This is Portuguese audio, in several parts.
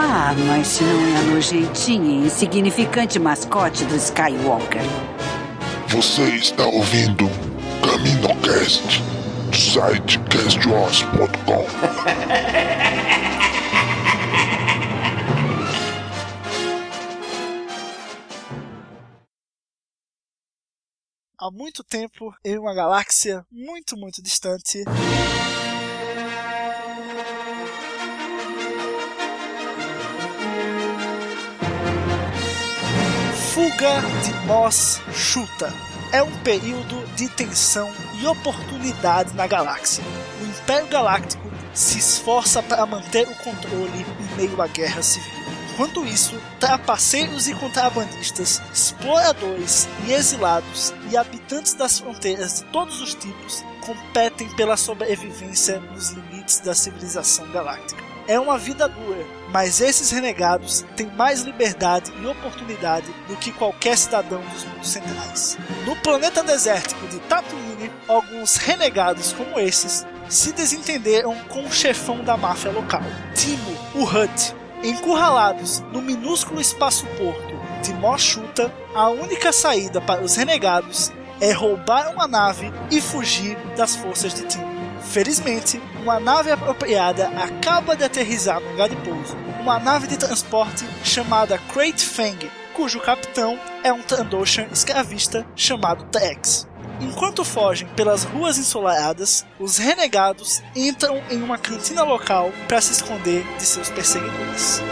Ah, mas se não é a nojentinha e insignificante mascote do Skywalker. Você está ouvindo CaminoCast do site castwars.com. Há muito tempo, em uma galáxia muito, muito distante, Fuga de Mos Chuta é um período de tensão e oportunidade na galáxia. O Império Galáctico se esforça para manter o controle em meio à guerra civil. Enquanto isso, trapaceiros e contrabandistas, exploradores e exilados e habitantes das fronteiras de todos os tipos competem pela sobrevivência nos limites da civilização galáctica. É uma vida dura, mas esses renegados têm mais liberdade e oportunidade do que qualquer cidadão dos mundos centrais. No planeta desértico de Tatooine, alguns renegados como esses se desentenderam com o chefão da máfia local, Timo, o Hut. Encurralados no minúsculo espaço-porto de Moshuta, a única saída para os renegados é roubar uma nave e fugir das forças de Timo. Felizmente, uma nave apropriada acaba de aterrissar no lugar de pouso. Uma nave de transporte chamada Crate Fang, cujo capitão é um Trandoshan escravista chamado Tex. Enquanto fogem pelas ruas ensolaradas, os renegados entram em uma cantina local para se esconder de seus perseguidores.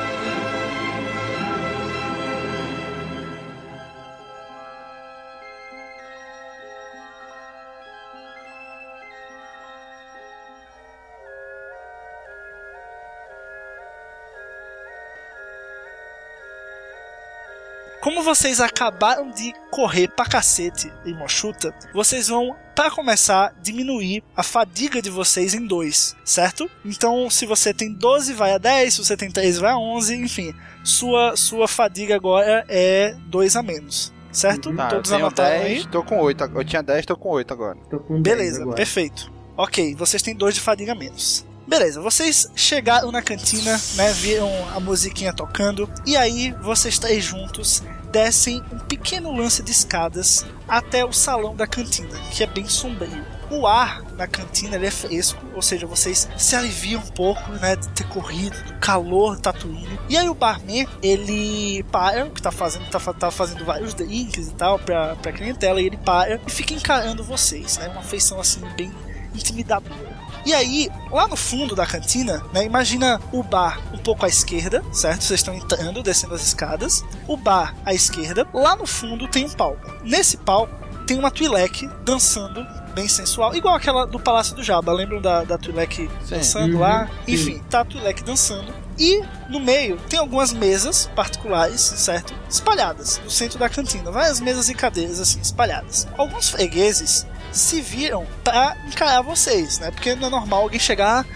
Como vocês acabaram de correr pra cacete em Moshuta, vocês vão, para começar, diminuir a fadiga de vocês em 2, certo? Então, se você tem 12, vai a 10, se você tem 13, vai a 11, enfim. Sua, sua fadiga agora é 2 a menos. Certo? Tá, Todos eu tenho anotaram 10, aí? tô com 8. Eu tinha 10, tô com 8 agora. Tô com Beleza, 10 agora. perfeito. Ok, vocês têm 2 de fadiga a menos. Beleza, vocês chegaram na cantina, né? Viram a musiquinha tocando. E aí, vocês três juntos descem um pequeno lance de escadas até o salão da cantina, que é bem sombrio. O ar na cantina é fresco, ou seja, vocês se aliviam um pouco, né, de ter corrido, do calor do Tatooine. E aí o barman, ele para, que tá fazendo, tá, tá fazendo vários drinks e tal pra, pra clientela, e ele para e fica encarando vocês, né, uma feição assim bem intimidadora. E aí, lá no fundo da cantina, né, imagina o bar um pouco à esquerda, certo? Vocês estão entrando, descendo as escadas. O bar à esquerda. Lá no fundo tem um palco. Nesse palco tem uma Twi'lek dançando, bem sensual, igual aquela do Palácio do Jabba. Lembram da, da Twi'lek dançando Uhum, lá? sim. Enfim, tá a Twi'lek dançando. E no meio tem algumas mesas particulares, certo? Espalhadas no centro da cantina. Várias mesas e cadeiras assim, espalhadas. Alguns fregueses se viram pra encarar vocês, né? Porque não é normal alguém chegar,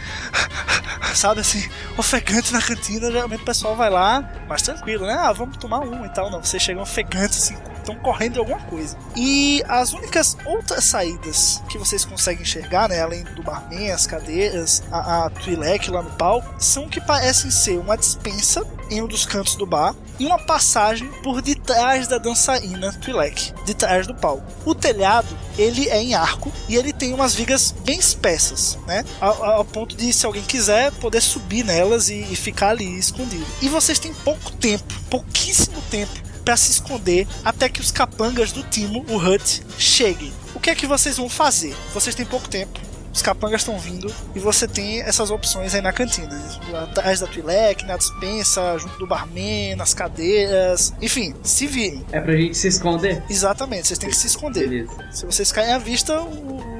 sabe assim, ofegante na cantina. Geralmente o pessoal vai lá mais tranquilo, né? Ah, vamos tomar um e tal. Não, vocês chegam ofegantes, assim, estão correndo de alguma coisa. E as únicas outras saídas que vocês conseguem enxergar, né, além do barman, as cadeiras, a, a Twi'lek lá no palco, são que parecem ser uma dispensa em um dos cantos do bar e uma passagem por detrás da dançarina Twi'lek, de trás do palco. O telhado, ele é em arco e ele tem umas vigas bem espessas, né? Ao, ao ponto de, se alguém quiser, poder subir nelas e, e ficar ali escondido. E vocês têm pouco tempo, pouquíssimo tempo para se esconder até que os capangas do Timo, o Hut, cheguem. O que é que vocês vão fazer? Vocês têm pouco tempo os capangas estão vindo e você tem essas opções aí na cantina. Atrás da Twi'lek, na dispensa, junto do barman, nas cadeiras, enfim, se virem. É pra gente se esconder? Exatamente, vocês têm que se esconder. Beleza. Se vocês caem à vista,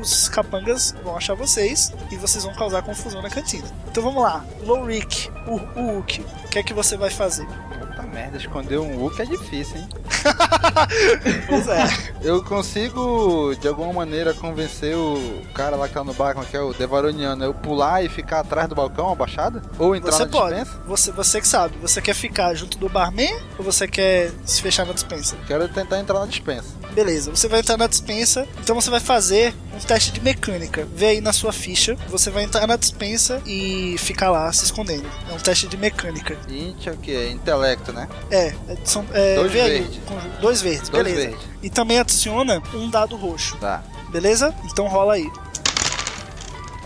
os capangas vão achar vocês e vocês vão causar confusão na cantina. Então vamos lá, Lowrick, o Hulk, o que é que você vai fazer? Puta merda, esconder um Hulk é difícil, hein? pois é. Eu consigo, de alguma maneira, convencer o cara lá que tá no bar, como é que é o Devaroniano, eu pular e ficar atrás do balcão, abaixada? Ou entrar você na pode. dispensa? Você, você que sabe. Você quer ficar junto do barman ou você quer se fechar na dispensa? Quero tentar entrar na dispensa. Beleza, você vai entrar na dispensa, então você vai fazer um teste de mecânica. Vê aí na sua ficha, você vai entrar na dispensa e ficar lá se escondendo. É um teste de mecânica. Int é o que? Intelecto, né? É, é, são, é Dois aí, verdes. conju- dois verdes, Dois beleza. verdes. E também adiciona um dado roxo. Tá. Beleza? Então rola aí.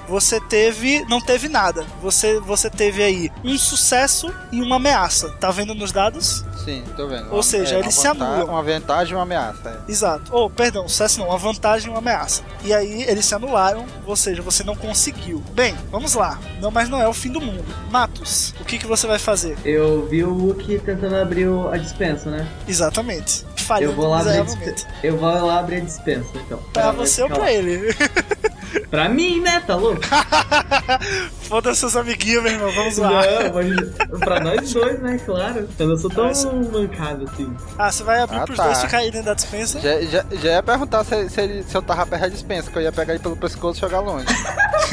Você teve. Não teve nada. Você, você teve aí um sucesso e uma ameaça. Tá vendo nos dados? Sim, tô vendo. Ou seja, É, eles se anulam. Uma vantagem e uma ameaça. é. Exato. Ou, perdão, sucesso não, uma vantagem e uma ameaça. E aí eles se anularam, ou seja, você não conseguiu. Bem, vamos lá. Não, mas não é o fim do mundo. Matos, o que, que você vai fazer? Eu vi o Hulk tentando abrir o- a dispensa, né? Exatamente. Eu Falhando vou lá abrir a miseravelmente. dispensa. Eu vou lá abrir a dispensa, então. Pra ver você ou pra ele? Pra mim, né? Tá louco? Foda seus amiguinhos, meu irmão. Vamos lá. Não, mas pra nós dois, né? Claro. Eu não sou tão mancado assim. Ah, você vai abrir Ah, pros tá. dois ficar aí dentro da dispensa? Já, já, já ia perguntar se, se, ele- se eu tava perto da dispensa, que eu ia pegar ele pelo pescoço e jogar longe.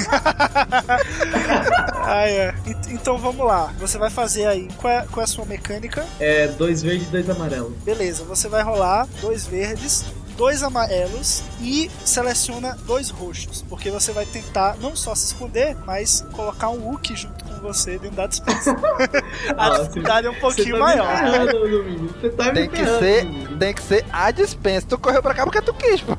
Ah, é. Ent- Então vamos lá. Você vai fazer aí. Qual é, qual é a sua mecânica? É dois verdes e dois amarelos. Beleza, você vai rolar dois verdes, dois amarelos e seleciona dois roxos. Porque você vai tentar não só se esconder, mas colocar um Wookie junto com você dentro da dispensa. a Ah, dificuldade é um pouquinho Você tá maior. Ferrando, tá Tem me que ser, tem que ser a dispensa. Tu correu pra cá porque tu quis, pô.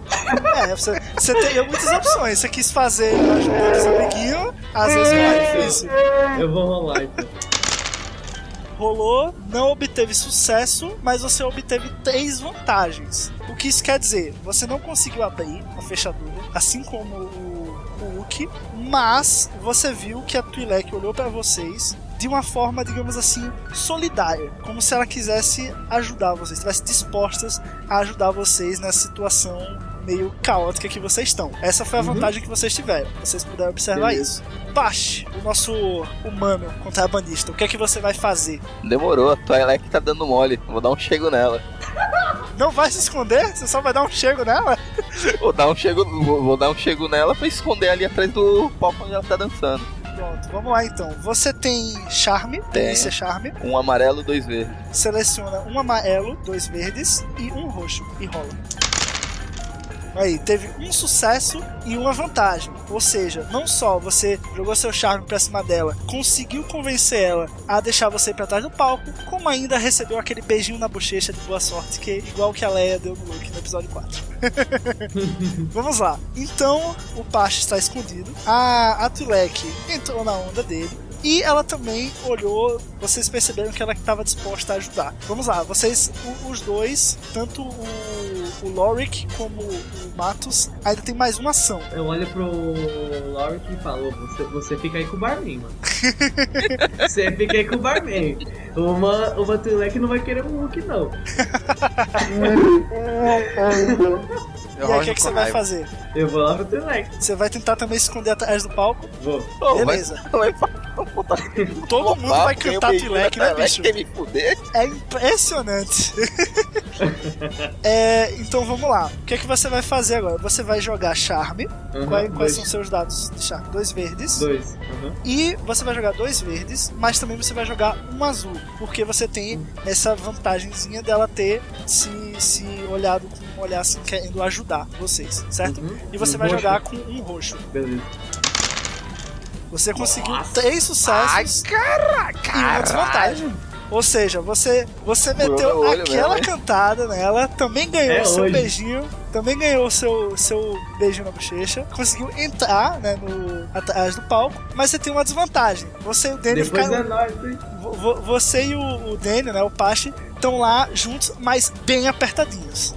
É, você, você tem muitas opções. Você quis fazer ajudando os amiguinhos, às vezes é difícil. Eu vou rolar então. Rolou, não obteve sucesso, mas você obteve três vantagens. O que isso quer dizer? Você não conseguiu abrir a fechadura, assim como o, Hulk, mas você viu que a Twi'lek olhou para vocês de uma forma, digamos assim, solidária, como se ela quisesse ajudar vocês, estivesse dispostas a ajudar vocês nessa situação meio caótica que vocês estão. Essa foi a Uhum. vantagem que vocês tiveram. Vocês puderam observar Beleza. isso. Bash, o nosso humano contrabandista, o que é que você vai fazer? Demorou, a Twilight tá dando mole. Vou dar um chego nela. Não vai se esconder? Você só vai dar um chego nela? Vou dar um chego, vou, vou dar um chego nela pra esconder ali atrás do palco onde ela tá dançando. Pronto, vamos lá então. Você tem charme, Tem. charme. Um amarelo, dois verdes. Seleciona um amarelo, dois verdes e um roxo e rola. Aí, teve um sucesso e uma vantagem. Ou seja, não só você jogou seu charme pra cima dela, conseguiu convencer ela a deixar você pra trás do palco, como ainda recebeu aquele beijinho na bochecha de boa sorte, que é igual que a Leia deu no Luke no episódio 4. Vamos lá. Então, o Pache está escondido. A, a Twi'lek entrou na onda dele. E ela também olhou, vocês perceberam que ela estava disposta a ajudar. Vamos lá, vocês, os dois, tanto o, o Lorik como o Matos, ainda tem mais uma ação. Eu olho pro Lorik e falo, você, você fica aí com o barman, mano. você fica aí com o barman. Uma, uma Twi'lek não vai querer um Hulk, não. e aí, o que, é que você vai fazer? Eu vou lá pro Twi'lek. Você vai tentar também se esconder atrás do palco? Vou. Beleza. Vai, vai, Todo mundo vai cantar Twi'lek, né, bicho? Quer me fuder? É impressionante. É, então vamos lá. O que é que você vai fazer agora? Você vai jogar Charme. Uhum, quais, quais dois. são seus dados de Charme? Dois verdes. Dois. Uhum. E você vai jogar dois verdes, mas também você vai jogar um azul, porque você tem essa vantagenzinha dela ter se, se olhado com olhar assim, querendo ajudar vocês, certo? Uhum. E você Um vai roxo. jogar com um roxo. Beleza. Você conseguiu três sucessos caraca! e uma desvantagem. Ou seja, você, você meteu olho aquela mesmo, cantada nela, também ganhou É o seu hoje. beijinho, também ganhou o seu, seu beijinho na bochecha, conseguiu entrar né, no, atrás do palco, mas você tem uma desvantagem. Você e o Danny ficaram. é nóis, Você e o, o Danny, né, o Pache, estão lá juntos, mas bem apertadinhos.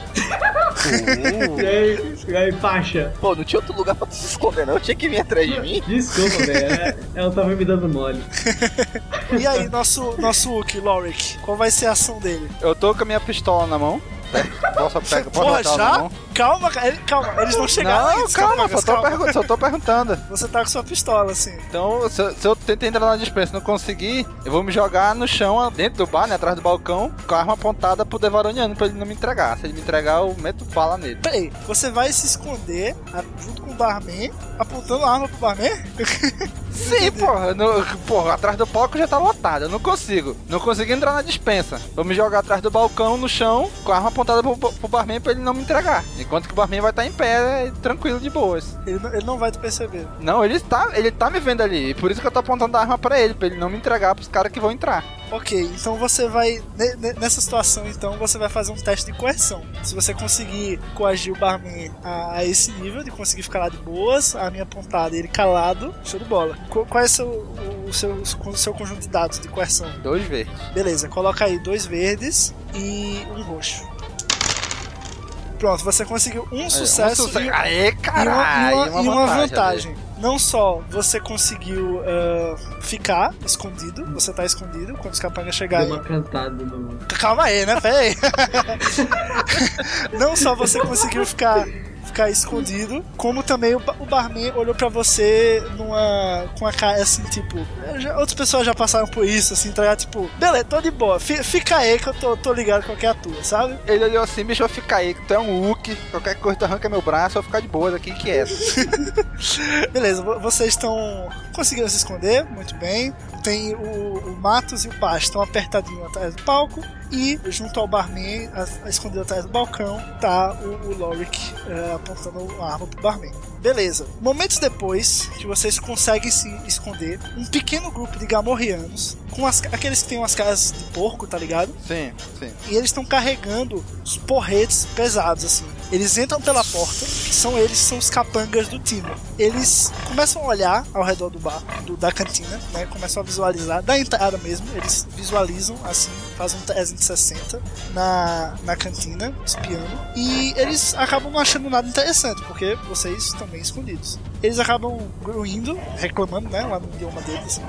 E aí, e aí, Pacha? Pô, não tinha outro lugar pra tu se esconder, não. Tinha que vir atrás de mim. Desculpa, velho. Ela tava me dando mole. E aí, nosso, nosso Wookie, Lorik, qual vai ser a ação dele? Eu tô com a minha pistola na mão. Posso pegar, posso Porra, ela na já? mão? Calma, ele- calma, eles não chegaram Não, ainda, calma, Capangas, só tô, calma. só tô perguntando. Você tá com sua pistola, assim. Então, se, eu- se eu tentar entrar na dispensa e não conseguir, eu vou me jogar no chão, dentro do bar, né, atrás do balcão, com a arma apontada pro Devaroniano, pra ele não me entregar. Se ele me entregar, eu meto bala nele. Peraí, você vai se esconder junto com o barman, apontando a arma pro barman? Sim, porra, no, porra, atrás do palco já tá lotado, eu não consigo. Não consigo entrar na dispensa. Vou me jogar atrás do balcão, no chão, com a arma apontada pro, pro barman pra ele não me entregar. Enquanto que o barman vai estar em pé, tranquilo, de boas. Ele não, ele não vai te perceber. Não, ele tá, ele tá me vendo ali, e por isso que eu tô apontando a arma pra ele, pra ele não me entregar pros caras que vão entrar. Ok, então você vai. ne- ne- Nessa situação, então, você vai fazer um teste de coerção. Se você conseguir coagir o barman a, a esse nível, de conseguir ficar lá de boas, a minha apontada e ele calado, show de bola. Qu- Qual é o seu, o, seu, o seu conjunto de dados de coerção? Dois verdes. Beleza, coloca aí dois verdes e um roxo. Pronto, você conseguiu um sucesso, um sucesso. e, Aê, e uma, caralho, e uma- e uma vantagem, vantagem. Não só você conseguiu ah, ficar escondido, você tá escondido quando os capangas Deu chegarem. uma cantada no. Calma aí, né? Pera aí. Não só você conseguiu ficar, ficar escondido, como também o, o barman olhou pra você numa, com a cara assim, tipo. "Eu já- outras pessoas já passaram por isso, assim, tá? Tipo, beleza, tô de boa, fi- fica aí que eu tô, tô ligado qual que é a tua, sabe? Ele olhou assim, bicho, eu ficar aí, que tu é um Hulk, qualquer coisa tu arranca meu braço, eu vou ficar de boas aqui, que é essa? Beleza, vo- vocês estão conseguindo se esconder, muito bem. Tem o, o Matos e o Paz estão apertadinhos atrás do palco. E junto ao barman, a- a- escondido atrás do balcão, tá o, o Lorik eh, apontando a arma pro barman. Beleza. Momentos depois que vocês conseguem se esconder, um pequeno grupo de gamorreanos, com as, aqueles que têm umas caras de porco, tá ligado? Sim, sim. E eles estão carregando os porretes pesados, assim. Eles entram pela porta, que são eles, são os capangas do time. Eles começam a olhar ao redor do bar, do- da cantina, né? Começam a visualizar, da entrada mesmo, eles visualizam, assim, fazem um 360 na, na cantina, espiando. E eles acabam não achando nada interessante, porque vocês estão bem escondidos. Eles acabam gruindo, reclamando, né? Lá no idioma deles, assim,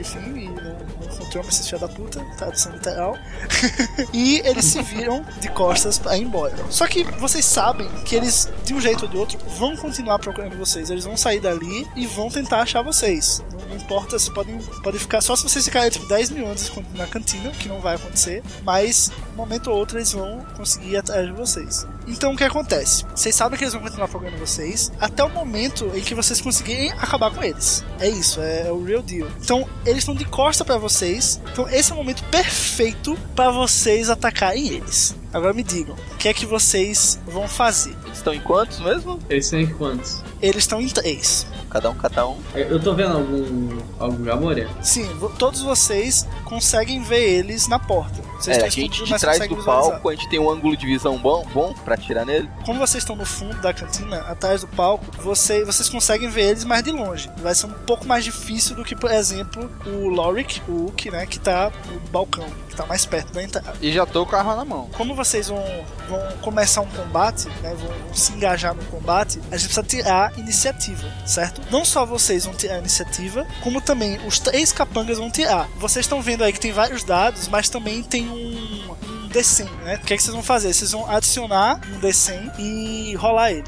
enfim, e não, não encontramos esse filho da puta, tradução literal. e eles se viram de costas pra ir embora. Só que vocês sabem que eles, de um jeito ou de outro, vão continuar procurando vocês. Eles vão sair dali e vão tentar achar vocês. Não, importa, se podem, podem ficar. Só se vocês ficarem tipo 10 mil anos na cantina, que não vai acontecer. Mas, um momento ou outro, eles vão conseguir ir atrás de vocês. Então o que acontece? Vocês sabem que eles vão continuar procurando vocês até o momento em que vocês conseguirem acabar com eles. É isso, é, é o real deal. Então eles estão de costa pra vocês. Então esse é o momento perfeito pra vocês atacarem eles. Agora me digam, o que é que vocês vão fazer? Eles estão em quantos mesmo? Eles são em quantos? Eles estão em três. Cada um, cada um. Eu eu tô vendo algum. algum Gamoré? Sim, todos vocês conseguem ver eles na porta. Vocês É, estão a gente de trás do visualizar. palco, a gente tem um ângulo de visão bom, bom pra atirar nele. Como vocês estão no fundo da cantina, atrás do palco, você- vocês conseguem ver eles mais de longe. Vai ser um pouco mais difícil do que, por exemplo, o Lorik, o Hulk, né, que tá no balcão, que tá mais perto da entrada. E já tô com a arma na mão. Como vocês vão, vão começar um combate, né, vão, vão se engajar no combate, a gente precisa tirar iniciativa, certo? Não só vocês vão tirar iniciativa, como também os três capangas vão tirar. Vocês estão vendo aí que tem vários dados, mas também tem um, um D100, né? O que, é que vocês vão fazer? Vocês vão adicionar um D100 e rolar ele.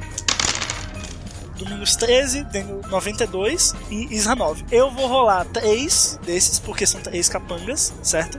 Domingos 13, Daniel 92 e Isra 9. Eu vou rolar 3 desses, porque são 3 capangas, certo?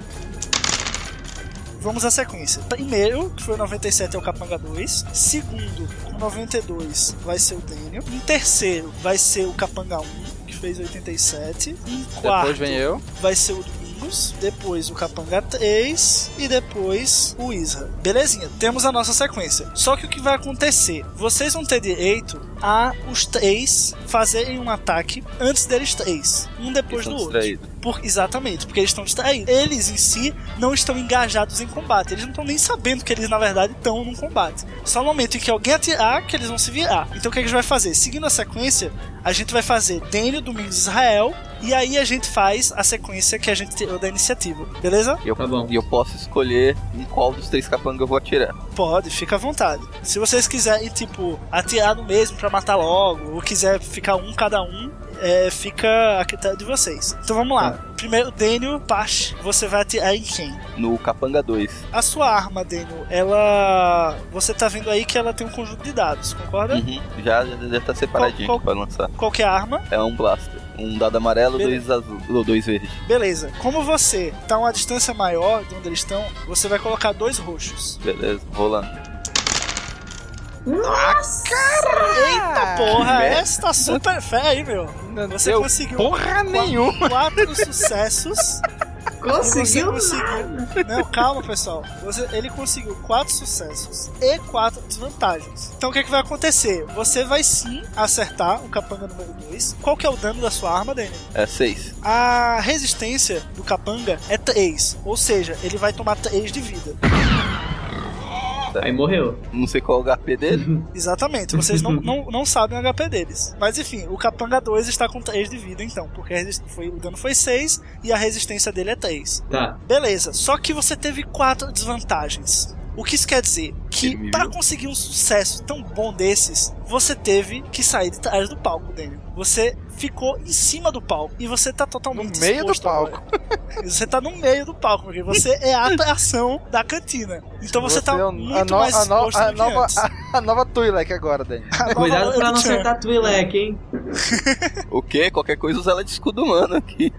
Vamos à sequência. Primeiro, que foi o 97, é o Capanga 2. Segundo, com 92, vai ser o Daniel. Em terceiro, vai ser o Capanga 1, que fez 87. Em quarto, Depois vem eu. vai ser o Domingos, depois o Capanga 3 e depois o Isra. Belezinha, temos a nossa sequência. Só que o que vai acontecer? Vocês vão ter direito a os três fazerem um ataque antes deles três, um depois Eles do outro. distraídos. Por, exatamente, porque eles estão distraídos. Eles em si não estão engajados em combate. Eles não estão nem sabendo que eles, na verdade, estão num combate. Só no momento em que alguém atirar que eles vão se virar. Então o que a gente vai fazer? Seguindo a sequência, a gente vai fazer Daniel, Domingos Israel. E aí a gente faz a sequência que a gente tirou da iniciativa. Beleza? E eu, Tá bom. e eu posso escolher em qual dos três capangas eu vou atirar. Pode, fica à vontade. Se vocês quiserem, tipo, atirar no mesmo pra matar logo, ou quiser ficar um cada um, é, fica a critério de vocês. Então vamos lá. Primeiro, Daniel, Pash, você vai atirar em quem? No capanga 2. A sua arma, Daniel, ela. Você tá vendo aí que ela tem um conjunto de dados, concorda? Uhum. Já, já, já tá separadinho Qual- pra lançar. Qual que é a arma? É um blaster. Um dado amarelo, Beleza. dois azul. Ou dois verdes. Beleza. Como você tá a uma distância maior de onde eles estão, você vai colocar dois roxos. Beleza, rolando. Nossa! Eita porra, essa tá super fé aí, meu. Você deu conseguiu porra nenhuma. quatro sucessos. Conseguiu você conseguiu. Não, calma, pessoal. Você- ele conseguiu quatro sucessos e quatro desvantagens. Então o que, é que vai acontecer? Você vai sim acertar o capanga número 2. Qual que é o dano da sua arma, Daniel? É seis. A resistência do capanga é 3. Ou seja, ele vai tomar 3 de vida. Aí morreu. Não sei qual é o HP dele. Exatamente, vocês não, não, não sabem o HP deles. Mas enfim, o Capanga 2 está com 3 de vida, então, porque foi, o dano foi 6 e a resistência dele é 3. Tá. Beleza, só que você teve 4 desvantagens. O que isso quer dizer? Que para conseguir um sucesso tão bom desses, você teve que sair de trás do palco, Daniel. Você ficou em cima do palco e você tá totalmente No meio do agora. Você tá no meio do palco, porque você é a atração da cantina. Então você, tá é o- muito a, no- mais a, no- exposto a do que nova, antes. a, a nova Twi'lek agora, Dani. Cuidado pra não acertar Twi'lek, hein? O quê? Qualquer coisa usa ela de escudo humano aqui.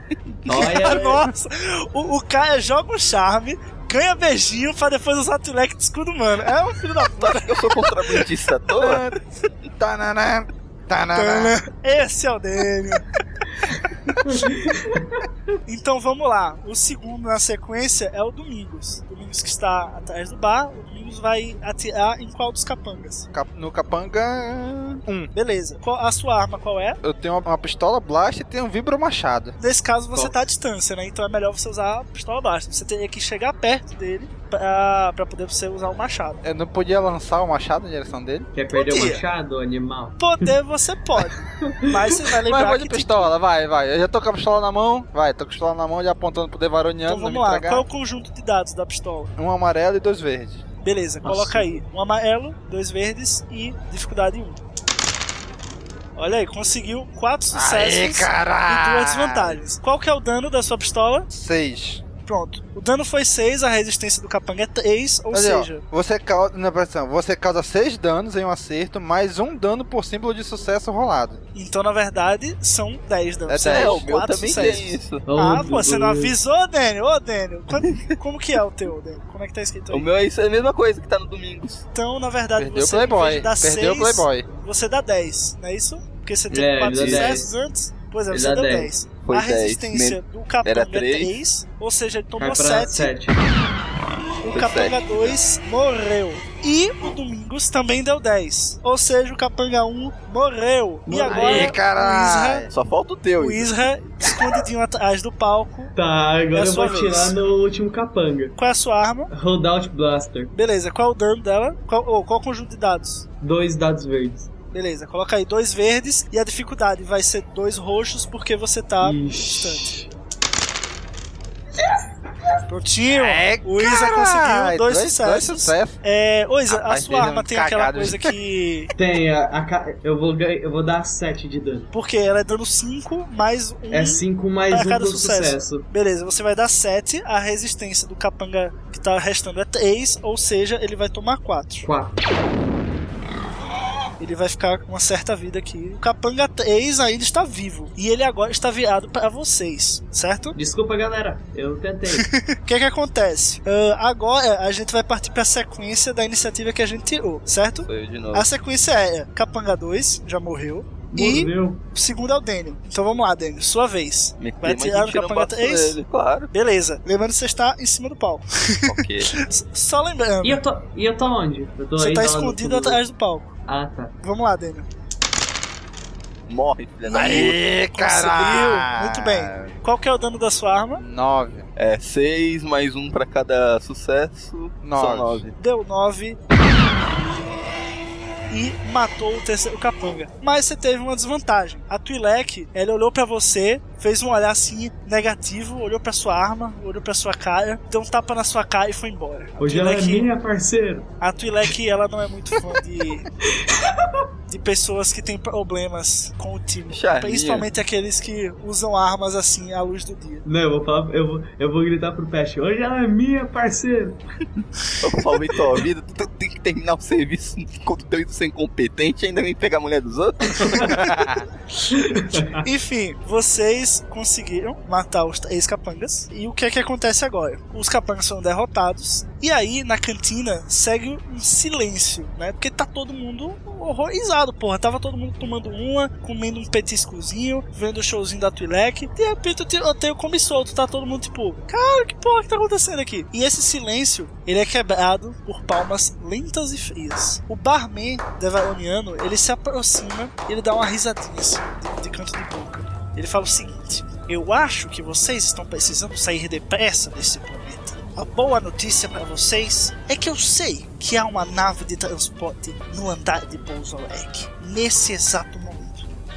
Olha, Nossa, o, o cara joga um charme, ganha beijinho pra depois usar o leque de escudo humano. É um filho da puta. Eu sou contrabandista à toa. Tananã, tananã. Esse é o dele. então vamos lá. O segundo na sequência é o Domingos. Domingos que está atrás do bar. O Domingos vai atirar em qual dos capangas? Cap- No capanga 1. Beleza. Qual- a sua arma qual é? Eu tenho uma, uma pistola blast e tenho um vibro machado. Nesse caso você Qual? tá à distância, né? Então é melhor você usar a pistola baixa. Você teria que chegar perto dele pra, pra poder você usar o machado. Eu não podia lançar o machado na direção dele. Quer perder o Podia. machado, animal? Poder você pode. Mas você vai lembrar Mas vai de pistola, vai, vai. Eu já tô com a pistola na mão, vai, tô com a pistola na mão já apontando pro Devaroniano Então vamos lá, entregar. qual é o conjunto de dados da pistola? Um amarelo e dois verdes. Beleza, Nossa. coloca aí um amarelo, dois verdes e dificuldade 1. Olha aí, conseguiu quatro sucessos Aê, e duas desvantagens. Qual que é o dano da sua pistola? Seis. Pronto. O dano foi 6, a resistência do capanga é 3, ou Olha, ó, seja, você causa, na pressão, você causa 6 danos em um acerto, mais um dano por símbolo de sucesso rolado. então na verdade são 10 danos. É São 10. É, o meu quatro também sucessos. tem isso. Ah, Oh, pô, você não avisou, Daniel? Ô, Daniel, quando- como que é o teu, Daniel? Como é que tá escrito O aí? meu é isso, é a mesma coisa que tá no Domingos. Então, na verdade, Perdeu o você Playboy. dar Perdeu o seis, Playboy. Você dá 10, não é isso? Porque você teve É, 4 ele dá sucessos antes. Pois é, Ele você dá deu 10. 10. Foi a 10. resistência do Era capanga é três. 3, ou seja, ele tomou pra 7. 7. O Foi capanga sete. 2 morreu. E o Domingos também deu 10. Ou seja, o capanga 1 morreu. E agora Aê, o! Isra, Só falta o teu. o Isra escondidinho atrás do palco. Tá, É agora a eu vou vez. tirar no último capanga. Qual é a sua arma? Holdout Blaster. Beleza, qual é o dano dela? Qual, oh, qual o conjunto de dados? Dois dados verdes. Beleza, coloca aí dois verdes e a dificuldade vai ser dois roxos porque você tá distante. Prontinho, É, o Isa conseguiu dois, dois- sucessos. dois sucessos. É, ô Isa, a Rapaz, sua é arma tem aquela coisa que. Tem, a, a eu, vou, eu vou dar 7 de dano. Porque ela é dano 5 mais um. É 5 mais pra 1 cada do sucesso. sucesso. Beleza, você vai dar 7, a resistência do capanga que tá restando é 3, ou seja, ele vai tomar 4. 4. Ele vai ficar com uma certa vida aqui. O Capanga 3 ainda está vivo. E ele agora está virado para vocês, certo? Desculpa, galera. Eu tentei. O que é que acontece? Uh, agora a gente vai partir para a sequência da iniciativa que a gente tirou, certo? Sou eu de novo. A sequência é Capanga 2, já morreu. Morreu. E o segundo é o Daniel. Então vamos lá, Daniel. Sua vez. Me Vai tirar de o tiro, eu Capanga bato 3? nele, Claro. Beleza. Lembrando que você está em cima do palco. Ok. Só lembrando. E eu tô, e eu tô onde? Eu tô Você aí tá escondido do- atrás do palco. Ah, tá. Vamos lá, Daniel. Morre, filha da puta. Aê, caralho! Muito bem. Qual que é o dano da sua arma? 9. É, 6 mais um pra cada sucesso. Nove. São 9. Deu 9. E matou o terceiro capanga. Mas você teve uma desvantagem. A Twi'lek, ela olhou pra você, fez um olhar assim negativo, olhou pra sua arma, olhou pra sua cara, deu um tapa na sua cara e foi embora. A Hoje ela é Twi'lek- minha parceira. A Twi'lek, ela não é muito fã de, de pessoas que têm problemas com o time. Charminha. Principalmente aqueles que usam armas assim à luz do dia. Não, eu vou falar, eu vou, eu vou gritar pro Peste. Hoje ela é minha parceira. Eu salvei que terminar o serviço teu ido ser incompetente ainda vem pegar a mulher dos outros. Enfim, vocês conseguiram matar os três capangas. E o que é que acontece agora? Os capangas são derrotados. E aí, na cantina, segue um silêncio, né? Porque tá todo mundo horrorizado, porra. Tava todo mundo tomando uma, comendo um petiscozinho, vendo o showzinho da Twi'lek. De repente o tiroteio começou. Tá todo mundo tipo, cara, que porra que tá acontecendo aqui? E esse silêncio, ele é quebrado por palmas lentas e frias. O barman devaroniano, ele se aproxima e ele dá uma risadinha assim, de, de canto de boca. Ele fala o seguinte: Eu acho que vocês estão precisando sair depressa desse planeta. A boa notícia para vocês é que eu sei que há uma nave de transporte no andar de Bolzolek nesse exato momento.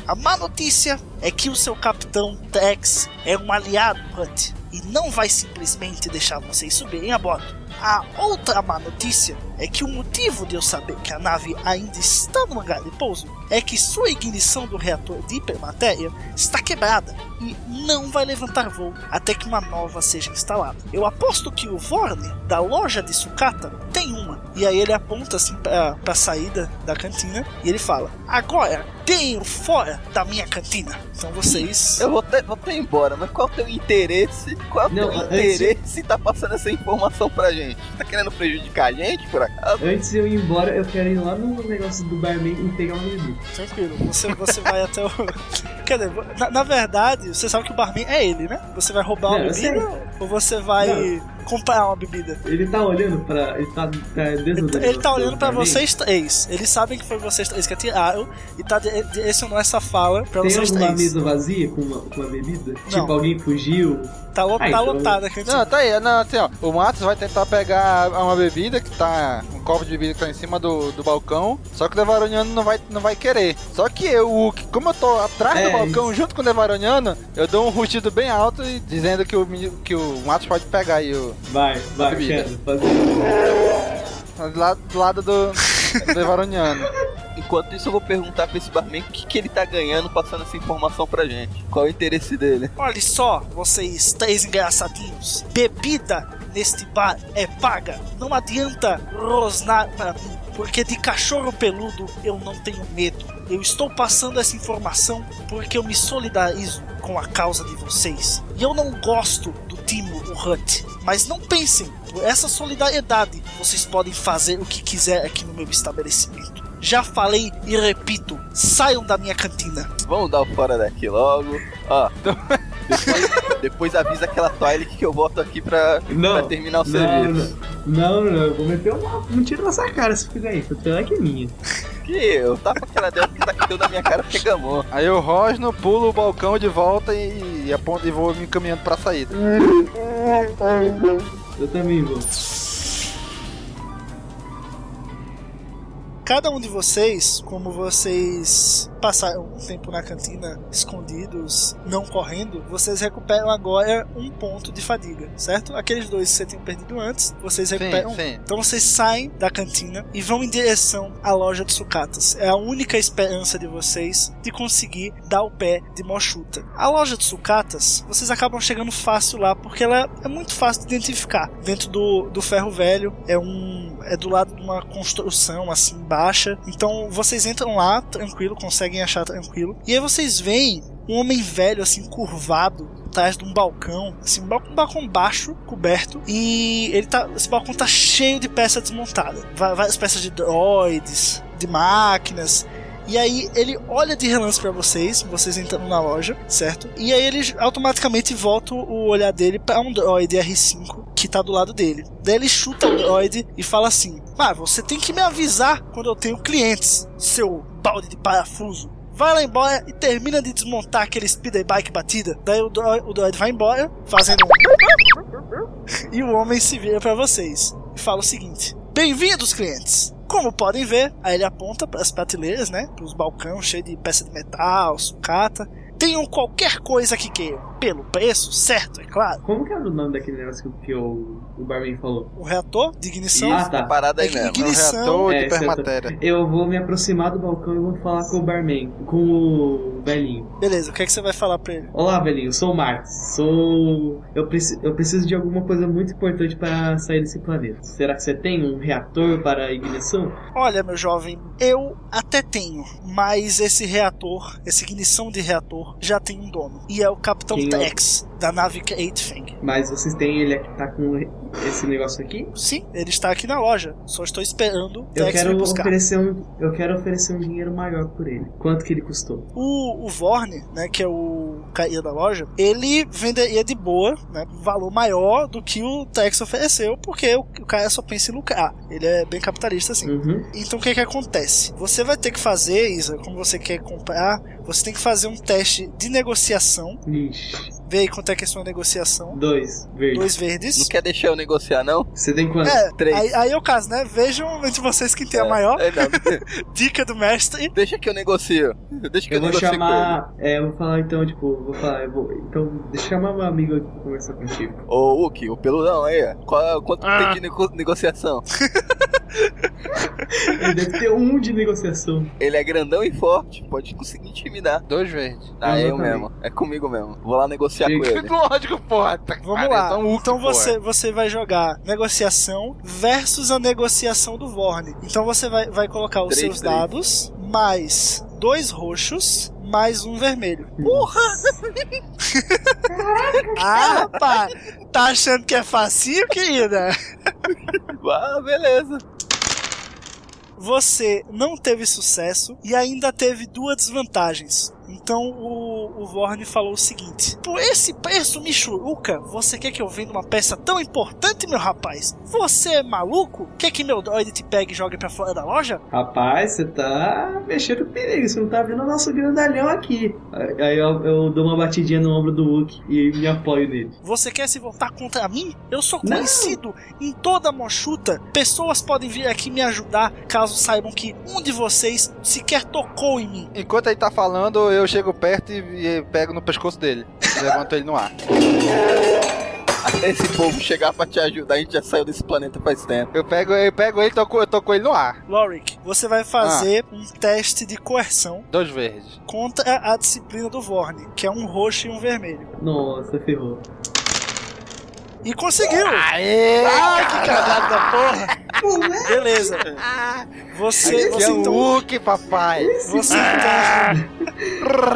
A má notícia é que o seu capitão Tex é um aliado Hunt e não vai simplesmente deixar vocês subirem a bordo. A outra má notícia é que o motivo de eu saber que a nave ainda está no hangar de pouso é que sua ignição do reator de hipermatéria está quebrada e não vai levantar voo até que uma nova seja instalada. Eu aposto que o Vorne, da loja de sucata, tem uma. E aí ele aponta assim para a saída da cantina e ele fala: Agora, deem fora da minha cantina. Então vocês. Eu vou até, vou até embora, mas qual é o teu interesse? Qual é o Não, teu antes- interesse em tá passando essa informação pra gente? Tá querendo prejudicar a gente, por acaso? Antes de eu ir embora, eu quero ir lá no negócio do barman e pegar uma bebida. Tranquilo, você, você vai até o. Quer dizer, na, na verdade, você sabe que o barman é ele, né? Você vai roubar Não, eu bebida ou você vai comprar uma bebida? Ele tá olhando pra. Ele tá, tá do Ele tá do olhando pra vocês três. Eles sabem que foi vocês três que atiraram e tá di- direcionando essa fala pra Tem vocês alguma três. mesa vazia com uma, com uma bebida? Não. Tipo, alguém fugiu? Tá, lo- Ah, tá então- lotada a cantina. Não, tá aí. Não, assim, ó. O Matos vai tentar pegar uma bebida que tá. Um copo de bebida que tá em cima do, do balcão. Só que o Devaroniano não vai, não vai querer. Só que eu, o- como eu tô atrás É, do balcão junto com o Devaroniano, eu dou um rugido bem alto e dizendo que o, que o Matos pode pegar aí o. Vai, vai, quero fazer. Do lado do, lado do, do Devaroniano. Enquanto isso, eu vou perguntar pra esse barman o que, que ele tá ganhando passando essa informação pra gente. Qual é o interesse dele? Olha só, vocês três engraçadinhos. Bebida neste bar é paga. Não adianta rosnar pra mim, porque de cachorro peludo eu não tenho medo. Eu estou passando essa informação porque eu me solidarizo com a causa de vocês. E eu não gosto do Timo Hunt. Mas não pensem, por essa solidariedade vocês podem fazer o que quiser aqui no meu estabelecimento. Já falei e repito, saiam da minha cantina. Vamos dar o fora daqui logo. Ó, depois, depois avisa aquela Twilight que eu volto aqui pra, Não, pra terminar o não, serviço. Não, não, eu vou meter um, um tiro na sua cara se fizer isso. O é que é minha. Que eu tapa aquela dela que tá aqui da minha cara porque gamou. Aí eu rosno, pulo o balcão de volta e, e aponto e vou me encaminhando pra saída. Eu também vou. Cada um de vocês, como vocês passaram um tempo na cantina escondidos, não correndo, vocês recuperam agora um ponto de fadiga, certo? Aqueles dois que você tinha perdido antes, vocês recuperam. sim. Então vocês saem da cantina e vão em direção à loja de sucatas. É a única esperança de vocês de conseguir dar o pé de Mochuta. A loja de sucatas, vocês acabam chegando fácil lá porque ela é muito fácil de identificar. Dentro do, do ferro velho é um é do lado de uma construção assim acha. Então vocês entram lá tranquilo, conseguem achar tranquilo. E aí vocês veem um homem velho, assim, curvado, atrás de um balcão, assim, um balcão, baixo, coberto, e ele tá, esse balcão tá cheio de peças desmontadas, Va- várias peças de droids, de máquinas, e aí ele olha de relance pra vocês, vocês entrando na loja, certo? E aí ele automaticamente volta o olhar dele pra um droid R5 que tá do lado dele. Daí ele chuta o droid e fala assim: Ah, você tem que me avisar quando eu tenho clientes, seu balde de parafuso. Vai lá embora e termina de desmontar aquele speeder bike batida. Daí o droid, o droid vai embora, fazendo um. e o homem se vira pra vocês e fala o seguinte: Bem-vindos, clientes! Como podem ver, aí ele aponta para as prateleiras, né? Para os balcões cheios de peça de metal, sucata. Tenham qualquer coisa que queiram. Pelo preço, certo, é claro. Como que era o nome daquele negócio que o, o Barman falou? O reator de ignição. Ah, tá. Parada aí É mesmo. ignição. É, certo. Eu vou me aproximar do balcão e vou falar com o Barman, com o velhinho. Beleza, o que é que você vai falar pra ele? Olá, velhinho, eu sou o Marx. Sou. Eu, preci... eu preciso de alguma coisa muito importante para sair desse planeta. Será que você tem um reator para ignição? Olha, meu jovem, eu até tenho, mas esse reator, essa ignição de reator, já tem um dono. E é o Capitão Quem é? Tex, da nave Kate Fang. Mas vocês têm ele aqui, tá com esse negócio aqui? Sim, ele está aqui na loja. Só estou esperando o Eu Tex quero oferecer um. Eu quero oferecer um dinheiro maior por ele. Quanto que ele custou? O, o Vorne, né, que é o caía da loja, ele venderia de boa, né, um valor maior do que o Tex ofereceu, porque o, o cara só pensa em lucrar. Ele é bem capitalista assim. Uhum. Então o que que acontece? Você vai ter que fazer, Isa, como você quer comprar, você tem que fazer um teste de negociação. Ixi. Vê aí quanto é que é a sua negociação. Dois verdes. Dois verdes. Não quer deixar eu negociar, não? Você tem quanto? É, Três. aí, aí é o caso, né? Vejam entre vocês quem tem a maior. É, não. Dica do mestre. Deixa que eu negocio. Deixa que eu, Eu vou chamar. É, eu vou falar então, tipo, vou falar, eu vou. Então, deixa eu chamar meu amigo aqui pra conversar contigo. Ô, Uki, o peludão aí, ó. Qual, quanto Ah. tem de nego- negociação? Ele deve ter um de negociação. Ele é grandão e forte, pode conseguir intimidar. Dois verdes. Ah, Eu eu mesmo. É comigo mesmo. Vou lá negociar com Chega. ele. Lógico, porra. Tá Vamos pariu, lá. tão Então útil, você, porra. você vai jogar negociação versus a negociação do Vorne. Então você vai, vai colocar os Três, seus três. dados mais dois roxos mais um vermelho. Porra! Ah, rapaz! Tá achando que é facinho, querida? Ah, beleza. Você não teve sucesso e ainda teve duas desvantagens. Então o, o Vorne falou o seguinte: Por esse preço, Michuruca, você quer que eu venda uma peça tão importante, meu rapaz? Você é maluco? Quer que meu droid te pegue e jogue pra fora da loja? Rapaz, você tá mexendo com perigo, você não tá vendo o nosso grandalhão aqui. Aí eu, eu dou uma batidinha no ombro do Hulk e me apoio nele. Você quer se voltar contra mim? Eu sou Não. conhecido em toda a Mochuta. Pessoas podem vir aqui me ajudar caso saibam que um de vocês sequer tocou em mim. Enquanto ele tá falando, eu chego perto e, e pego no pescoço dele. Levanto ele no ar. Até esse povo chegar pra te ajudar, a gente já saiu desse planeta faz tempo. Eu pego, eu pego ele e toco, eu toco ele no ar. Lorik, você vai fazer um teste de coerção Dois verdes. contra a disciplina do Vorne, que é um roxo e um vermelho. Nossa, ferrou. E conseguiu! Aê! Ah, que cagada da porra! Beleza. Você, Esse você é o então. Hulk, papai. Você então.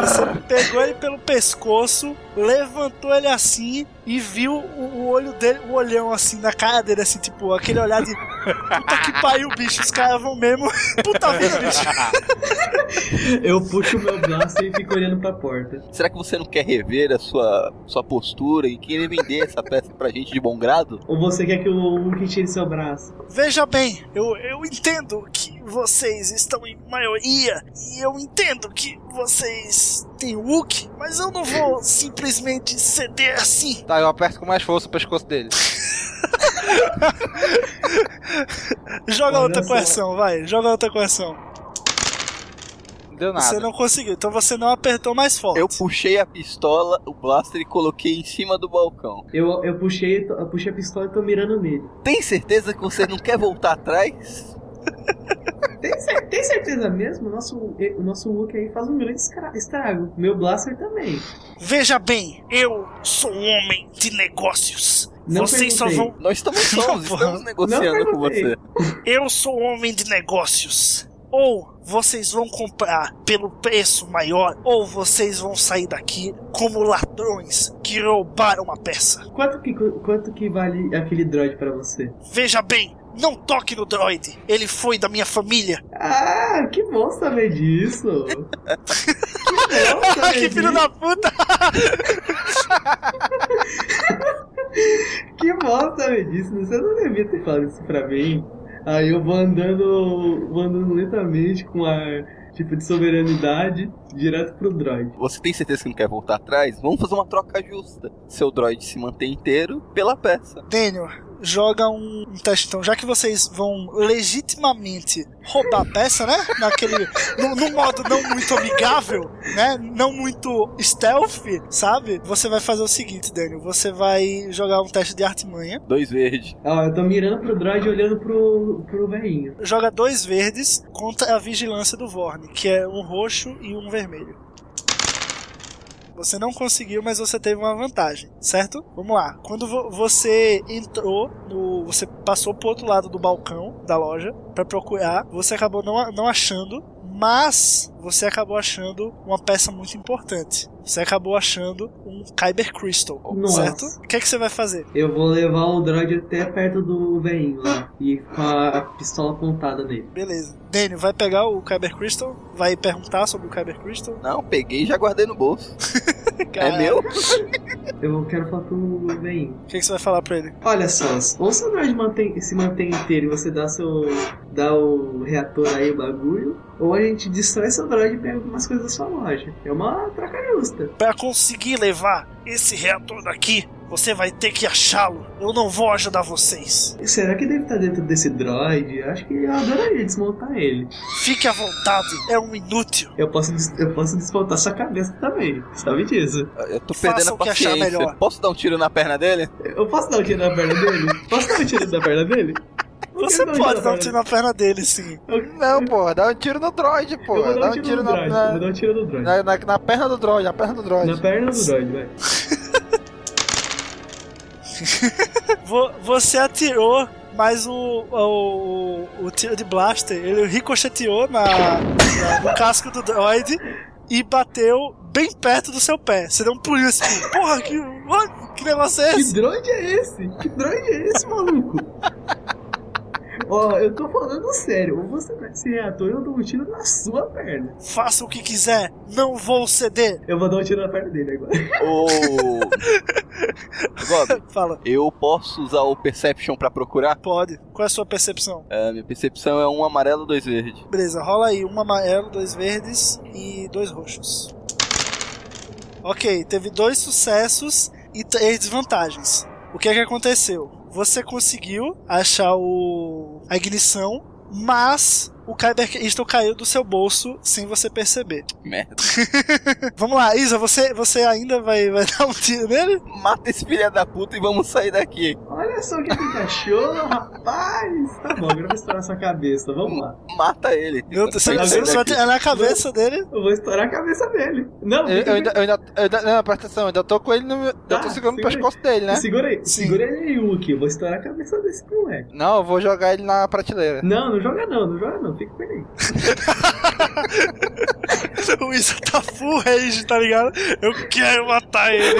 Você pegou ele pelo pescoço, levantou ele assim e viu o, o olho dele, o olhão assim na cara dele, assim, tipo, aquele olhar de. Puta que pariu, bicho, os caras vão mesmo. Puta vida, bicho. Eu puxo o meu braço e fico olhando pra porta. Será que você não quer rever a sua, sua postura e querer vender essa peça pra gente de bom grado? Ou você quer que o Hulk tire seu braço? Veja bem, eu, eu entendo que vocês estão em maioria e eu entendo que vocês têm Wookie, mas eu não vou simplesmente ceder assim. Tá, eu aperto com mais força o pescoço dele. Joga Olha outra só. coerção, vai, joga outra coerção. Não deu nada. Você não conseguiu, então você não apertou mais forte. Eu puxei a pistola, o blaster e coloquei em cima do balcão. Eu, eu, puxei, eu puxei a pistola e tô mirando nele. Tem certeza que você não quer voltar atrás? Tem, tem certeza mesmo? O nosso, o nosso Hulk aí faz um grande estra- estrago. Meu Blaster também. Veja bem, eu sou um homem de negócios. Não Vocês só perguntei. vão. Nós também somos, Não, estamos negociando com você. Eu sou um homem de negócios. Ou vocês vão comprar pelo preço maior, ou vocês vão sair daqui como ladrões que roubaram a peça. Quanto que, quanto que vale aquele droid pra você? Veja bem, não toque no droid. Ele foi da minha família. Ah, que bom saber disso. que bom saber que filho disso. da puta! Que bom saber disso. Você não devia ter falado isso pra mim. Aí eu vou andando, vou andando lentamente com a tipo de soberanidade direto pro droid. Você tem certeza que não quer voltar atrás? Vamos fazer uma troca justa. Seu droid se mantém inteiro pela peça. Daniel, joga um, um teste então, já que vocês vão legitimamente roubar a peça, né? Naquele. num, num modo não muito amigável, né? Não muito stealth, sabe? Você vai fazer o seguinte, Daniel. Você vai jogar um teste de artimanha. Dois verdes. Ó, eu tô mirando pro droid e olhando pro, pro velhinho. Joga dois verdes contra a vigilância do Vorne, que é um roxo e um vermelho. Você não conseguiu, mas você teve uma vantagem, certo? Vamos lá. Quando vo você entrou no. Você passou pro outro lado do balcão da loja para procurar, você acabou não, não achando, mas você acabou achando uma peça muito importante. Você acabou achando um Kyber Crystal, Nossa. certo? O que é que você vai fazer? Eu vou levar o droid até perto do velhinho lá e com a pistola apontada nele. Beleza. Daniel, vai pegar o Kyber Crystal? Vai perguntar sobre o Kyber Crystal? Não, peguei e já guardei no bolso. é meu? Eu quero falar pro velhinho. O que, é que você vai falar pra ele? Olha só, ou seu droid mantém, se mantém inteiro e você dá seu. dá o reator aí, o bagulho, ou a gente destrói seu droid e pega algumas coisas da sua loja. É uma troca justa. Para conseguir levar esse reator daqui, você vai ter que achá-lo. Eu não vou ajudar vocês. Será que deve estar dentro desse droid? Acho que eu adoraria desmontar ele. Fique à vontade, é um inútil. Eu posso, des- eu posso desmontar sua cabeça também, sabe disso? Eu tô Faça perdendo a o que achar paciência. melhor. Posso dar um tiro na perna dele? Eu posso dar um tiro na perna dele? Posso dar um tiro na perna dele? Você pode dar um tiro na perna dele, sim. Não, porra, dá um tiro no droid, vou Dá um tiro no na, droid. na, Eu vou dar um tiro no droid. na, na- na perna do droid, na perna do droid. Na perna do droid, vai. Vo- Você atirou, mas o, o, o tiro de blaster, ele ricocheteou na, na- no casco do droid e bateu bem perto do seu pé. Você deu um pulinho assim, porra, que, que negócio é Que esse? droid é esse? Que droid é esse, maluco? Ó, eu tô falando sério. Ou você pega esse reator e eu dou um tiro na sua perna. Faça o que quiser, não vou ceder. Eu vou dar um tiro na perna dele agora. Ô. Gob, Fala, eu posso usar o Perception pra procurar? pode. Qual é a sua percepção? É, minha percepção é um amarelo, dois verdes. Beleza, rola aí um amarelo, dois verdes e dois roxos. Ok, teve dois sucessos e três desvantagens. O que é que aconteceu? Você conseguiu achar o a ignição, mas o Kyber Crystal caiu do seu bolso sem você perceber. Merda. Vamos lá, Isa, você, você ainda vai, vai dar um tiro nele? Mata esse filho da puta e vamos sair daqui. Olha só que cachorro, rapaz. Tá bom, agora eu vou estourar sua cabeça. Vamos lá. Mata ele. Meu, você, você sair vai tirar na cabeça dele? Eu vou estourar a cabeça dele. Não, Eu, eu ainda, eu ainda, eu ainda, não, presta atenção, eu ainda tô com ele no. meu- Tá, eu tô segurando o pescoço dele, né? Segura aí, Sim. segura ele aí, Wookie. Eu vou estourar a cabeça desse moleque. Não, eu vou jogar ele na prateleira. Não, não joga não, não joga não. Fica com ele aí. O Isa tá full rage, tá ligado? Eu quero matar ele.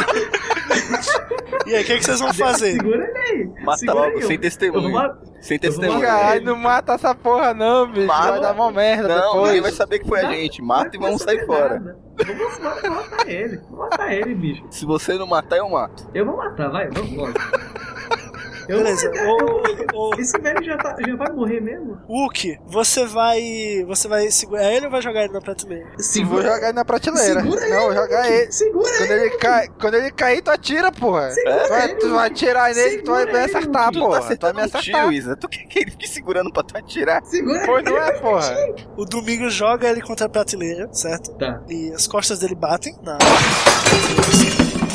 e aí, o que, é que vocês vão fazer? Segura ele aí. Mata segura logo, aí, sem testemunho. vou Sem testemunho. Caralho, não mata essa porra não, bicho. Mata. Vai dar mó merda Não, depois. ninguém vai saber que foi a gente. Mata e vamos sair fora. nada. Eu vou matar ele. Vou matar ele, bicho. Se você não matar, eu mato. Eu vou matar, vai, vamos logo. Eu Beleza, vou ô, Esse velho já, tá, já vai morrer mesmo? Wookie, você vai. Você vai segurar ele ou vai jogar ele na prateleira? Eu vou jogar ele na prateleira. Segura não, vou ele, jogar Wookie. ele. Segura Quando ele. ele, cai, quando ele cair, tu atira, porra. Segura tu, vai, ele, tu vai atirar nele, tu vai me ele, acertar, Wookie. Tu tá porra. Tu vai me um acertar. tiro, Isa. Tu quer que ele fique segurando pra tu atirar? Segura Pois não é, ele. porra. O Domingo joga ele contra a prateleira, certo? Tá. E as costas dele batem na.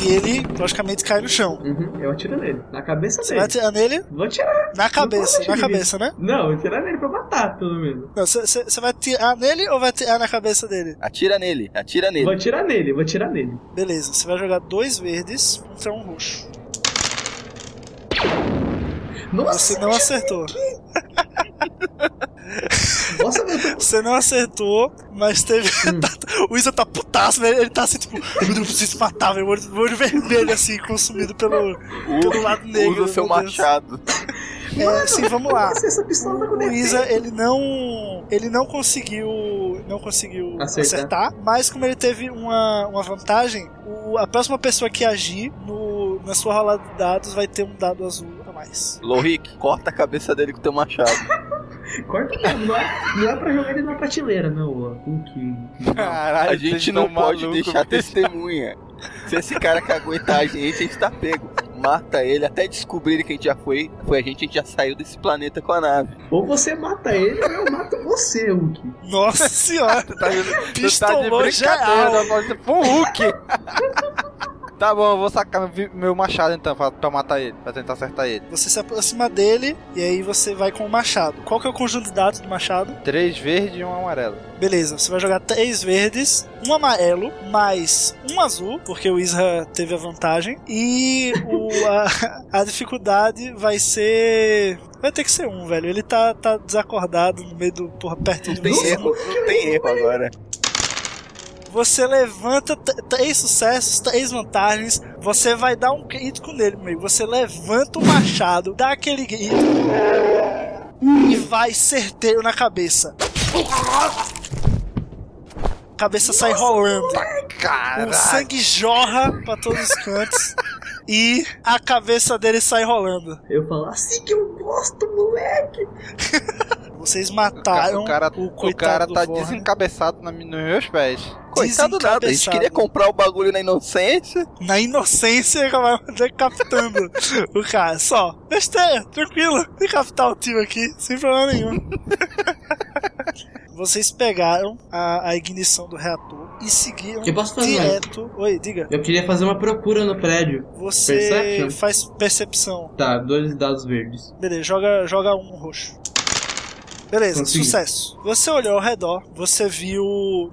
E ele, logicamente, cai no chão. Uhum, eu atiro nele. Na cabeça Você vai dele. atirar nele Vou atirar. na cabeça, na cabeça, né? Não, eu vou atirar nele pra matar, pelo menos. Não, você- vai atirar nele ou vai atirar na cabeça dele? Atira nele, atira Vou nele. atirar nele, vou atirar nele. Beleza, você vai jogar dois verdes contra um roxo. Nossa, Você não acertou. Nossa, meu Deus. Você não acertou, mas teve. o Isa tá putaço, né? Ele tá assim, tipo, meu Deus, preciso matar, meu olho, olho vermelho, assim, consumido pelo, pelo lado negro. Usa seu machado. É, sim, vamos lá. Essa pistola tá com O Isa, ele não. Ele não conseguiu. Não conseguiu Acertar. acertar, mas como ele teve uma, uma vantagem, o- a próxima pessoa que agir no, na sua rolada de dados vai ter um dado azul mais. Lohik, corta a cabeça dele com teu machado. Corta mesmo, não é, não é pra jogar ele na prateleira, não, ó. Caralho, a gente não pode maluco, deixar testemunha. Se esse cara que aguentar a gente, a gente tá pego. Mata ele até descobrir que a gente já foi. Foi a gente, a gente já saiu desse planeta com a nave. Ou você mata ele, ou eu mato você, Hulk. Nossa senhora! Tá, tá de brincadeira, geral. pro Hulk. tá bom, eu vou sacar meu, machado então pra, pra matar ele, pra tentar acertar ele. Você se aproxima dele e aí você vai com o machado. Qual que é o conjunto de dados do machado? Três verdes e um amarelo. Beleza, você vai jogar três verdes, um amarelo, mais um azul, porque o Isra teve a vantagem. E o, a, a dificuldade vai ser. Vai ter que ser um, velho. Ele tá, tá desacordado no meio do. Porra, perto de Tem você. erro, não tem erro agora. Você levanta três sucessos, três vantagens. Você vai dar um crítico nele, meu amigo. Você levanta o machado, dá aquele grito e vai certeiro na cabeça. A cabeça sai rolando. O sangue jorra pra todos os cantos. E a cabeça dele sai rolando. Eu falo assim que eu gosto, moleque. Vocês mataram o cara, o o coitado cara tá Vorne. desencabeçado na- nos meus pés. Coitado nada, a gente queria comprar o bagulho na inocência. Na inocência, vai decapitando o cara. Só, besteira, tranquilo. Decapitar o tio aqui, sem problema nenhum. Vocês pegaram a, a ignição do reator e seguiram Eu posso fazer direto. Oi, diga. Eu queria fazer uma procura no prédio. Você Perception? faz percepção. Tá, dois dados verdes. Beleza, joga, joga um roxo. Beleza, Consegui. sucesso. Você olhou ao redor, você viu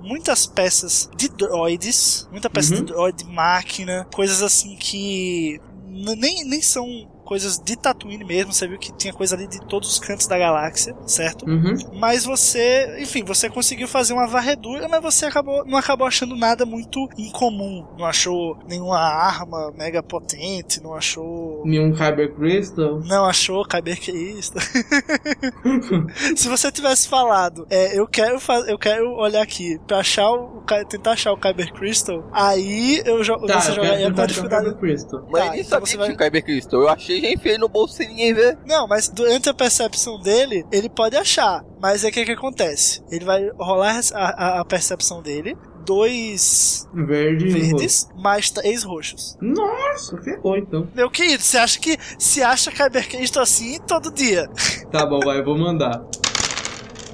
muitas peças de droids, muita peça Uhum. de droid, máquina, coisas assim que nem, nem são coisas de Tatooine mesmo, você viu que tinha coisa ali de todos os cantos da galáxia, certo? Uhum. Mas você, enfim, você conseguiu fazer uma varredura, mas você acabou, não acabou achando nada muito incomum. Não achou nenhuma arma mega potente, não achou Nenhum Kyber Crystal. não achou Kyber Crystal. Se você tivesse falado, é, eu quero eu quero olhar aqui pra achar o tentar achar o Kyber Crystal, aí eu jo Tá, você jogaria com a dificuldade. Kyber Crystal. Mas Tá, nem então sabia você que vai- tinha o Kyber Crystal. Eu achei, já enfiei no bolso sem ninguém ver. Não, mas durante a percepção dele, ele pode achar. Mas é o que, que acontece? Ele vai rolar a, a- a percepção dele, dois Verde e roxo. verdes, mais três roxos. Nossa, ferrou então. Meu querido, você acha que se acha Kyber Crystal assim todo dia? Tá bom, vai, eu vou mandar.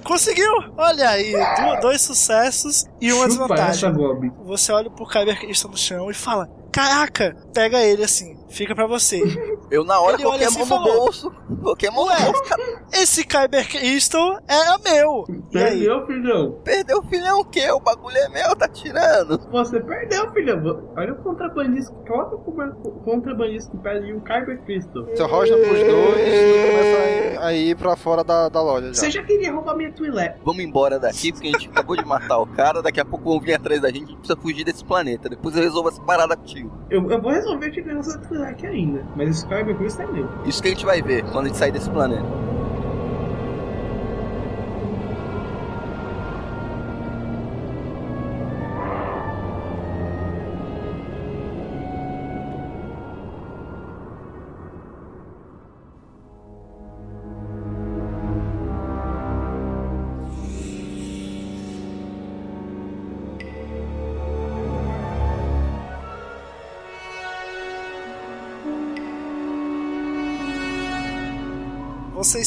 Conseguiu! Olha aí, dois sucessos e uma Chupa desvantagem. essa, Bob. Você olha pro Kyber que está no chão e fala: Caraca! Pega ele assim, fica pra você. Eu na hora Ele coloquei a assim mão no falou, bolso. Coloquei a mão no bolso, cara. Esse Kyber Crystal era meu! E aí? Perdeu, filhão. Perdeu o filhão o quê? O bagulho é meu, tá tirando. Você perdeu, filhão. Olha o contrabandista. Coloca o contrabandista que perde um Kyber Crystal. Você rosna pros dois e começa a ir, a ir pra fora da, da loja já. Você já queria roubar minha Twi'lek. Vamos embora daqui, porque a gente acabou de matar o cara. Daqui a pouco vão vir atrás da gente. A gente precisa fugir desse planeta. Depois eu resolvo essa parada contigo. Eu, eu vou resolver te negócio da Twi'lek ainda. Mas esse Crystal é meu. Isso que a gente vai ver quando a gente sair desse planeta.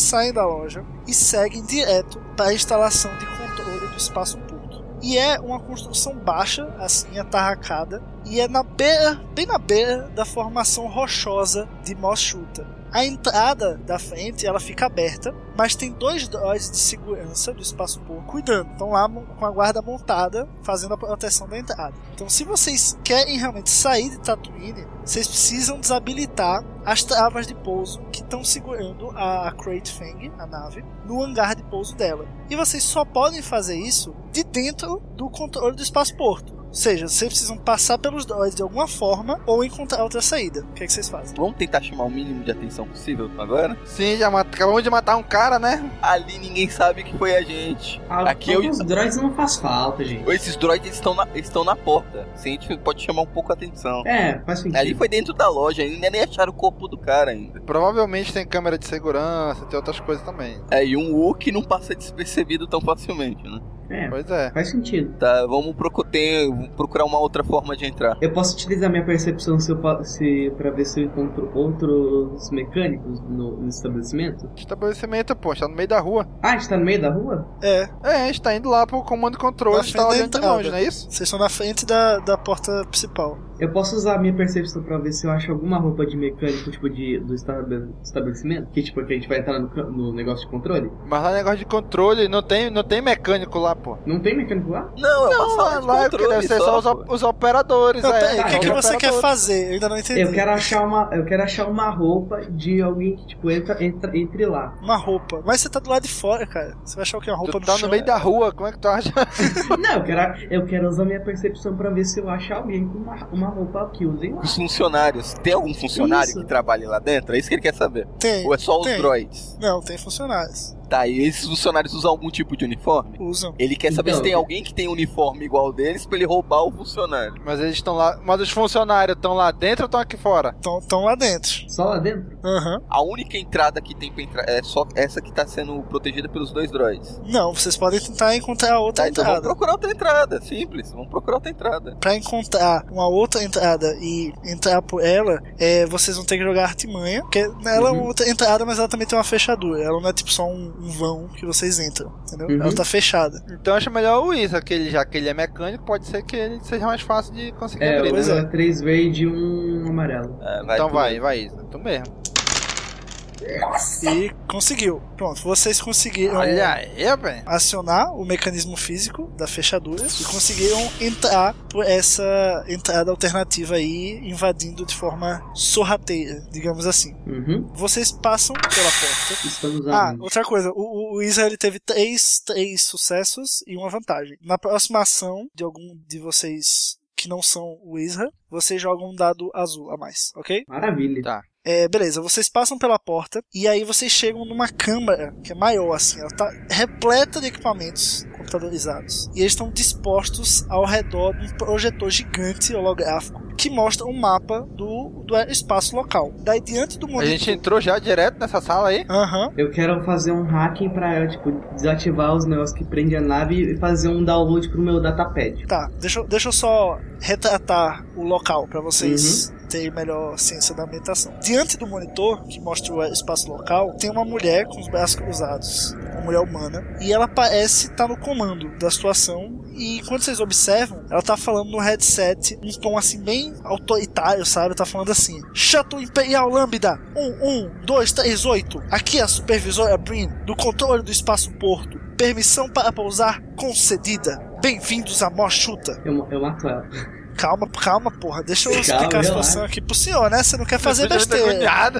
Saem da loja e seguem direto para a instalação de controle do espaço oculto. E é uma construção baixa, assim, atarracada, e é na beira, bem na beira da formação rochosa de Mos Chuta. A entrada da frente ela fica aberta, mas tem dois droids de segurança do espaço por cuidando. Estão lá com a guarda montada, fazendo a proteção da entrada. Então, se vocês querem realmente sair de Tatooine, vocês precisam desabilitar as travas de pouso que estão segurando a Crate Fang, a nave, no hangar de pouso dela. E vocês só podem fazer isso de dentro do controle do espaço porto. Ou seja, vocês precisam passar pelos droids de alguma forma ou encontrar outra saída. O que, é que vocês fazem? Vamos tentar chamar o mínimo de atenção possível agora? Sim, já mat- acabamos de matar um cara, né? Ali ninguém sabe que foi a gente. Ah, Aqui eu os droids não faz falta, gente. Esses droids estão na, estão na porta. Assim, a gente pode chamar um pouco a atenção. É, faz sentido. Ali foi dentro da loja, ainda nem acharam o corpo do cara ainda. Provavelmente tem câmera de segurança, tem outras coisas também. É, e um Wookie não passa despercebido tão facilmente, né? É, Pois é. faz sentido. Tá, vamos procu- ter- procurar uma outra forma de entrar. Eu posso utilizar minha percepção se eu, se, pra ver se eu encontro outros mecânicos no, no estabelecimento? Estabelecimento, pô, está no meio da rua. Ah, a gente tá no meio da rua? É, É, a gente tá indo lá pro comando e controle, a gente tá olhando de longe, não é isso? vocês estão na frente da, da porta principal. Eu posso usar a minha percepção pra ver se eu acho alguma roupa de mecânico, tipo, de, do estabe- estabelecimento? Que, tipo, que a gente vai entrar no, no negócio de controle? Mas lá é negócio de controle, não tem, não tem mecânico lá, pô. Não tem mecânico lá? Não, é uma sala lá é porque controle deve ser só, os, pô. op- os operadores, Não, é. peraí, o que, só que os você quer fazer? Eu ainda não entendi. Eu quero achar uma. Eu quero achar uma roupa de alguém que, tipo, entra, entra, entre lá. Uma roupa. Mas você tá do lado de fora, cara. Você vai achar o que? Uma roupa Tu no tá chão? no meio da rua, como é que tu acha? Não, eu quero, eu quero usar minha percepção pra ver se eu acho alguém com uma, uma roupa que usem lá. Os funcionários. Tem algum funcionário Isso. que trabalha lá dentro? É isso que ele quer saber. Tem. Ou é só os tem. droids? Não, tem funcionários. Tá, e esses funcionários usam algum tipo de uniforme? Usam. Ele quer saber Então, se tem alguém que tem um uniforme igual deles pra ele roubar o funcionário. Mas eles estão lá. Mas os funcionários estão lá dentro ou estão aqui fora? Estão lá dentro. Só lá dentro? Aham. A única entrada que tem pra entrar é só essa que tá sendo protegida pelos dois droids. Não, vocês podem tentar encontrar outra Tá, então vamos entrada. procurar outra entrada. Simples, vamos procurar outra entrada. Pra encontrar uma outra entrada e entrar por ela, é, vocês vão ter que jogar artimanha. Porque ela é Uhum. uma outra entrada, mas ela também tem uma fechadura. Ela não é tipo só um vão que vocês entram, entendeu? Uhum. Ela tá fechada. Então acho melhor o Isa, que ele, já que ele é mecânico, pode ser que ele seja mais fácil de conseguir É, abrir. pois né? usa três verde e um amarelo. É, Então tu- vai, vai, Isa. Tu mesmo. E conseguiu. Pronto, vocês conseguiram Olha aí, acionar o mecanismo físico da fechadura e conseguiram entrar por essa entrada alternativa aí, invadindo de forma sorrateira, digamos assim. Uhum. Vocês passam pela porta. Estamos Ah, aonde? outra coisa, o, o Israel ele teve três, três sucessos e uma vantagem. Na próxima ação de algum de vocês que não são o Israel, vocês jogam um dado azul a mais, ok? Maravilha. Tá. É, beleza, vocês passam pela porta e aí vocês chegam numa câmara que é maior, assim, ela tá repleta de equipamentos computadorizados. E eles estão dispostos ao redor de um projetor gigante holográfico que mostra um mapa do, do espaço local. Daí diante do A monitor. gente entrou já direto nessa sala aí? Aham. Eu quero fazer um hacking pra, tipo, desativar os negócios que prende a nave e fazer um download pro meu datapad. Tá, deixa, eu- deixa eu só retratar o local pra vocês terem melhor ciência da ambientação. Diante do monitor, que mostra o espaço local, tem uma mulher com os braços cruzados, uma mulher humana, e ela parece estar no comando da situação. E quando vocês observam, ela tá falando no headset, um tom assim bem autoritário, sabe? Tá falando assim: Shuttle Imperial Lambda 11238. Aqui é a supervisora Brin, do controle do espaço porto. Permissão para pousar concedida. Bem-vindos a Mó Chuta. Eu, eu mato ela. Calma, calma, porra. Deixa eu Calma, explicar a situação aqui pro senhor, né? Você não quer fazer Eu tô besteira.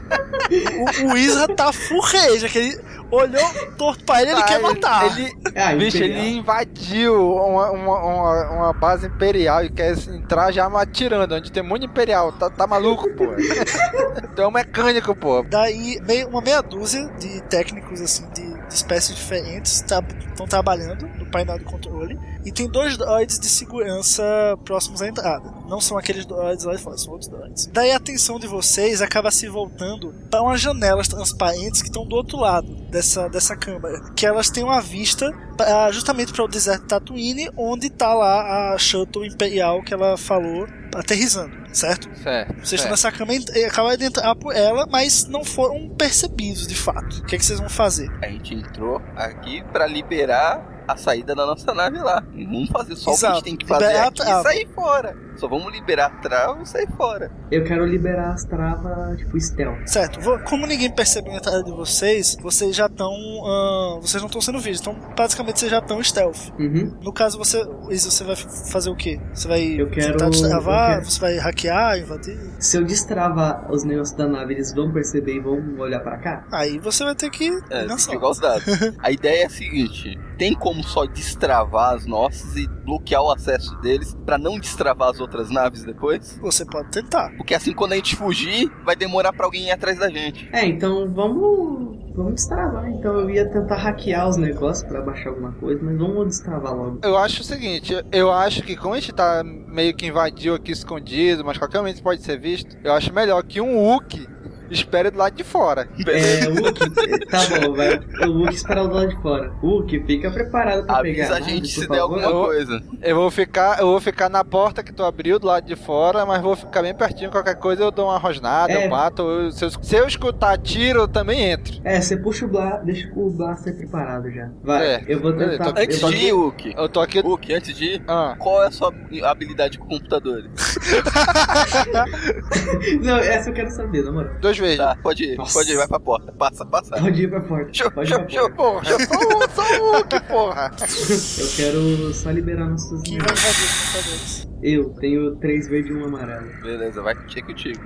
O, o Isra tá full rage, que ele olhou torto pra ele, ele Tá, quer matar. Ele, Ah, bicho, ele invadiu uma, uma, uma, uma base imperial e quer entrar já atirando, onde tem muito imperial. Tá, tá maluco, pô? tu é um mecânico, pô. Daí, meio- uma meia dúzia de técnicos, assim, de, de espécies diferentes estão trabalhando no painel de controle. E tem dois droids de segurança próximos à entrada. Não são aqueles droids lá de fora, são outros droids. Daí a atenção de vocês acaba se voltando para umas janelas transparentes que estão do outro lado dessa, dessa câmara. Que elas têm uma vista pra, justamente para o deserto de Tatooine, onde tá lá a Shuttle Imperial que ela falou aterrizando, certo? Certo. Vocês estão nessa cama e acabaram de entrar por ela, mas não foram percebidos de fato. O que, é que vocês vão fazer? A gente entrou aqui pra liberar a saída da nossa nave lá. Vamos fazer só o que a Exato. gente tem que fazer Liberar aqui a- e sair fora. Só vamos liberar a trava e sair fora. Eu quero liberar as travas, tipo, stealth. Certo, como ninguém percebeu a entrada de vocês, vocês já estão. vocês não estão sendo vistos, então praticamente vocês já estão stealth. Uhum. No caso, você. Isso você vai fazer o quê? Você vai Eu quero- tentar destravar? eu quero- Você vai hackear, invadir? Se eu destravar os negócios da nave, eles vão perceber e vão olhar pra cá? Aí você vai ter que. É, tem que jogar os dados. a ideia é a seguinte: tem como só destravar as nossas e bloquear o acesso deles pra não destravar as outras naves depois? Você pode tentar. Porque assim, quando a gente fugir, vai demorar pra alguém ir atrás da gente. É, então vamos. Vamos destravar. Então eu ia tentar hackear os negócios pra baixar alguma coisa, mas vamos destravar logo. Eu acho o seguinte, eu acho que como a gente tá meio que invadiu aqui escondido, mas qualquer momento pode ser visto, eu acho melhor que um Wookie espere do lado de fora. É, o Wookie, tá bom, vai. O Wookie esperar do lado de fora. Wookie, fica preparado pra Avisa pegar. a gente nave, se der alguma coisa. Eu vou ficar, eu vou ficar na porta que tu abriu do lado de fora, mas vou ficar bem pertinho, qualquer coisa eu dou uma rosnada, É. eu bato, eu- se, eu, se eu escutar tiro, eu também entro. É, você puxa o Blast, deixa o Blaster preparado já. Vai, É, eu vou tentar. tô- eu Antes vou- de ir, Hulk. Eu tô aqui. Hulk, antes de ir, Ah. qual é a sua habilidade com computadores? Não, essa eu quero saber, na moral. Duas vezes. Tá, pode ir, Nossa. pode ir, vai pra porta. Passa, passa. Pode ir pra porta. Show, Pode show, show. porta. Porra, eu sou, sou o Hulk, porra. Eu quero só liberar nossos Quem vai invadir os computadores? Eu tenho três verdes e um amarelo. Beleza, vai contigo contigo.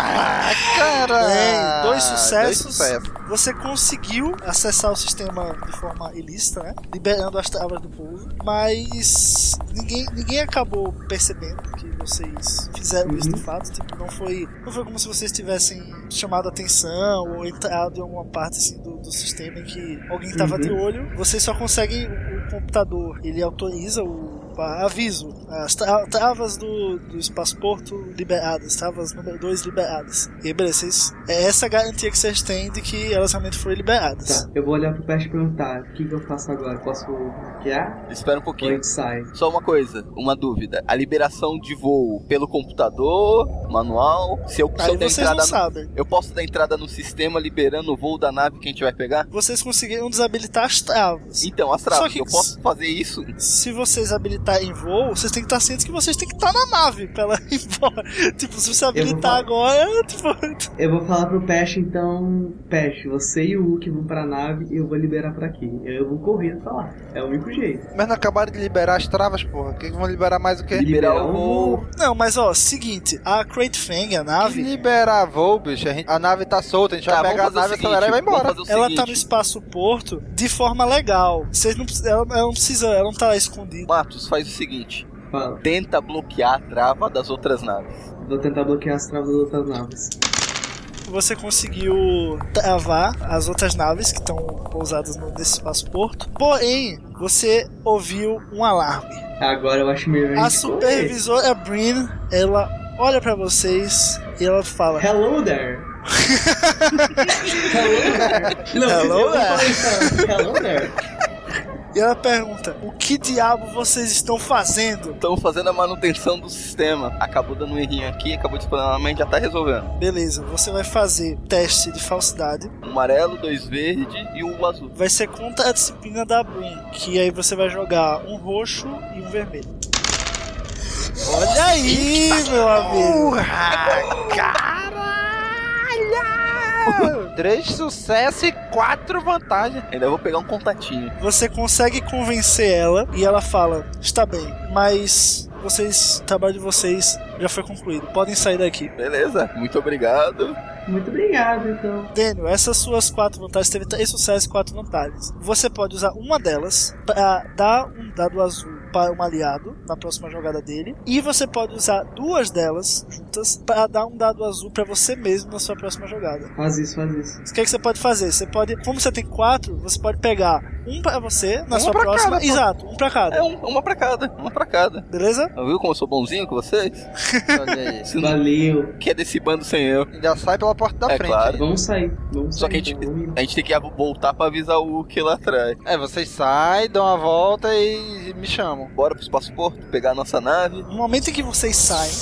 Ah, cara! Bem, dois sucessos. Dois sucessos. Você conseguiu acessar o sistema de forma ilícita, né? Liberando as travas do povo. Mas ninguém, ninguém acabou percebendo que vocês fizeram isso de fato. Tipo, não foi, não foi como se vocês tivessem chamado atenção ou entrado em alguma parte assim, do, do sistema em que alguém estava Uhum. de olho. Vocês só conseguem. O, o computador ele autoriza o aviso, as tra- travas do, do espaço-porto liberadas, travas número 2 liberadas. E beleza, vocês, é essa a garantia que vocês têm de que elas realmente foram liberadas. Tá, eu vou olhar pro peste e perguntar: o que, que eu faço agora? Posso hackear? Espera um Ou a pouquinho. gente sai? Só uma coisa, uma dúvida. A liberação de voo pelo computador, manual, se eu, se Aí vocês entrada não no, sabem. eu posso dar entrada no sistema liberando o voo da nave que a gente vai pegar? Vocês conseguiram desabilitar as travas. Então, as travas, Só que- eu posso fazer isso? Se vocês habilitarem voo, vocês têm que estar cientes que vocês têm que estar na nave pra ela ir embora. Tipo, se você habilitar falar- agora, tipo. Eu vou falar pro Peste então: Peste, você e o Hulk vão pra nave e eu vou liberar pra aqui. Eu vou correr pra lá. É o único jeito. Mas não acabaram de liberar as travas, porra. Que que vão liberar mais o quê? Liberar o voo. Não, mas ó, seguinte, a Crate Fang, a Que nave, liberar voo, bicho. A, gente- a nave tá solta, a gente Tá, vai pegar a nave, seguinte, acelerar e vai embora. ela seguinte. tá no espaço porto de forma legal. Vocês não, ela, ela não precisa, ela não tá escondida. Matos, faz o seguinte. Fala. Tenta bloquear a trava das outras naves. Vou tentar bloquear as travas das outras naves. Você conseguiu travar as outras naves que estão pousadas nesse espaço porto. Porém, você ouviu um alarme. Agora eu acho melhor A supervisora Brin, ela olha pra vocês e ela fala. Hello there! Hello there! Não, Hello there. Hello there! E ela pergunta: O que diabo vocês estão fazendo? Estamos fazendo a manutenção do sistema. Acabou dando um errinho aqui, acabou de explanar, mas já tá resolvendo. Beleza, você vai fazer teste de falsidade. Um amarelo, dois verde e o azul. Vai ser contra a disciplina da Brin. Que aí você vai jogar um roxo e um vermelho. Olha aí, meu amigo! Três sucessos e quatro vantagens. Ainda vou pegar um contatinho. Você consegue convencer ela e ela fala: Está bem, mas vocês, o trabalho de vocês já foi concluído. Podem sair daqui. Beleza, muito obrigado. Muito obrigado, então. Daniel, essas suas quatro vantagens teve três sucessos e quatro vantagens. Você pode usar uma delas para dar um dado azul para um aliado na próxima jogada dele, e você pode usar duas delas juntas para dar um dado azul para você mesmo na sua próxima jogada. Faz isso, faz isso. O que, é que você pode fazer? Você pode, como você tem quatro, você pode pegar um para você na Um sua pra próxima. cada. Exato, um para cada. É um- uma pra cada, uma pra cada. Beleza? Viu como eu sou bonzinho com vocês? Olha aí. Não Valeu. quer desse bando sem eu. Já sai pela porta da É frente. claro. Vamos sair. Vamos Só sair. que a gente, vamos a gente tem que voltar pra avisar o Hulk lá atrás. É, vocês saem, dão uma volta e me chamam. Bora pro espaço porto, pegar a nossa nave. No momento em que vocês saem,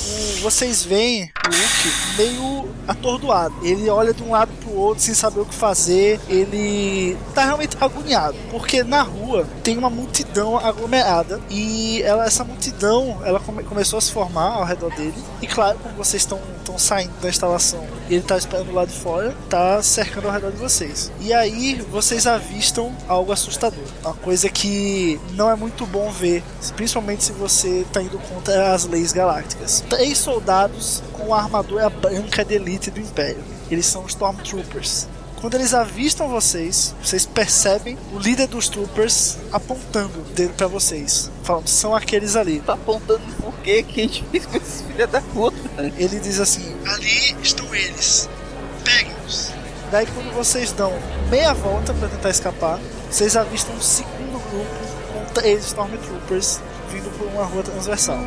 vocês veem o Hulk meio atordoado. Ele olha de um lado pro pro outro sem saber o que fazer. Ele tá realmente agoniado, porque na rua tem uma multidão aglomerada e ela, essa multidão ela come, começou a se formar ao redor dele. E claro, como vocês estão estão saindo da instalação e ele tá esperando lá de fora, tá cercando ao redor de vocês. E aí vocês avistam algo assustador, uma coisa que não é muito bom ver, principalmente se você tá indo contra as leis galácticas. Três soldados com a armadura branca de elite do Império. Eles são Stormtroopers. Quando eles avistam vocês, vocês percebem o líder dos troopers apontando o dedo pra vocês, falando: são aqueles ali. Tá apontando por quê? Que a gente fez com esses filhos da puta? Ele diz assim: ali estão eles, peguem-os. Daí, quando vocês dão meia volta pra tentar escapar, vocês avistam um segundo grupo três Stormtroopers vindo por uma rua transversal.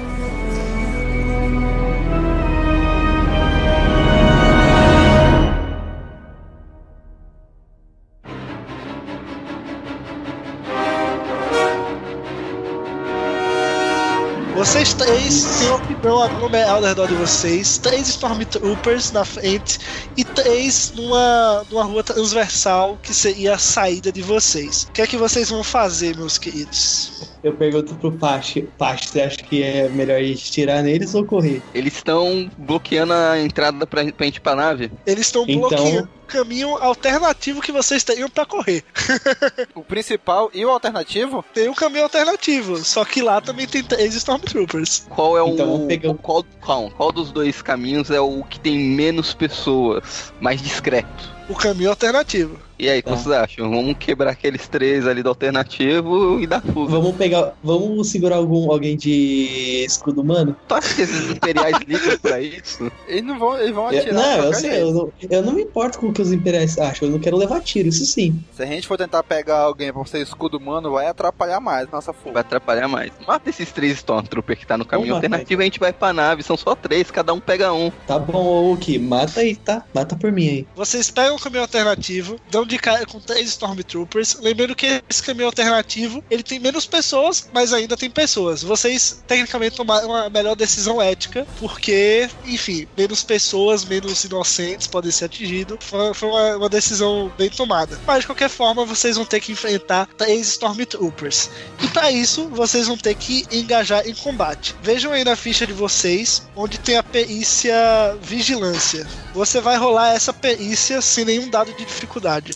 Vocês três têm uma opinião aglomerada ao redor de vocês, três Stormtroopers na frente e três numa, numa rua transversal que seria a saída de vocês. O que é que vocês vão fazer, meus queridos? Eu pergunto pro Pache, Pache, você acha que é melhor a gente tirar neles ou correr? Eles estão bloqueando a entrada pra, pra gente ir pra nave? Eles estão Então- bloqueando o caminho alternativo que vocês teriam pra correr. O principal e o alternativo? Tem um caminho alternativo, só que lá também tem três Stormtroopers. Qual é Então, o. Qual, qual, qual dos dois caminhos é o que tem menos pessoas, mais discreto? O caminho alternativo. E aí, o Tá. que vocês acham? Vamos quebrar aqueles três ali do alternativo e dar fuga. Vamos pegar. Vamos segurar algum, alguém de escudo humano? Tu acha que esses imperiais ligam pra isso? Eles não vão, eles vão Eu- atirar. não, de eu sei, eu não, eu não me importo com o que os imperiais acham, eu não quero levar tiro, isso sim. Se a gente for tentar pegar alguém pra ser escudo humano, vai atrapalhar mais nossa fuga. Vai atrapalhar mais. Mata esses três Stormtrooper que tá no caminho Vamos alternativo e a gente vai pra nave. São só três, cada um pega um. Tá bom, Oki, mata aí, tá? Mata por mim aí. Vocês pegam o caminho alternativo, dão de cara com três Stormtroopers. Lembrando que esse caminho alternativo ele tem menos pessoas, mas ainda tem pessoas. Vocês tecnicamente tomaram a melhor decisão ética, porque, enfim, menos pessoas, menos inocentes podem ser atingidos. Foi, foi uma, uma decisão bem tomada. Mas de qualquer forma, vocês vão ter que enfrentar três Stormtroopers. E para isso, vocês vão ter que engajar em combate. Vejam aí na ficha de vocês onde tem a perícia Vigilância. Você vai rolar essa perícia sem nenhum dado de dificuldade.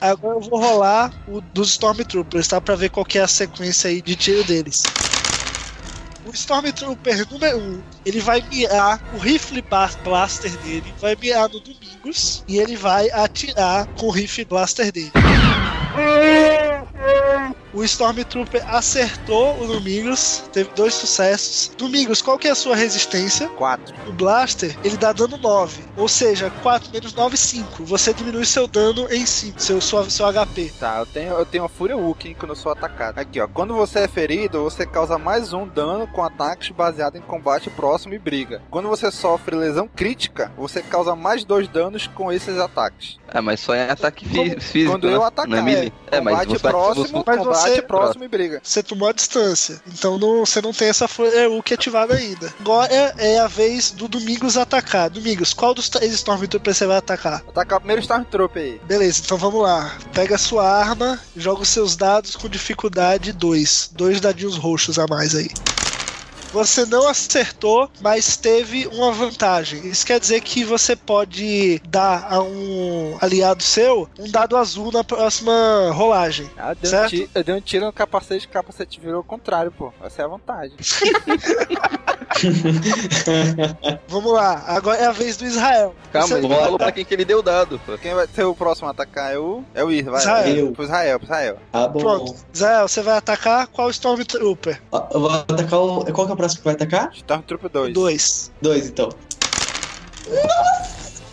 Agora eu vou rolar o dos Stormtroopers, tá? Pra ver qual que é a sequência aí de tiro deles. O Stormtrooper número 1, um, ele vai mirar o rifle blaster dele, vai mirar no Domingos e ele vai atirar com o rifle blaster dele. O Stormtrooper acertou o Domingos, teve dois sucessos. Domingos, qual que é a sua resistência? 4. O Blaster, ele dá dano 9. Ou seja, 4 menos 9, 5. Você diminui seu dano em 5, seu, sua, seu HP. Tá, eu tenho, eu tenho a Fúria Wookiee quando eu sou atacado. Aqui, ó. Quando você é ferido, você causa mais um dano com ataques baseado em combate próximo e briga. Quando você sofre lesão crítica, você causa mais dois danos com esses ataques. Ah, mas só é ataque fí- físico. Quando né? eu Não atacar, é é, melee. É, mas combate você, próximo, você- Mas combate você- próximo e briga. Você tomou a distância. Então não, você não tem essa Fureuke ativada ainda. Agora é a vez do Domingos atacar. Domingos, qual dos três Stormtroopers você vai atacar? Atacar o primeiro Stormtrooper aí. Beleza, então vamos lá. Pega a sua arma, joga os seus dados com dificuldade 2. Dois dadinhos roxos a mais aí. Você não acertou, mas teve uma vantagem. Isso quer dizer que você pode dar a um aliado seu um dado azul na próxima rolagem. Ah, eu dei, um Certo? ti- eu dei um tiro no capacete, o capacete virou o contrário, pô. Essa é a vantagem. Vamos lá, agora é a vez do Israel. Calma, Você- ele não falou pra quem que ele deu o dado. pô. Quem vai ser o próximo a atacar é o. É o Ir, vai. Israel. Pro Israel, pro Israel. Tá bom. Pronto, Israel, você vai atacar qual Stormtrooper? Ó, Eu vou atacar o. Qual que é o próximo que vai atacar? Stormtrooper 2. Dois. Dois, então.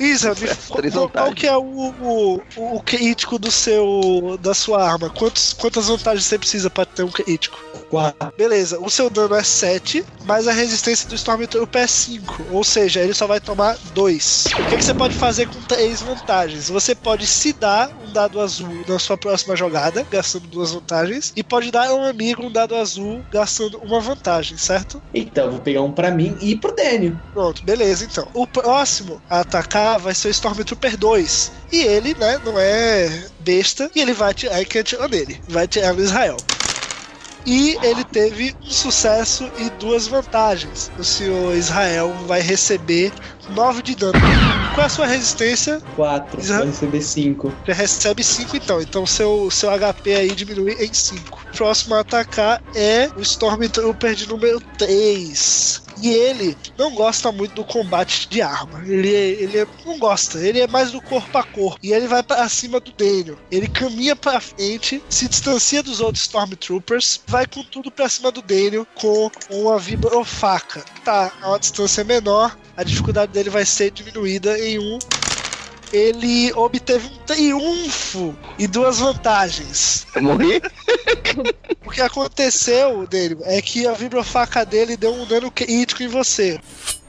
Isa, qual, qual que é o, o, o crítico do seu da sua arma? Quantos, quantas vantagens você precisa pra ter um crítico? Quatro. Beleza, o seu dano é 7, mas a resistência do Stormtrooper é 5. Ou seja, ele só vai tomar 2. O que, que você pode fazer com 3 vantagens? Você pode se dar um dado azul na sua próxima jogada, gastando duas vantagens, e pode dar a um amigo um dado azul, gastando uma vantagem, certo? Então, eu vou pegar um pra mim e pro Daniel. Pronto, beleza então. O próximo a atacar atacar vai ser o Stormtrooper 2. E ele, né, não é besta, e ele vai atirar, que atirar nele. Vai atirar no Israel. E ele teve um sucesso e duas vantagens. O senhor Israel vai receber 9 de dano. Qual é a sua resistência? 4, vai receber 5. Já recebe 5 então. Então seu, seu HP aí diminui em 5. Próximo a atacar é o Stormtrooper de número 3. E ele não gosta muito do combate de arma. Ele, ele é- não gosta. Ele é mais do corpo a corpo. E ele vai para cima do Daniel. Ele caminha pra frente, se distancia dos outros Stormtroopers, vai com tudo pra cima do Daniel com uma vibrofaca. Tá a uma distância menor, a dificuldade dele vai ser diminuída em um ele obteve um triunfo e duas vantagens. Eu morri? O que aconteceu dele é que a vibrofaca dele deu um dano crítico em você.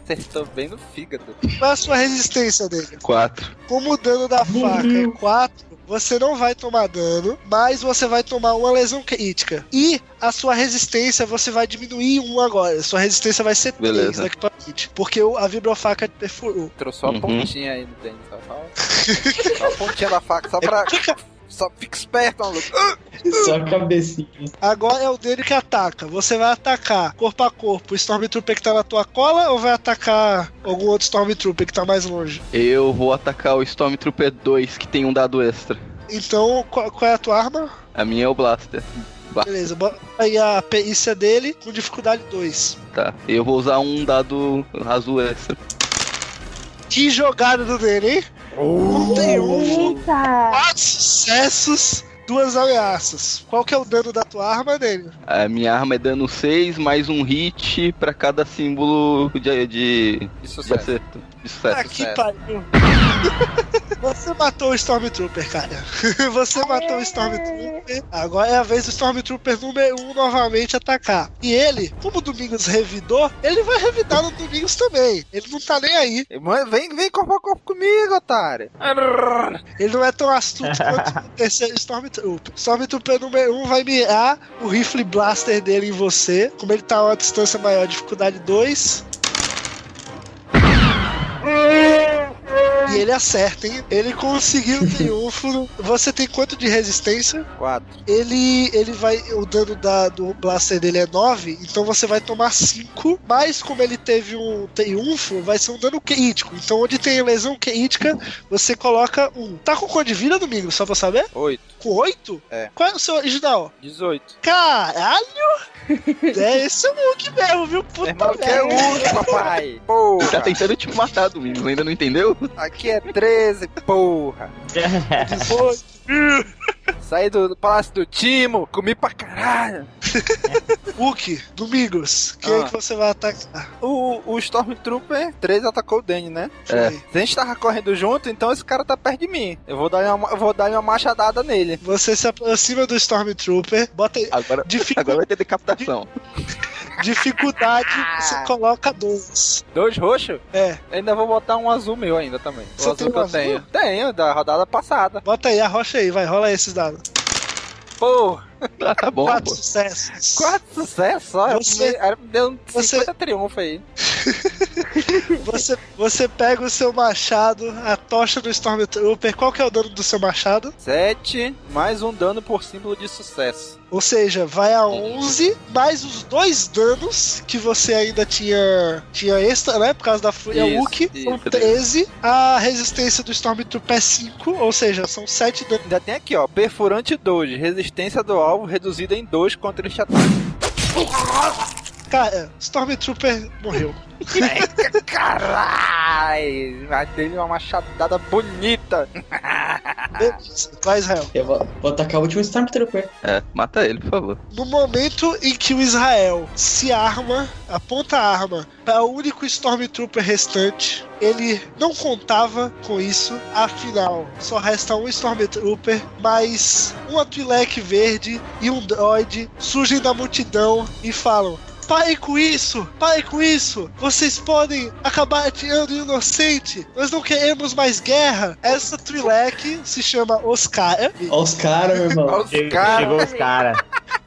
Acertou bem no fígado. Qual é a sua resistência dele? 4. Como o dano da faca é 4, você não vai tomar dano, mas você vai tomar uma lesão crítica. E a sua resistência você vai diminuir um agora. Sua resistência vai ser 3 Beleza. daqui pra frente. Porque o- a vibrofaca perfurou. Trouxe só a Uhum. pontinha aí no Denis, só fala. Só a pontinha da faca, só pra. Só fica esperto, maluco. Só a cabecinha. Agora é o dele que ataca. Você vai atacar corpo a corpo o Stormtrooper que tá na tua cola ou vai atacar algum outro Stormtrooper que tá mais longe? Eu vou atacar o Stormtrooper 2, que tem um dado extra. Então, qual, qual é a tua arma? A minha é o Blaster. Ba- Beleza, bota aí a perícia dele com dificuldade 2. Tá. Eu vou usar um dado azul extra. Que jogada do dele, hein? Um triunfo, Eita! quatro sucessos, duas ameaças. Qual que é o dano da tua arma, dele? A minha arma é dano 6, mais um hit pra cada símbolo de, de, De acerto. Sucesso. Ah, que pariu. Você matou o Stormtrooper, cara. Você matou o Stormtrooper. Agora é a vez do Stormtrooper número 1 um novamente atacar. E ele, como o Domingos revidou, ele vai revidar no Domingos também. Ele não tá nem aí. Mano, vem, vem corpo a corpo comigo, otário. Ele não é tão astuto quanto o terceiro Stormtrooper. Stormtrooper número 1 um vai mirar o rifle blaster dele em você. Como ele tá a uma distância maior, dificuldade 2. Yeah. E ele acerta, hein? Ele conseguiu o triunfo. Você tem quanto de resistência? 4. Ele, ele vai. O dano da, do blaster dele é 9, então você vai tomar 5. Mas como ele teve um triunfo, vai ser um dano crítico. Então, onde tem lesão crítica, você coloca um. Tá com quanto de vida, Domingo? Só pra saber? 8. Com 8? É. Qual é o seu original? 18. Caralho! é esse é o Hulk mesmo, viu? Puta Irmão, que é merda. um, papai. Tá Porra. tentando te matar, Domingos, ainda não entendeu? Aqui é 13, porra. Saí do Palácio do Timo, comi pra caralho. Hulk, Domingos, quem é Ah. que você vai atacar? O, o Stormtrooper 3 atacou o Danny, né? É. A gente tava correndo junto, então esse cara tá perto de mim. Eu vou dar uma, eu vou dar uma machadada nele. Você se aproxima do Stormtrooper, bota aí. Agora, Dificu- agora vai ter decapitação. Dificuldade, você coloca 2. Dois roxos? É. Ainda vou botar um azul meu ainda também. O Você azul tem que um eu azul? tenho. Tenho, da rodada passada. Bota aí, arrocha aí, vai, rola esses dados. Porra, Ah, tá bom, Quatro pô. sucessos. quatro sucessos só. Você- Deu um você- 50 triunfo aí. Você, você pega o seu machado, a tocha do Stormtrooper. Qual que é o dano do seu machado? 7, mais um dano por símbolo de sucesso. Ou seja, vai a 11, mais os dois danos que você ainda tinha, tinha extra, né? Por causa da Fúria Isso, Wookie. São isso. 13. A resistência do Stormtrooper é 5, ou seja, são 7 danos. Ainda tem aqui, ó. Perfurante 2. Resistência do alvo reduzida em 2 contra este ataque. Cara, Stormtrooper morreu. Caralho! Ter uma machadada bonita. Vai, Israel. Eu vou, vou atacar o último Stormtrooper. É, mata ele, por favor. No momento em que o Israel se arma, aponta a arma para o único Stormtrooper restante, ele não contava com isso, afinal, só resta um Stormtrooper, mas uma Twi'lek verde e um droid surgem da multidão e falam. Parem com isso! Parem com isso! Vocês podem acabar atirando em inocente! Nós não queremos mais guerra! Essa Twi'lek se chama Oscar. Olha os caras, meu irmão. Olha os caras. Chegou os caras.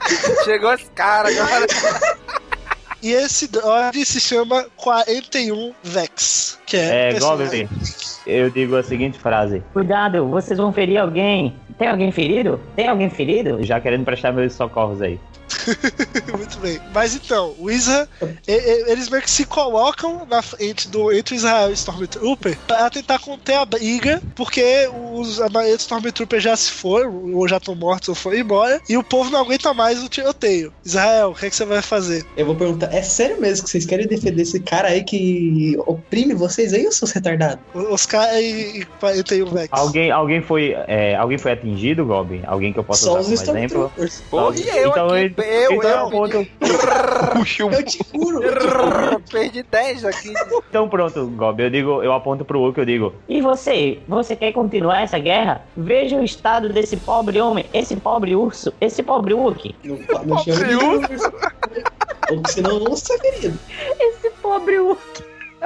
Chegou os caras agora. e esse droid se chama 41 Vex. Que é, É. Goblin, eu digo a seguinte frase: Cuidado, vocês vão ferir alguém. Tem alguém ferido? Tem alguém ferido? Já querendo prestar meus socorros aí. Muito bem. Mas então, o Isra, e- e- eles meio que se colocam na frente do entre o Israel e o Stormtrooper pra tentar conter a briga, porque os, a maioria dos Stormtroopers já se foram, ou já estão mortos ou foram embora, e o povo não aguenta mais o tiroteio. Israel, o que, é que você vai fazer? Eu vou perguntar, é sério mesmo que vocês querem defender esse cara aí que oprime vocês aí, ou seus retardados? Os caras e, e 41 Vex. Alguém, alguém, foi, é, alguém foi atingido, Goblin? Alguém que eu possa Só usar os como exemplo? Stormtroopers. Porra, e eu então, aqui, eu, eu, então, eu, pronto, Puxa o Eu te juro, eu perdi 10 aqui. então pronto, Goblin. Eu digo, eu aponto pro Hulk, eu digo. E você? Você quer continuar essa guerra? Veja o estado desse pobre homem, esse pobre urso, esse pobre Hulk. Não, não chama de urso. Ou senão não ser ferido. Esse pobre urso.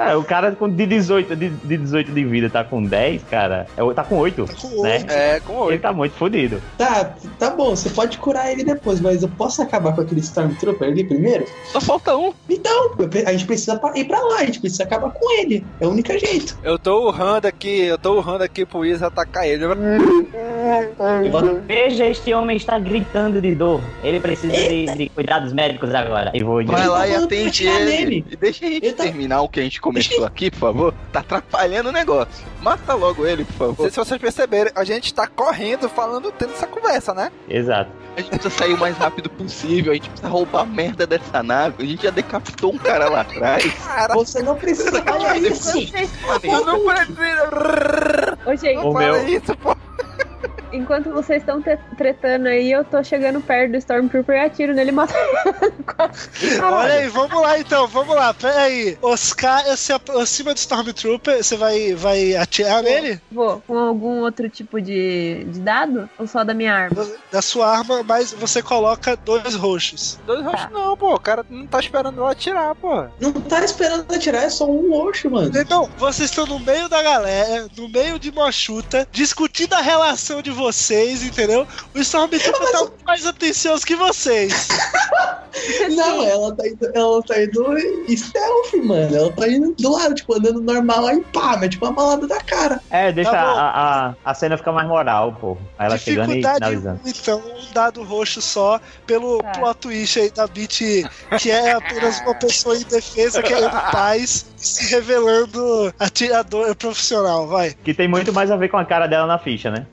Cara, o cara com de 18 de, de 18 de vida tá com 10, cara. É, tá com 8, com né? oito. É, com Ele 8. tá muito fodido. Tá, tá bom, você pode curar ele depois, mas eu posso acabar com aquele Stormtrooper ali primeiro? Só falta um. Então, a gente precisa ir pra lá, a gente precisa acabar com ele. É o único jeito. Eu tô urrando aqui, eu tô urrando aqui pro Isa atacar ele. Veja, este homem está gritando de dor. Ele precisa de, de cuidados médicos agora. E vou Vai lá e atende ele. nele. E deixa a gente Ele tá- terminar o que a gente começou aqui, por favor. Tá atrapalhando o negócio. Mata logo ele, por Não sei favor. se vocês perceberam, a gente tá correndo, falando, tendo essa conversa, né? Exato. A gente precisa sair o mais rápido possível. A gente precisa roubar a merda dessa nave. A gente já decapitou um cara lá atrás. Cara, Você não precisa falar isso. Eu não preciso. Ô, gente, O Não fala meu- isso, pô. Enquanto vocês estão tretando aí, eu tô chegando perto do Stormtrooper e atiro nele e mato Olha aí, vamos lá então, vamos lá, pera aí. Oscar se aproxima do Stormtrooper, você vai, vai atirar nele? Vou. Com algum outro tipo de, de dado? Ou só da minha arma? Da sua arma, mas você coloca dois roxos. Dois roxos não, pô. O cara não tá esperando eu atirar, pô. Não tá esperando atirar, é só um roxo, mano. Então, vocês estão no meio da galera, no meio de uma chuta, discutindo a relação de vocês, entendeu? O Stormtrooper tá muito mais atencioso que vocês. Não, ela tá indo, ela tá indo stealth, mano. Ela tá indo do lado, tipo, andando normal, aí pá, mete uma balada da cara. É, deixa Tá a, a, a cena ficar mais moral, pô. Aí ela chegando e Dificuldade finalizando. 1, então, um dado roxo só, pelo Tá. plot twist aí da Beat, que é apenas uma pessoa indefesa querendo paz e se revelando atirador profissional, vai. Que tem muito mais a ver com a cara dela na ficha, né?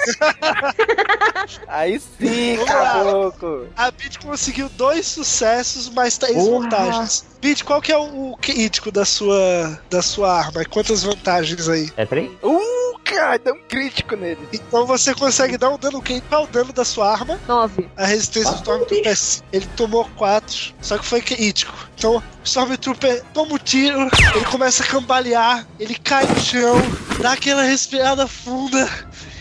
Aí sim, caboclo. A Beat conseguiu dois sucessos, mais três Porra. vantagens. Beat, qual que é o, o crítico da sua, da sua arma? Quantas vantagens aí? É trem? Uh, cara, deu um crítico nele. Então você consegue dar um dano. Quem qual é o dano da sua arma? Nove. A resistência do Stormtrooper é cinco. Ele tomou 4, só que foi crítico. Então, o Stormtrooper toma o tiro, ele começa a cambalear, ele cai no chão, dá aquela respirada funda.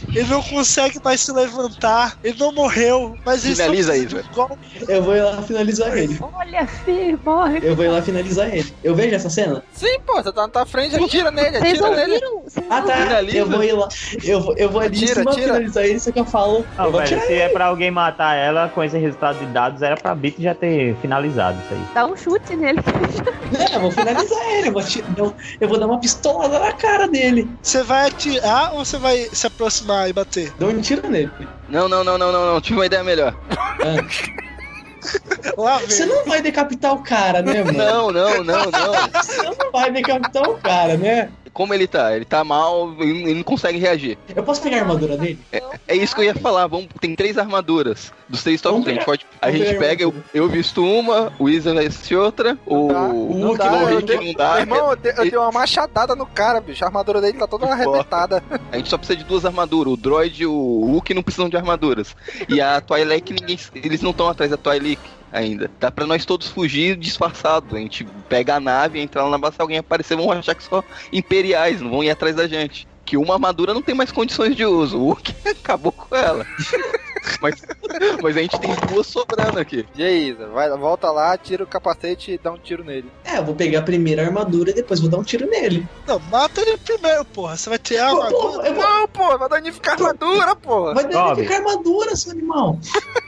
Ele não consegue mais se levantar, ele não morreu, mas ele Finaliza só- aí, velho. Eu vou ir lá finalizar ele. Olha, filho, morre. Eu vou ir lá finalizar ele. Eu vejo essa cena? Sim, pô, você tá na tua frente, atira nele, Vocês atira nele. ouviram? Vocês Ah, tá. Finaliza. Eu vou ir lá. Eu vou, eu vou ali Tira, em cima tira. finalizar ele, só que eu falo. Não, eu vou velho, se ele. é pra alguém matar ela com esse resultado de dados, era pra Bit já ter finalizado isso aí. Dá um chute nele. Não, eu vou finalizar ele. Eu vou, atirar, eu, eu vou dar uma pistolada na cara dele. Você vai atirar ou você vai se aproximar e bater? Dou um tiro nele. Não, não, não, não, não, não. Tive uma ideia melhor. Lá vem. Você não vai decapitar o cara, né, mano? Não, não, não, não. Você não vai decapitar o cara, né? Como ele tá? Ele tá mal, ele não consegue reagir. Eu posso pegar a armadura dele? É isso que eu ia falar. Vamos, tem três armaduras dos três tops. A gente, pode, a gente pega, eu, eu visto uma, o Isa veste outra, o, dá, o Não Hulk dá, não, eu Hulk dei, não dá. Meu irmão, eu dei, eu dei uma machadada no cara, bicho. A armadura dele tá toda arrebentada. A gente só precisa de duas armaduras. O Droid e o Hulk não precisam de armaduras. E a Twilight, ninguém, eles não estão atrás da Twilight ainda. Dá pra nós todos fugir disfarçado. A gente pega a nave, entra lá na base, se alguém aparecer, vão achar que são imperiais, não vão ir atrás da gente. Que uma armadura não tem mais condições de uso. O Hulk acabou com ela. Mas, mas a gente tem duas sobrando aqui. E aí, Isa? Vai, volta lá, tira o capacete e dá um tiro nele. É, eu vou pegar a primeira armadura e depois vou dar um tiro nele. Não, mata ele primeiro, porra. Você vai tirar a armadura. Não, pô, vai danificar a armadura, pô. Vai danificar a armadura, seu animal.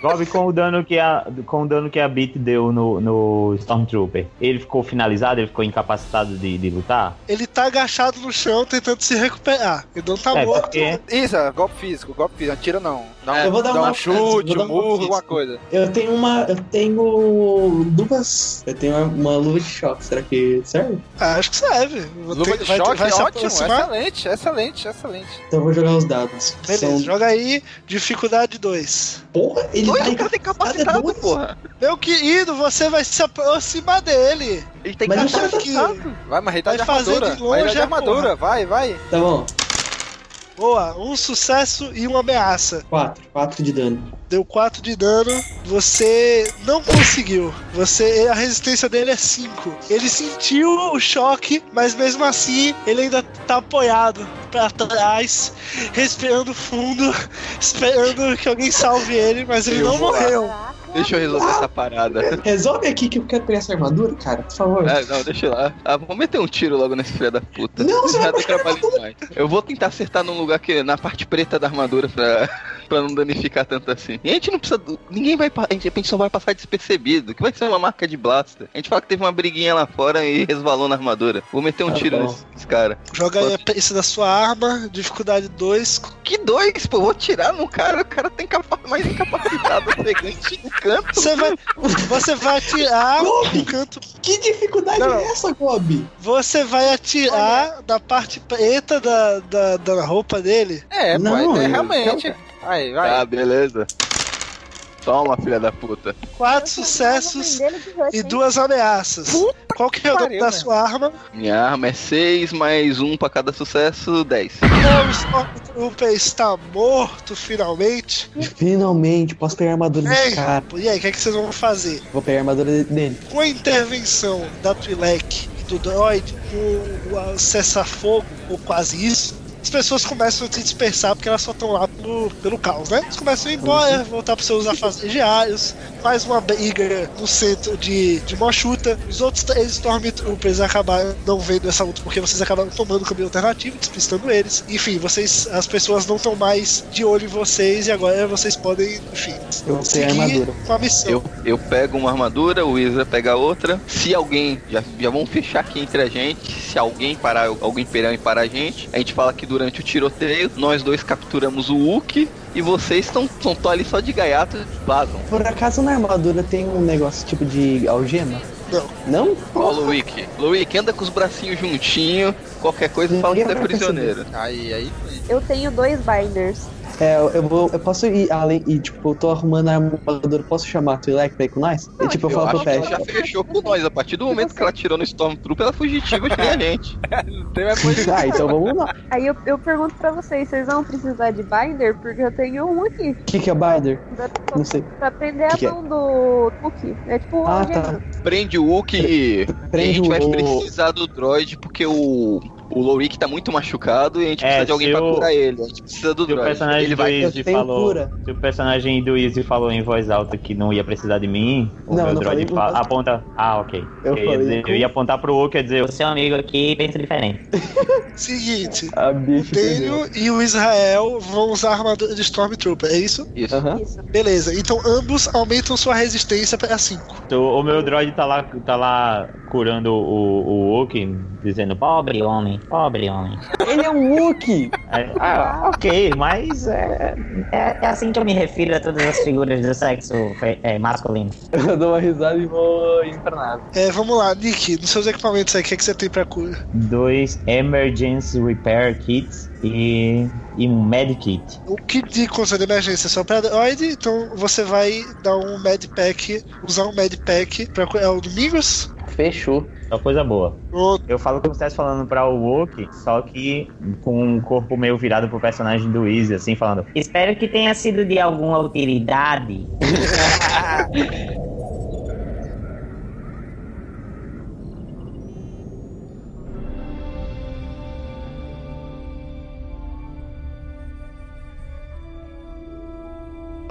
Gob, com o dano que a, com o dano que a Beat deu no, no Stormtrooper, ele ficou finalizado, ele ficou incapacitado de, de lutar? Ele tá agachado no chão tentando se recuperar. Ele não tá É, morto. porque- Isa, golpe físico, golpe físico. Não tira não. Dá um, Eu vou dar dá uma- um chute, vou dar um murro, física. alguma coisa. Eu tenho uma. Eu tenho duas. Eu tenho uma, uma luva de choque. Será que serve? Ah, acho que serve. Vou Luva ter- de vai, choque, vai se ótimo, excelente, excelente, excelente. Então eu vou jogar os dados. Beleza, São... joga aí, dificuldade 2. Porra, ele Dois, tá o cara tem capacitado, dois. porra. Meu querido, você vai se aproximar dele. Ele tem Mas tá que... Vai, mas ele tá Vai de fazer armadura. de longe, Vai, ele de é, armadura, vai, vai. Tá bom. Boa, um sucesso e uma ameaça. Quatro. Quatro de dano. Deu 4 de dano, você não conseguiu. Você, a resistência dele é 5. Ele sentiu o choque, mas mesmo assim ele ainda tá apoiado pra trás, respirando fundo, esperando que alguém salve ele, mas ele Eu não vou lá. Deixa eu resolver essa parada. Resolve aqui que eu quero pegar essa armadura, cara, por favor. É, não, deixa lá. Ah, vamos meter um tiro logo nesse filho da puta. Não, você vai demais. Eu vou tentar acertar num lugar que. na parte preta da armadura pra, pra não danificar tanto assim. E a gente não precisa. do- Ninguém vai. A gente, a gente só vai passar despercebido. Que vai ser uma marca de blaster. A gente fala que teve uma briguinha lá fora e resvalou na armadura. Vou meter um Tá tiro nesse, nesse cara. Joga aí a peça da sua arma, dificuldade 2. Que dois, pô, vou tirar no cara. O cara tem capa mais incapacitado, pegante no canto. Você vai, você vai atirar no canto. Que dificuldade Não, é essa, Gob? Você vai atirar da parte preta da, da, da roupa dele. É, Não, pô, é, eu- realmente. Vai, vai. Ah, beleza. Toma, filha da puta. Quatro sucessos e duas ameaças. Qual que é o nome da sua arma? Minha arma é 6 mais um pra cada sucesso, 10. O Stormtrooper está morto finalmente. Finalmente, posso pegar a armadura Ei, desse cara. e aí, o que, é que vocês vão fazer? Vou pegar a armadura dele. Com a intervenção da Twi'lek e do droid, o, o cessar-fogo, ou quase isso, as pessoas começam a se dispersar porque elas só estão lá pelo, pelo caos, né? Eles começam a ir embora, voltar para seus afazeres diários, mais uma briga no centro de, de Mochuta. Os outros três Stormtroopers acabaram não vendo essa luta porque vocês acabaram tomando o caminho alternativo, despistando eles. Enfim, vocês, as pessoas não estão mais de olho em vocês e agora vocês podem, enfim, Eu a seguir armadura. com a missão. Eu, eu pego uma armadura, o Isa pega outra. Se alguém, já, já vamos fechar aqui entre a gente. Se alguém parar, alguém imperial e parar a gente, a gente fala que durante o tiroteio, nós dois capturamos o Wookie e vocês estão tão ali só de gaiato e vazam. Por acaso na armadura tem um negócio tipo de algema? Não. Não? Ó, Luick. Luick, anda com os bracinhos juntinho. Qualquer coisa, fala que é prisioneiro. Aí, aí. Eu tenho dois binders. É, eu- vou. Eu posso ir além. E tipo, eu tô arrumando a armadura. Posso chamar a Twi'lek pra ir com nós? e tipo, eu, Eu falo pro ela Pet. já fechou com nós. A partir do momento que ela tirou no Stormtrooper, ela é fugitiva que nem a gente. Ah, então vamos lá. Aí eu, eu pergunto pra vocês, vocês vão precisar de binder? Porque eu tenho um aqui. O que, que é Binder? Pra, Não sei. pra prender Que que a é? mão do Tuki. É tipo Ah, tá. Prende o Wookie e a Prende gente vai o- precisar do droid porque o. O Lorik tá muito machucado e a gente É, precisa de alguém se pra curar ele. A gente precisa do Se o droid. personagem Ele do vai. Easy Eu falou. cura. Se o personagem do Easy falou em voz alta que não ia precisar de mim, o Não, meu não droid falei em fa- voz alta. aponta. Ah, ok. Eu ia falei dizer- com- eu ia apontar pro Oak e dizer, o seu amigo aqui pensa diferente. Seguinte, A o. Daniel e o Israel vão usar a armadura de Stormtrooper, é isso? Isso. Isso. Beleza, então ambos aumentam sua resistência para 5. Então, o meu droid tá lá, tá lá curando o, o Oak, dizendo, pobre homem, pobre homem. Ele é um Wookie! É, ah, ok, mas é, é, é assim que eu me refiro a todas as figuras do sexo fe- é, masculino. Eu dou uma risada e vou nave. É, vamos lá, Nick, nos seus equipamentos aí, o que, é que você tem pra cura? Dois Emergency Repair Kits e, e um Med Kit. O kit de controle de emergência é só pra droid, então você vai dar um medpack, usar um medpack pra curar o Domingos. Fechou. Só coisa boa. Pronto. Eu falo como se estivesse falando pra o Wook, só que com o corpo meio virado pro personagem do Easy, assim, falando. Espero que tenha sido de alguma utilidade.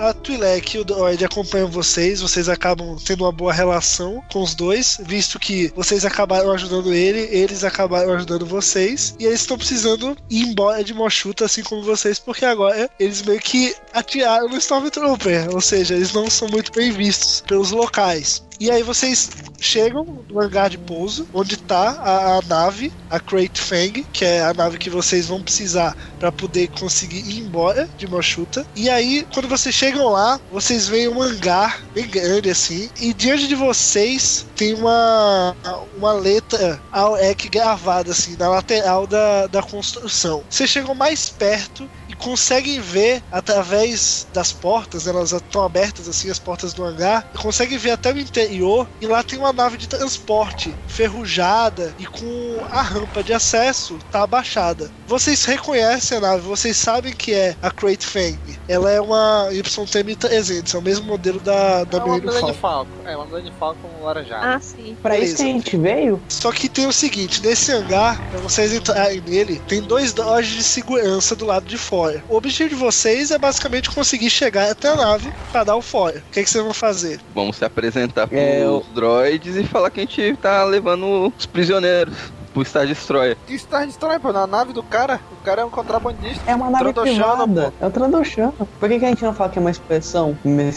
A Twi'lek e o droid acompanham vocês, vocês acabam tendo uma boa relação com os dois, visto que vocês acabaram ajudando ele, eles acabaram ajudando vocês, e eles estão precisando ir embora de Moshuta, assim como vocês, porque agora eles meio que atiraram no Stormtrooper, ou seja, eles não são muito bem vistos pelos locais. E aí vocês chegam no hangar de pouso, onde tá a, a nave, a Crate Fang, que é a nave que vocês vão precisar para poder conseguir ir embora de Moshuta. E aí, quando vocês chegam lá, vocês veem um hangar bem grande assim, e diante de vocês tem uma, uma letra AOEC gravada assim, na lateral da, da construção. Vocês chegam mais perto conseguem ver através das portas, elas estão abertas assim, as portas do hangar, conseguem ver até o interior e lá tem uma nave de transporte ferrujada e com a rampa de acesso tá abaixada. Vocês reconhecem a nave, vocês sabem que é a Crate Fang. Ela é uma YT-1300, é o mesmo modelo da, da É uma Millennium Millennium Falcon. Falcon. É uma Millennium Falcon laranjada. Ah, sim. Pra isso que a gente veio? Só que tem o seguinte, nesse hangar, pra vocês entrarem nele, tem dois dodges de segurança do lado de fora. O objetivo de vocês é basicamente conseguir chegar até a nave para dar o fora. O que, que vocês vão fazer? Vamos se apresentar pros É, eu- droids e falar que a gente tá levando os prisioneiros pro Star Destroyer. Que Star Destroyer, pô, na nave do cara, o cara é um contrabandista. É uma nave privada. É o Tradoshano. Por que, que a gente não fala que é uma expressão? Uma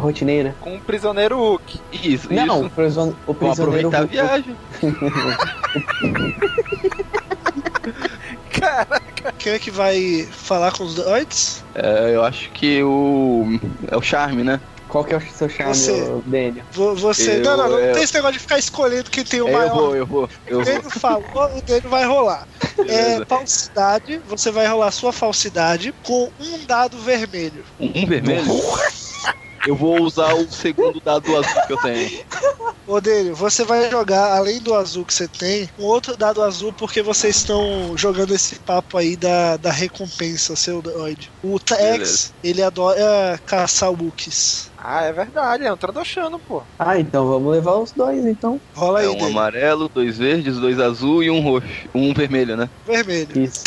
rotineira? Com um prisioneiro Hulk. Isso, Não, isso. o, prison, o Vamos prisioneiro. aproveitar a viagem. Quem é que vai falar com os droids? É, eu acho que o. É o Charme, né? Qual que é o seu charme Você. Vo- Você. Eu- não, não, não eu- tem esse negócio de ficar escolhendo quem tem o É, eu maior. vou, eu vou, eu O vou. dele falou, o dele vai rolar. É, falsidade, você vai rolar sua falsidade com um dado vermelho. Um vermelho? Eu vou usar o segundo dado azul que eu tenho. Odênio, você vai jogar, além do azul que você tem, um outro dado azul porque vocês estão jogando esse papo aí da, da recompensa, seu droid. O Tex, ele adora caçar Wookiees. Ah, é verdade, é um Tradoshano, pô. Ah, então vamos levar os dois, então. Rola aí, É um Dele. amarelo, dois verdes, dois azul e um roxo. Um vermelho, né? Vermelho. Isso.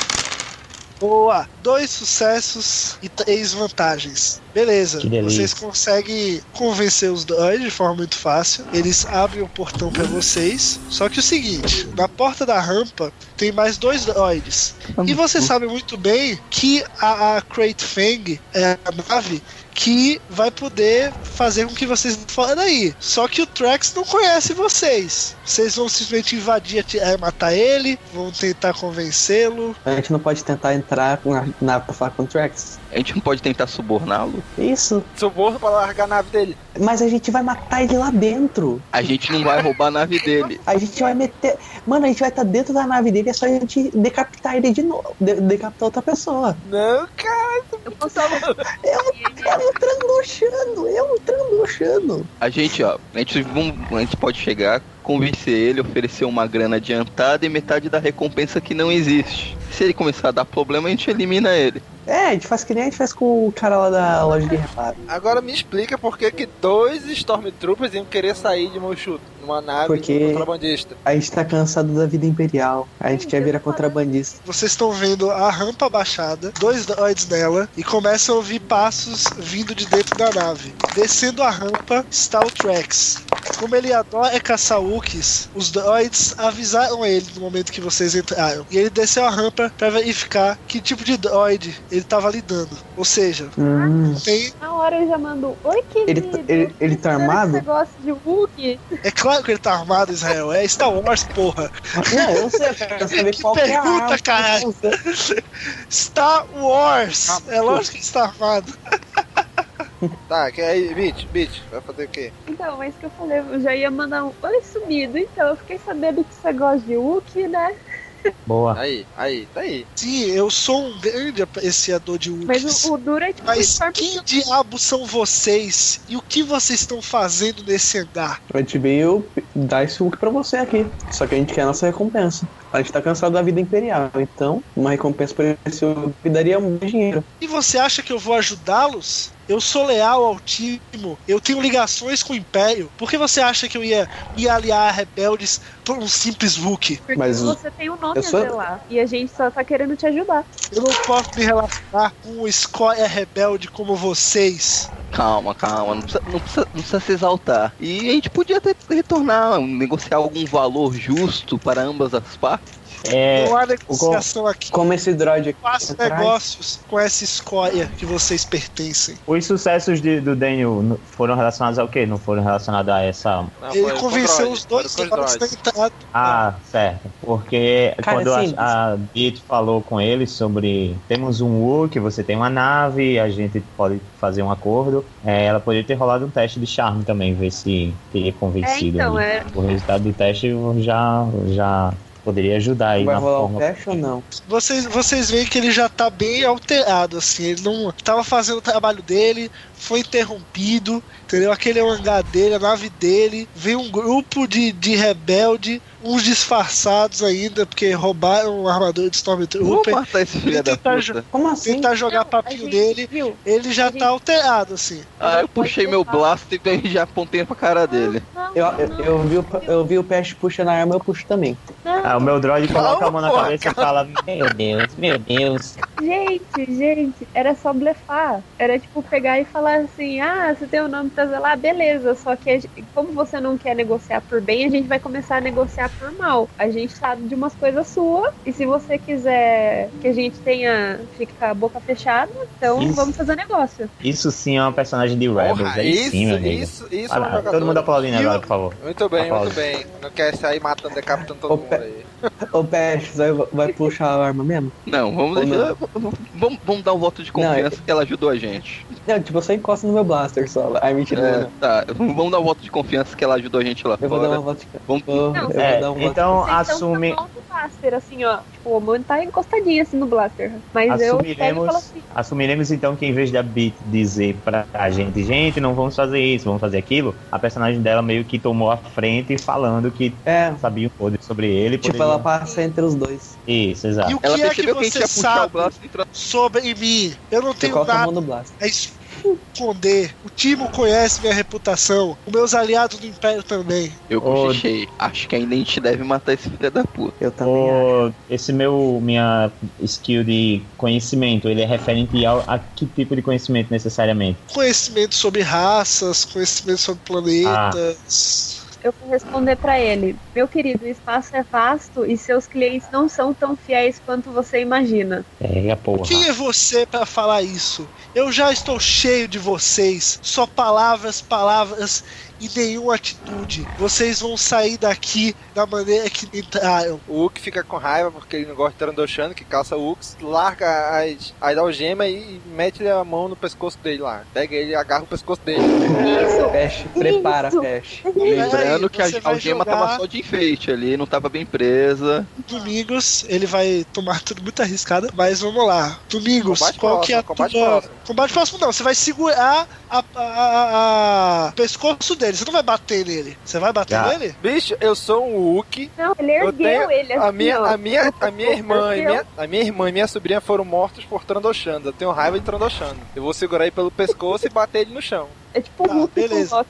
Boa! Dois sucessos e três vantagens. Beleza. Vocês conseguem convencer os droids de forma muito fácil. Eles abrem o portão pra vocês. Só que o seguinte, na porta da rampa tem mais dois droids. E você sabe muito bem que a, a Crate Fang é a nave que vai poder fazer com que vocês fora daí. Só que o Trax não conhece vocês. Vocês vão simplesmente invadir, e matar ele, vão tentar convencê-lo. A gente não pode tentar entrar na, na falar com o Trax. A gente não pode tentar suborná-lo? Isso. Suborno pra largar a nave dele. Mas a gente vai matar ele lá dentro. A gente não vai roubar a nave dele. A gente vai meter. Mano, a gente vai estar dentro da nave dele, é só a gente decapitar ele de novo. De- decapitar outra pessoa. Não, cara. Eu posso. É um trandochano, é um trandochano. A gente, ó, a gente, vamos- a gente pode chegar, convencer ele, oferecer uma grana adiantada e metade da recompensa que não existe. Se ele começar a dar problema, a gente elimina ele. É, a gente faz que nem a gente faz com o cara lá da loja de reparo. Agora me explica por que, que dois Stormtroopers iam querer sair de Moshuto numa nave Porque- de um contrabandista. A gente tá cansado da vida imperial. A gente quer virar contrabandista. Vocês estão vendo a rampa baixada, dois droids nela, e começam a ouvir passos vindo de dentro da nave. Descendo a rampa está o Trax. Como ele adora caçar Wookiees, os droids avisaram ele no momento que vocês entraram. E ele desceu a rampa para verificar que tipo de droid ele estava lidando. Ou seja, Hum. tem. Na hora eu já mando. Oi, querido. Ele, ele, ele tá que armado? Você gosta de Hulk? É claro que ele tá armado, Israel. É Star Wars, porra. Não, eu sei, eu quero saber Que qual é a pergunta, arma. caralho. Star Wars. É lógico que está armado. Tá, que aí, Bitch, Bitch, vai fazer o quê? Então, é isso que eu falei. Eu já ia mandar um. Oi, sumido. Então, eu fiquei sabendo que você gosta de Hulk, né? Boa. Aí, aí, tá aí. Sim, eu sou um grande apreciador de Wookiees. Mas o, o Duro é tipo. Mas quem diabo são vocês? E o que vocês estão fazendo nesse hangar? A gente veio dar esse Hulk pra você aqui. Só que a gente quer a nossa recompensa. A gente tá cansado da vida imperial. Então, uma recompensa por esse Hulk daria muito dinheiro. E você acha que eu vou ajudá-los? Eu sou leal ao Timo, eu tenho ligações com o Império. Por que você acha que eu ia me aliar a rebeldes por um simples Wookie? Porque Mas você tem um nome sou- a zelar. E a gente só tá querendo te ajudar. Eu não posso me relacionar com um escória rebelde como vocês. Calma, calma, não precisa, não, precisa, não precisa se exaltar. E a gente podia até retornar, negociar algum valor justo para ambas as partes. É, não há negociação aqui. Como esse droid aqui. Faço atrás. negócios com essa escória que vocês pertencem. os sucessos de- do Daniel foram relacionados ao quê? Não foram relacionados a essa. Não, Ele convenceu os dois droids. Ah, certo. Porque Cara, quando assim, a, a Bit falou com eles sobre temos um Wookiee, você tem uma nave, a gente pode fazer um acordo, é, ela poderia ter rolado um teste de charme também, ver se teria convencido. É, então, é. O resultado do teste já, já poderia ajudar aí Vai na rolar o forma. teste ou não? Vocês, vocês veem que ele já tá bem alterado, assim. Ele não tava fazendo o trabalho dele, foi interrompido, entendeu? Aquele é o hangar dele, a nave dele. Veio um grupo de, de rebelde, uns disfarçados ainda, porque roubaram o armador de Stormtrooper. matar esse filho da Tentar, puta. jo- Como assim? tentar jogar Não, papinho gente dele, viu. ele já gente- tá alterado, assim. Ah, eu puxei meu blaster e já apontei pra cara dele. Não, Eu, não, eu, não, eu vi, o, eu vi o Peste puxando a arma, eu puxo também. não. Ah, o meu droid coloca a mão na Calma, cabeça e fala: Meu Deus, meu Deus. Gente, gente, era só blefar. Era tipo pegar e falar assim: ah, você tem o nome pra zelar, beleza. Só que gente- como você não quer negociar por bem, a gente vai começar a negociar por mal. A gente sabe de umas coisas suas, e se você quiser que a gente tenha, com a boca fechada, então Isso. vamos fazer negócio. Isso sim é uma personagem de Rebels, Porra, aí isso, sim, meu amigo. isso, isso Olha é um jogador. todo mundo aplaudindo agora, por favor. Muito bem, Aplausos. muito bem. Não quer sair matando, decapitando todo Ô, mundo pe- aí. Ô Peste, vai, vai puxar a arma mesmo? Não, vamos deixar. Vamos, vamos dar um voto de confiança Não, que ela ajudou a gente. Não, tipo, eu só encosto no meu blaster só. Ai, mentira, É, não. tá, vamos dar um voto de confiança que ela ajudou a gente lá Eu vou dar fora. uma volta de Vamos Vou, Não, eu vou É, dar um voto. então Vocês estão assume. na mão do blaster, assim, ó. Tipo, o mano tá encostadinho assim no blaster. Mas eu e Assumiremos, assim: assumiremos então que em vez da Bit dizer pra gente, gente, não vamos fazer isso, vamos fazer aquilo, a personagem dela meio que tomou a frente falando que É, sabia um pouco sobre ele. tipo, poderia- ela passa entre os dois. Isso, exato. E o Ela que é que que você o sabe sobre mim? Eu não tenho nada mão no esconder. O Timo conhece minha reputação. Os meus aliados do Império também. Eu cochichei. Acho que ainda a gente deve matar esse filho da puta. Eu também acho. O, esse meu minha skill de conhecimento, ele é referente ao, a que tipo de conhecimento necessariamente? Conhecimento sobre raças, conhecimento sobre planetas. Eu vou responder pra ele: Meu querido, o espaço é vasto e seus clientes não são tão fiéis quanto você imagina. É porra. Quem é você para falar isso? Eu já estou cheio de vocês. Só palavras, palavras e nenhuma atitude. Vocês vão sair daqui da maneira que entraram. O Hulk fica com raiva porque ele não gosta de Trandoshano, que caça o Hulk, larga as, as algemas e mete a mão no pescoço dele lá. Pega ele e agarra o pescoço dele. Isso! Peste, prepara, Isso. Peste. Lembrando Aí, que a algema jogar- tava só de enfeite ali, não tava bem presa. Domingos, ele vai tomar tudo muito arriscado, mas vamos lá. Domingos, Combate qual que é a próximo, combate tua... próximo. Combate próximo não, você vai segurar a, a, a- a- pescoço dele, você não vai bater nele. Você vai bater Já. nele? Bicho, eu sou um Hulk. Não, ele Eu ergueu ele assim. a minha, a minha, a minha irmã e minha, a minha irmã e minha sobrinha foram mortos por Trandoshando. Eu tenho raiva de Trandoshando. Eu vou segurar ele pelo pescoço e bater ele no chão. É tipo Tá, Hulk beleza.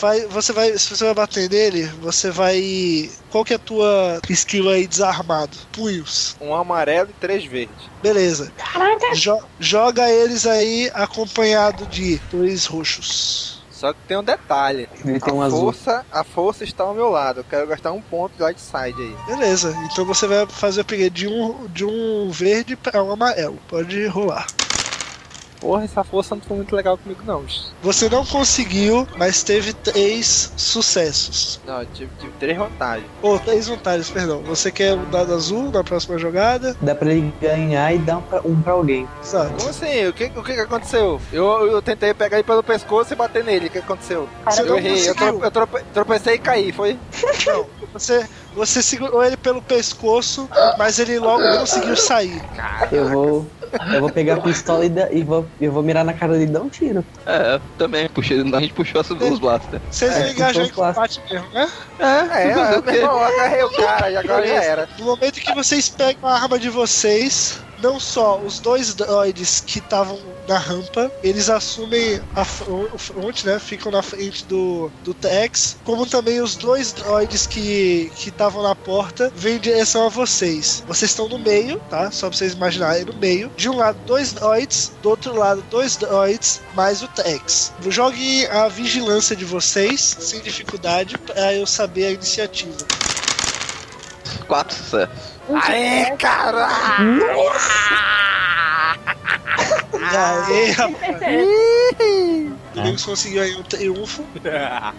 Vai, você vai, se você vai bater nele, você vai. Qual que é a tua skill aí desarmado? Punhos. Um amarelo e três verdes. Beleza. Caraca! Jo- joga eles aí acompanhado de dois roxos. Só que tem um detalhe. Ele tem um a azul. força, a força está ao meu lado. Eu quero gastar um ponto de light side aí. Beleza. Então você vai fazer o upgrade de um, de um verde para um amarelo. Pode rolar. Porra, essa força não foi muito legal comigo não. Você não conseguiu, mas teve três sucessos. Não, eu tive, tive três vantagens. Ou três vantagens, perdão. Você quer um dado azul na próxima jogada? Dá pra ele ganhar e dar um pra, um pra alguém. Exato. Como assim? O que, o que aconteceu? Eu, eu tentei pegar ele pelo pescoço e bater nele. O que aconteceu? Você eu não errei. Eu, conseguiu. trope- eu trope- tropecei e caí, foi? Não. Você, você segurou ele pelo pescoço, mas ele logo conseguiu sair. Eu vou. Eu vou pegar a pistola e, da- e vou, eu vou mirar na cara dele e dar um tiro. É, também. Puxei, a gente puxou as duas blaster. Vocês É, vão engajar em então combate mesmo, né? É, é, meu irmão, eu agarrei o cara e agora já era. No momento que vocês pegam a arma de vocês, não só os dois droids que estavam na rampa, eles assumem a frente, né? Ficam na frente do, do Tex, como também os dois droids que estavam na porta vêm em direção a vocês. Vocês estão no meio, tá? Só pra vocês imaginarem, no meio. De um lado, dois droids, do outro lado, dois droids, mais o Tex. Jogue a vigilância de vocês, sem dificuldade, pra eu saber a iniciativa. Quatro sucessos. Aê, caralho! Aê, rapaz! Domingos conseguiu aí um triunfo.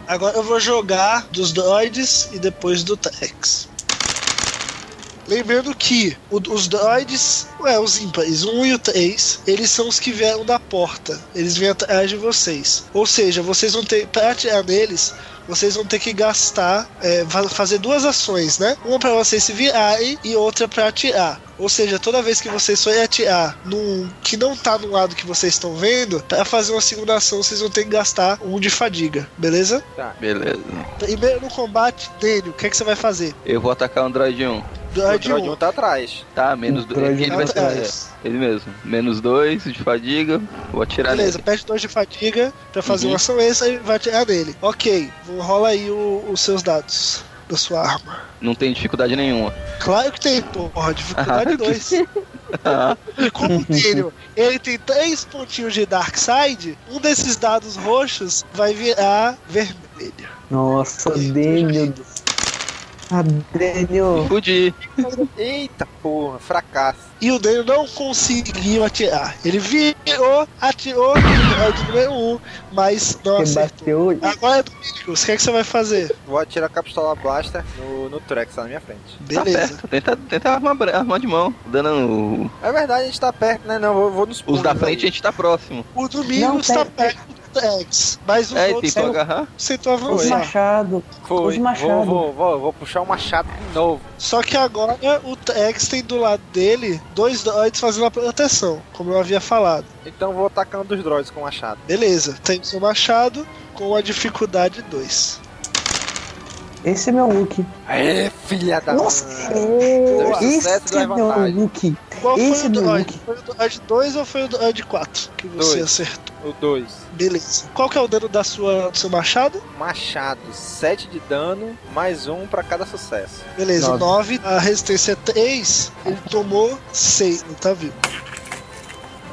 Agora eu vou jogar dos droids e depois do Tex. Lembrando que o- os droids, ué, os ímpares, o 1 e o 3, eles são os que vieram da porta. Eles vêm atrás de vocês. Ou seja, vocês vão ter, pra atirar neles, vocês vão ter que gastar, é, fazer duas ações, né? Uma pra vocês se virarem e outra pra atirar. Ou seja, toda vez que vocês forem atirar num que não tá no lado que vocês estão vendo, pra fazer uma segunda ação vocês vão ter que gastar um de fadiga, beleza? Tá. Beleza. Primeiro no combate, Daniel, o que, é que você vai fazer? Eu vou atacar o Android 1. Droid o Droid 1. 1 tá atrás. Tá, menos O 2. Droid Ele, vai tá ser- atrás. ele mesmo. Menos 2 de fadiga. Vou atirar Beleza, nele. pede dois de fadiga pra fazer Uhum. uma ação extra e vai atirar nele. Ok, rola aí o- os seus dados da sua arma. Não tem dificuldade nenhuma. Claro que tem, porra, dificuldade Ah, 2. Ah, E como o Daniel, ele tem três pontinhos de Dark Side, um desses dados roxos vai virar vermelho. Nossa, Daniel. do- Ah, Daniel. Fudi. Eita porra, fracasso. E o Daniel não conseguiu atirar. Ele virou, atirou no de número 1, um, mas não acertou. bateu. Agora é Domingos, o que, é que você vai fazer? Vou atirar a pistola blaster no, no Trex, tá na minha frente. Beleza. Tá. Tenta, tenta armar, armar de mão. Dando. É verdade, a gente tá perto, né? Não, vou, vou nos Os da frente a aí. gente tá próximo. O Domingos Não, tá perto do Tex, mas os É, outros não agarrar. tentou Os machado. Foi. Os machado. Vou, vou, vou, vou puxar o machado de novo. Só que agora o Tex tem do lado dele dois droids fazendo a proteção, como eu havia falado. Então vou atacando os droids com o machado. Beleza, tem o seu machado com a dificuldade 2. Esse é meu look. Aê, filha da Nossa, Dois esse sucessos, é meu look. Qual Esse foi é o droid? look. Foi o droid 2 ou foi o droid 4 que você Dois. acertou? O 2. Beleza. Qual que é o dano da sua, do seu machado? Machado, 7 de dano, mais um pra cada sucesso. Beleza, Nove. 9. A resistência é 3. Ele tomou 6, não tá vivo.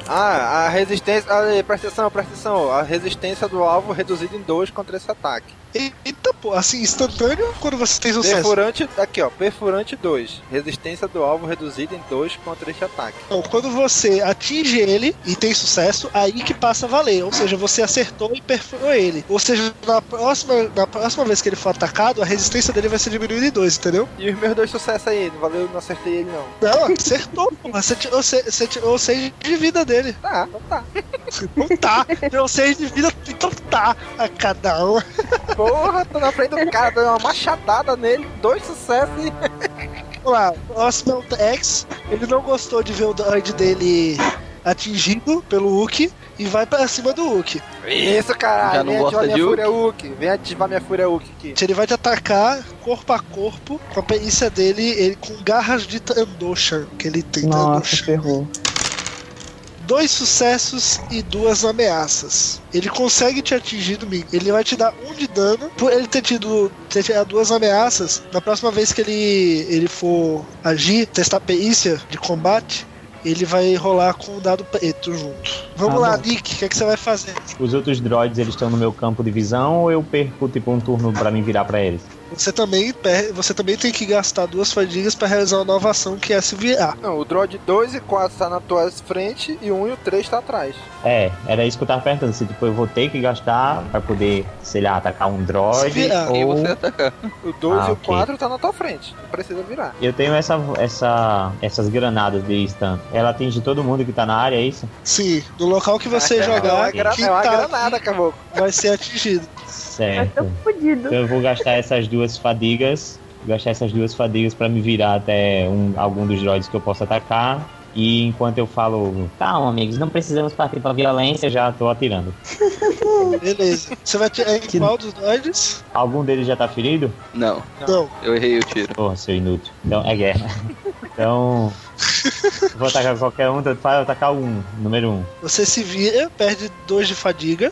Ah, a resistência. Ah, presta atenção, presta atenção. A resistência do alvo reduzida em 2 contra esse ataque. Eita, pô, assim, instantâneo quando você tem sucesso. Perfurante, aqui ó, perfurante 2. Resistência do alvo reduzida em 2 contra este ataque. Então, quando você atinge ele e tem sucesso, aí que passa a valer. Ou seja, você acertou e perfurou ele. Ou seja, na próxima, na próxima vez que ele for atacado, a resistência dele vai ser diminuída em 2, entendeu? E os meus dois sucessos aí, não valeu, não acertei ele não. Não, acertou, porra. Você tirou, se- você tirou 6 de vida dele. Tá, então tá. Então tá. Tirou 6 de vida, então tá. A cada um. Porra, tô na frente do cara, deu uma machadada nele, dois sucessos e. Vamos lá, o próximo é o Tex. Ele não gostou de ver o droid dele atingido pelo Hulk e vai pra cima do Hulk. Isso, caralho, Já não vem gosta ativar minha de fúria Hulk. Vem ativar minha fúria Hulk aqui. Ele vai te atacar corpo a corpo com a perícia dele, ele com garras de Trandoshan, que ele tem Nossa, ferrou. Dois sucessos e duas ameaças. Ele consegue te atingir, Domingo. Ele vai te dar um de dano. Por ele ter tido ter tirado duas ameaças, na próxima vez que ele, ele for agir, testar perícia de combate, ele vai rolar com o dado preto junto. Vamos Ah, lá, bom. Nick, o que, é que você vai fazer? Os outros droids, eles estão no meu campo de visão ou eu perco, tipo, um turno pra me virar pra eles? Você também, você também tem que gastar duas fadigas para realizar uma nova ação que é se virar. Não, o droid 2 e 4 tá na tua frente e o 1 e o 3 tá atrás. É, era isso que eu tava perguntando. Se, tipo, eu vou ter que gastar pra poder, sei lá, atacar um droid virar. E ou... você atacar. O 2 Ah, e o ok. 4 tá na tua frente. Não precisa virar. Eu tenho essa, essa, essas granadas de stun. Ela atinge todo mundo que tá na área, é isso? Sim, no local que você é, jogar, é uma, gra- quem é uma tá granada, caboclo. vai ser atingido. Certo. Fudido. Então eu vou gastar essas duas fadigas. Gastar essas duas fadigas pra me virar até um, algum dos droids que eu possa atacar. E enquanto eu falo, calma, amigos, não precisamos partir pra violência, já tô atirando. Beleza. Você vai tirar em qual dos droids? Algum deles já tá ferido? Não, Não. eu errei o tiro. Porra, seu inútil. Então é guerra. Então. Vou atacar qualquer um, tanto faz eu atacar um, número um. Você se vira, perde dois de fadiga,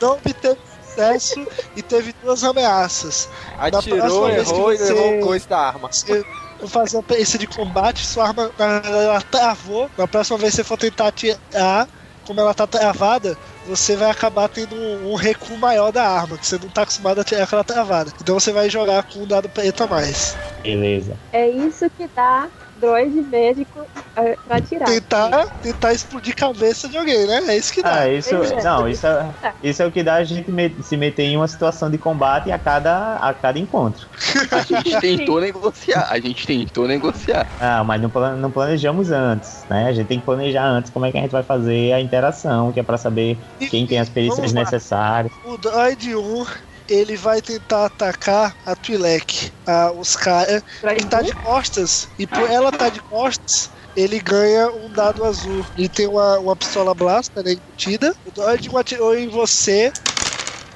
não obteve sucesso e teve duas ameaças. Atirou, próxima vez que errou e você- levou o coice da arma. Você fazer uma perícia de combate, sua arma na verdade, ela travou. Na próxima vez que você for tentar atirar, como ela tá travada, você vai acabar tendo um, um recuo maior da arma, que você não tá acostumado a atirar com ela travada. Então você vai jogar com um dado preto a mais. Beleza. É isso que dá droid médico é, pra tirar. Tentar, tentar explodir cabeça de alguém, né? É isso que dá. Ah, isso. Não, isso é, isso é o que dá a gente me- se meter em uma situação de combate a cada, a cada encontro. A gente tentou negociar, a gente tentou negociar. Ah, mas não, plane- não planejamos antes, né? A gente tem que planejar antes como é que a gente vai fazer a interação, que é pra saber quem tem as perícias necessárias. O droid 1, ele vai tentar atacar a Twi'lek, a- os caras que tá de costas, e por ela tá de costas, ele ganha um dado azul. Ele tem uma, uma pistola blaster né, embutida. O 1 atirou em você,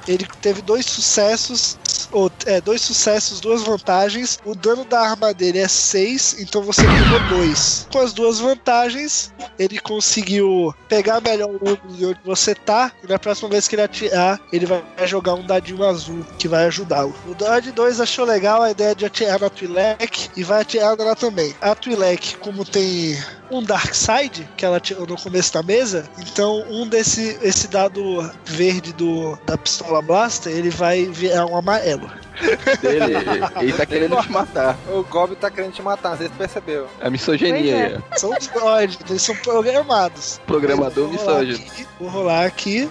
ele teve dois sucessos. Ou, é, dois sucessos, duas vantagens. O dano da arma dele é 6, então você pegou 2. Com as duas vantagens, ele conseguiu pegar melhor o ângulo de onde você tá. E na próxima vez que ele atirar, ele vai jogar um dadinho azul que vai ajudá-lo. O Droid 2 achou legal a ideia de atirar na Twi'lek e vai atirar nela também. A Twi'lek, como tem um Dark Side, que ela tirou no começo da mesa, então um desse esse dado verde do, da pistola Blaster, ele vai virar um amarelo. Ele, ele tá querendo te matar. O Gob tá querendo te matar, você percebeu. A misoginia aí. ó. São os droids, eles são programados. Programador Vou rolar misógino. aqui, Vou rolar aqui.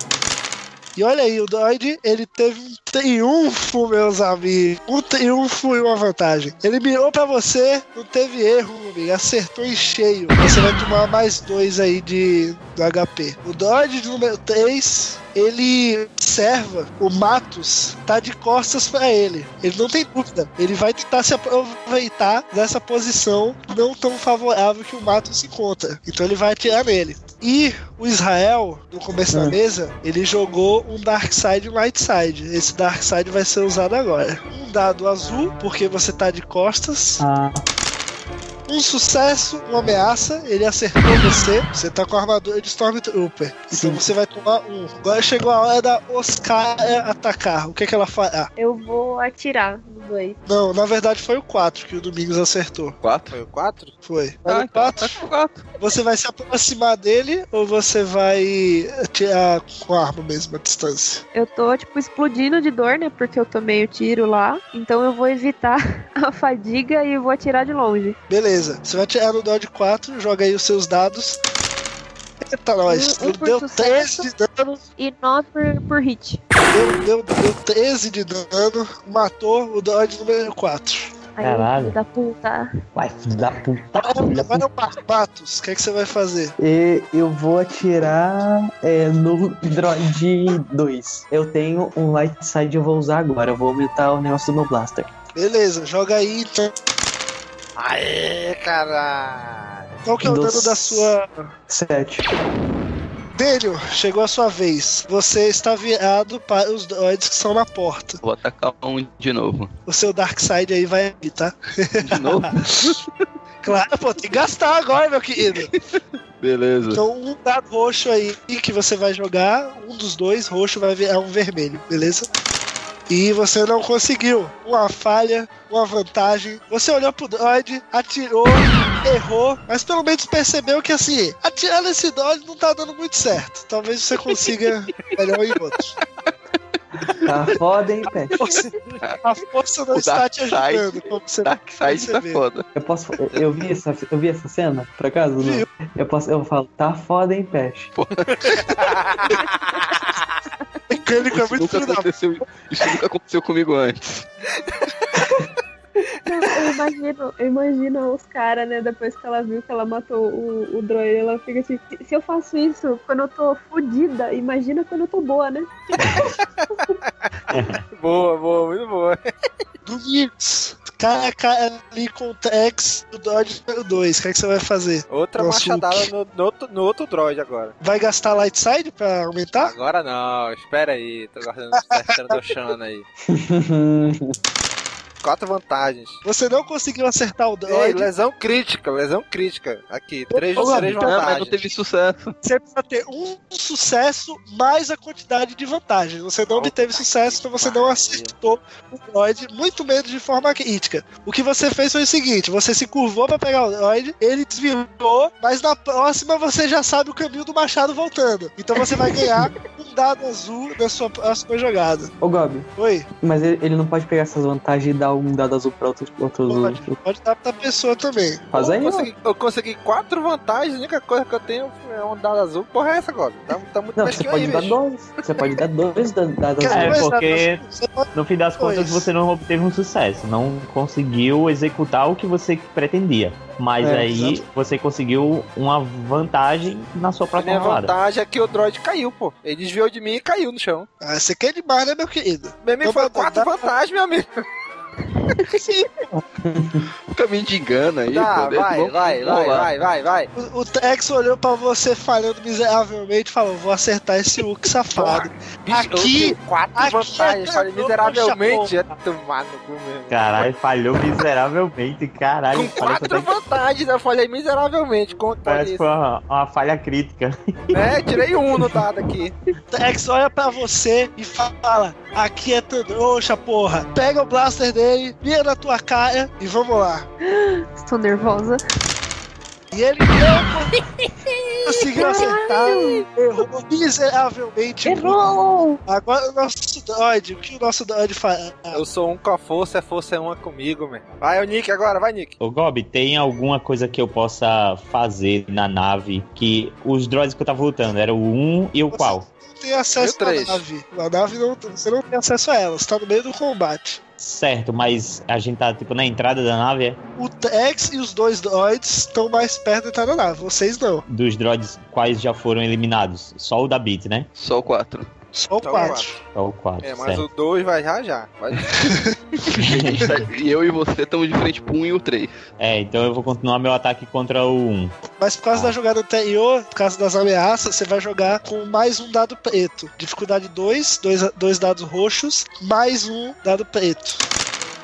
E olha aí, o droid, ele teve um triunfo, meus amigos. Um triunfo e uma vantagem. Ele mirou pra você, não teve erro, meu amigo. Acertou em cheio. Você vai tomar mais dois aí de, do HP. O droid de número 3, ele observa o Matos tá de costas pra ele. Ele não tem dúvida. Ele vai tentar se aproveitar dessa posição não tão favorável que o Matos se encontra. Então ele vai atirar nele. E o Israel, no começo da mesa, ele jogou um Dark Side e um Light Side. Esse Dark Side vai ser usado agora. Um dado azul, porque você tá de costas. Ah, Um sucesso, uma ameaça, ele acertou você. Você tá com a armadura de Stormtrooper. Então você vai tomar um. Agora chegou a hora da Oscar atacar. O que, que ela fará? Eu vou atirar nos dois. Não, na verdade foi o 4 que o Domingos acertou. 4? Foi o 4? Foi. Ah, Foi o então, 4. Você vai se aproximar dele ou você vai atirar com a arma mesmo à distância? Eu tô, tipo, explodindo de dor, né? Porque eu tomei o tiro lá. Então eu vou evitar a fadiga e vou atirar de longe. Beleza. Você vai atirar no Dodge 4, joga aí os seus dados. Eita, nós. Um- um deu sucesso. 13 de dano. E 9 por, por hit. Deu, deu, deu 13 de dano. Matou o Dodge número 4. Aí, Caralho. filho da puta. Vai, filho da puta. filho Agora puta. é o Matos. O que, é que você vai fazer? E eu vou atirar é, no Droid 2. Eu tenho um Light Side eu vou usar agora. Eu vou aumentar o negócio do meu Blaster. Beleza, joga aí então. Aê, caralho. Qual que é o dano da sua. 7. Daniel, chegou a sua vez. Você está virado para os droids que estão na porta. Vou atacar um de novo. O seu Dark Side aí vai ali, tá? De novo? Claro, pô, tem que gastar agora, meu querido. Beleza. Então, um dado roxo aí que você vai jogar, um dos dois roxo vai virar um vermelho, beleza? E você não conseguiu. Uma falha, uma vantagem. Você olhou pro droid, atirou, errou, mas pelo menos percebeu que assim, atirar nesse droid não tá dando muito certo. Talvez você consiga melhor em outros. Tá foda, hein, Pet? A força não está te ajudando, Side- como você Dark Side tá foda. Eu posso. Eu vi essa, eu vi essa cena, por acaso? Não. Eu posso. Eu falo, tá foda, hein, Pet? Mecânico é Isso muito nunca aconteceu, isso nunca aconteceu comigo antes. Não, eu imagino, eu imagino os caras, né? Depois que ela viu que ela matou o, o droid, ela fica assim: se eu faço isso quando eu tô fodida, imagina quando eu tô boa, né? Boa, boa, muito boa. Domingos, cara a cara ali com o Tex do Dodge número 2. O que, é que você vai fazer? Outra Nossa, machadada no, no, outro, no outro droid agora. Vai gastar Light Side pra aumentar? Agora não, espera aí. Tô guardando o do Shana aí. quatro vantagens. Você não conseguiu acertar o Ei, droid. lesão crítica, lesão crítica. Aqui, três, Ô, três Gabi, vantagens. Não, mas não teve sucesso. Você precisa ter um sucesso mais a quantidade de vantagens. Você não obteve sucesso, então você não acertou o droid, muito menos de forma crítica. O que você fez foi o seguinte: você se curvou pra pegar o droid, ele desviou, mas na próxima você já sabe o caminho do machado voltando. Então você vai ganhar um dado azul na sua próxima jogada. Ô, Gob. Oi? Mas ele, ele não pode pegar essas vantagens e dar um dado azul pra outros. outros Pode, pode dar pra pessoa também. Faz aí, eu consegui, eu consegui quatro vantagens, a única coisa que eu tenho é um dado azul. Porra, é essa agora? Tá, tá muito Não, mais você que pode aí, dar bicho. dois. Você pode dar dois da- dados É, azuis. porque no fim das Pois. contas você não obteve um sucesso, não conseguiu executar o que você pretendia. Mas É, aí exato. você conseguiu uma vantagem na sua A minha rodada. vantagem é que o droid caiu, pô. Ele desviou de mim e caiu no chão. Ah, você quer demais, né, meu querido? Meu amigo, Então, foi quatro vantagens, meu amigo. Caminho de engano aí, Tá, vai, Vamos- vai, vamos vai, vai, vai, vai. O, o Tex olhou pra você falhando miseravelmente e falou: Vou acertar esse Hulk safado. Bicho, Aqui- quatro aqui vantagens. é Falei miseravelmente. É tomar no cu mesmo. Caralho, falhou miseravelmente, caralho. Com quatro vantagens, eu falei miseravelmente. Conta Parece que isso. foi uma, uma falha crítica. É, tirei um no dado aqui. Tex olha pra você e fala: Aqui é trouxa, porra. Pega o blaster dele, vira na tua cara e vamos lá. Estou nervosa. E ele não conseguiu acertar. Errou miseravelmente. Errou! Agora o nosso droid, o que o nosso droid faz? Eu sou um com a força, a força é uma comigo, meu. Vai, o Nick agora, vai, Nick. Ô Gob, tem alguma coisa que eu possa fazer na nave que os droids que eu tava lutando era o 1 e o qual? Tem acesso à nave. A nave não, você não tem acesso a ela, você tá no meio do combate. Certo, mas a gente tá tipo na entrada da nave, é? O Tex e os dois droids estão mais perto de entrar na nave, vocês não. Dos droids quais já foram eliminados. Só o da Bit, né? Só o 4. Só o Só o 4. quatro. Só o 4. É, mas certo. o 2 vai já já. Vai. e eu e você estamos de frente pro 1 e o 3. É, então eu vou continuar meu ataque contra o 1. Mas por causa da jogada anterior, por causa das ameaças, você vai jogar com mais um dado preto. Dificuldade 2, dois, dois dados roxos, mais um dado preto.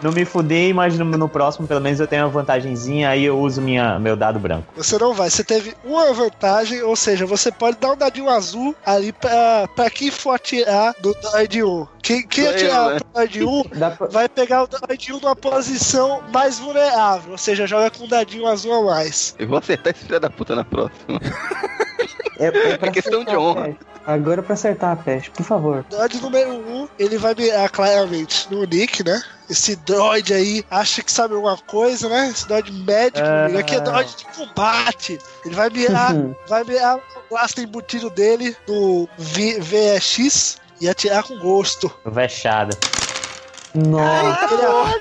Não me fudei, mas no, no próximo pelo menos eu tenho uma vantagenzinha, aí eu uso minha, meu dado branco. Você não vai, você teve uma vantagem, ou seja, você pode dar um dadinho azul ali pra, pra quem for atirar do droid 1. Quem, quem atirar né? o droid 1 Dá pra- vai pegar o droid 1 numa posição mais vulnerável, ou seja, joga com um dadinho azul a mais. Eu vou acertar esse filho da puta na próxima. É, é É questão acertar de honra. peste. Agora é pra acertar a peste, por favor. Droid número 1, ele vai mirar claramente no Nick, né? Esse droid aí acha que sabe alguma coisa, né? Esse droid médico, Ah. amigo. Aqui é droid de combate. Ele vai mirar, vai mirar o blaster embutido dele no v VX e atirar com gosto. Vexada. Nossa.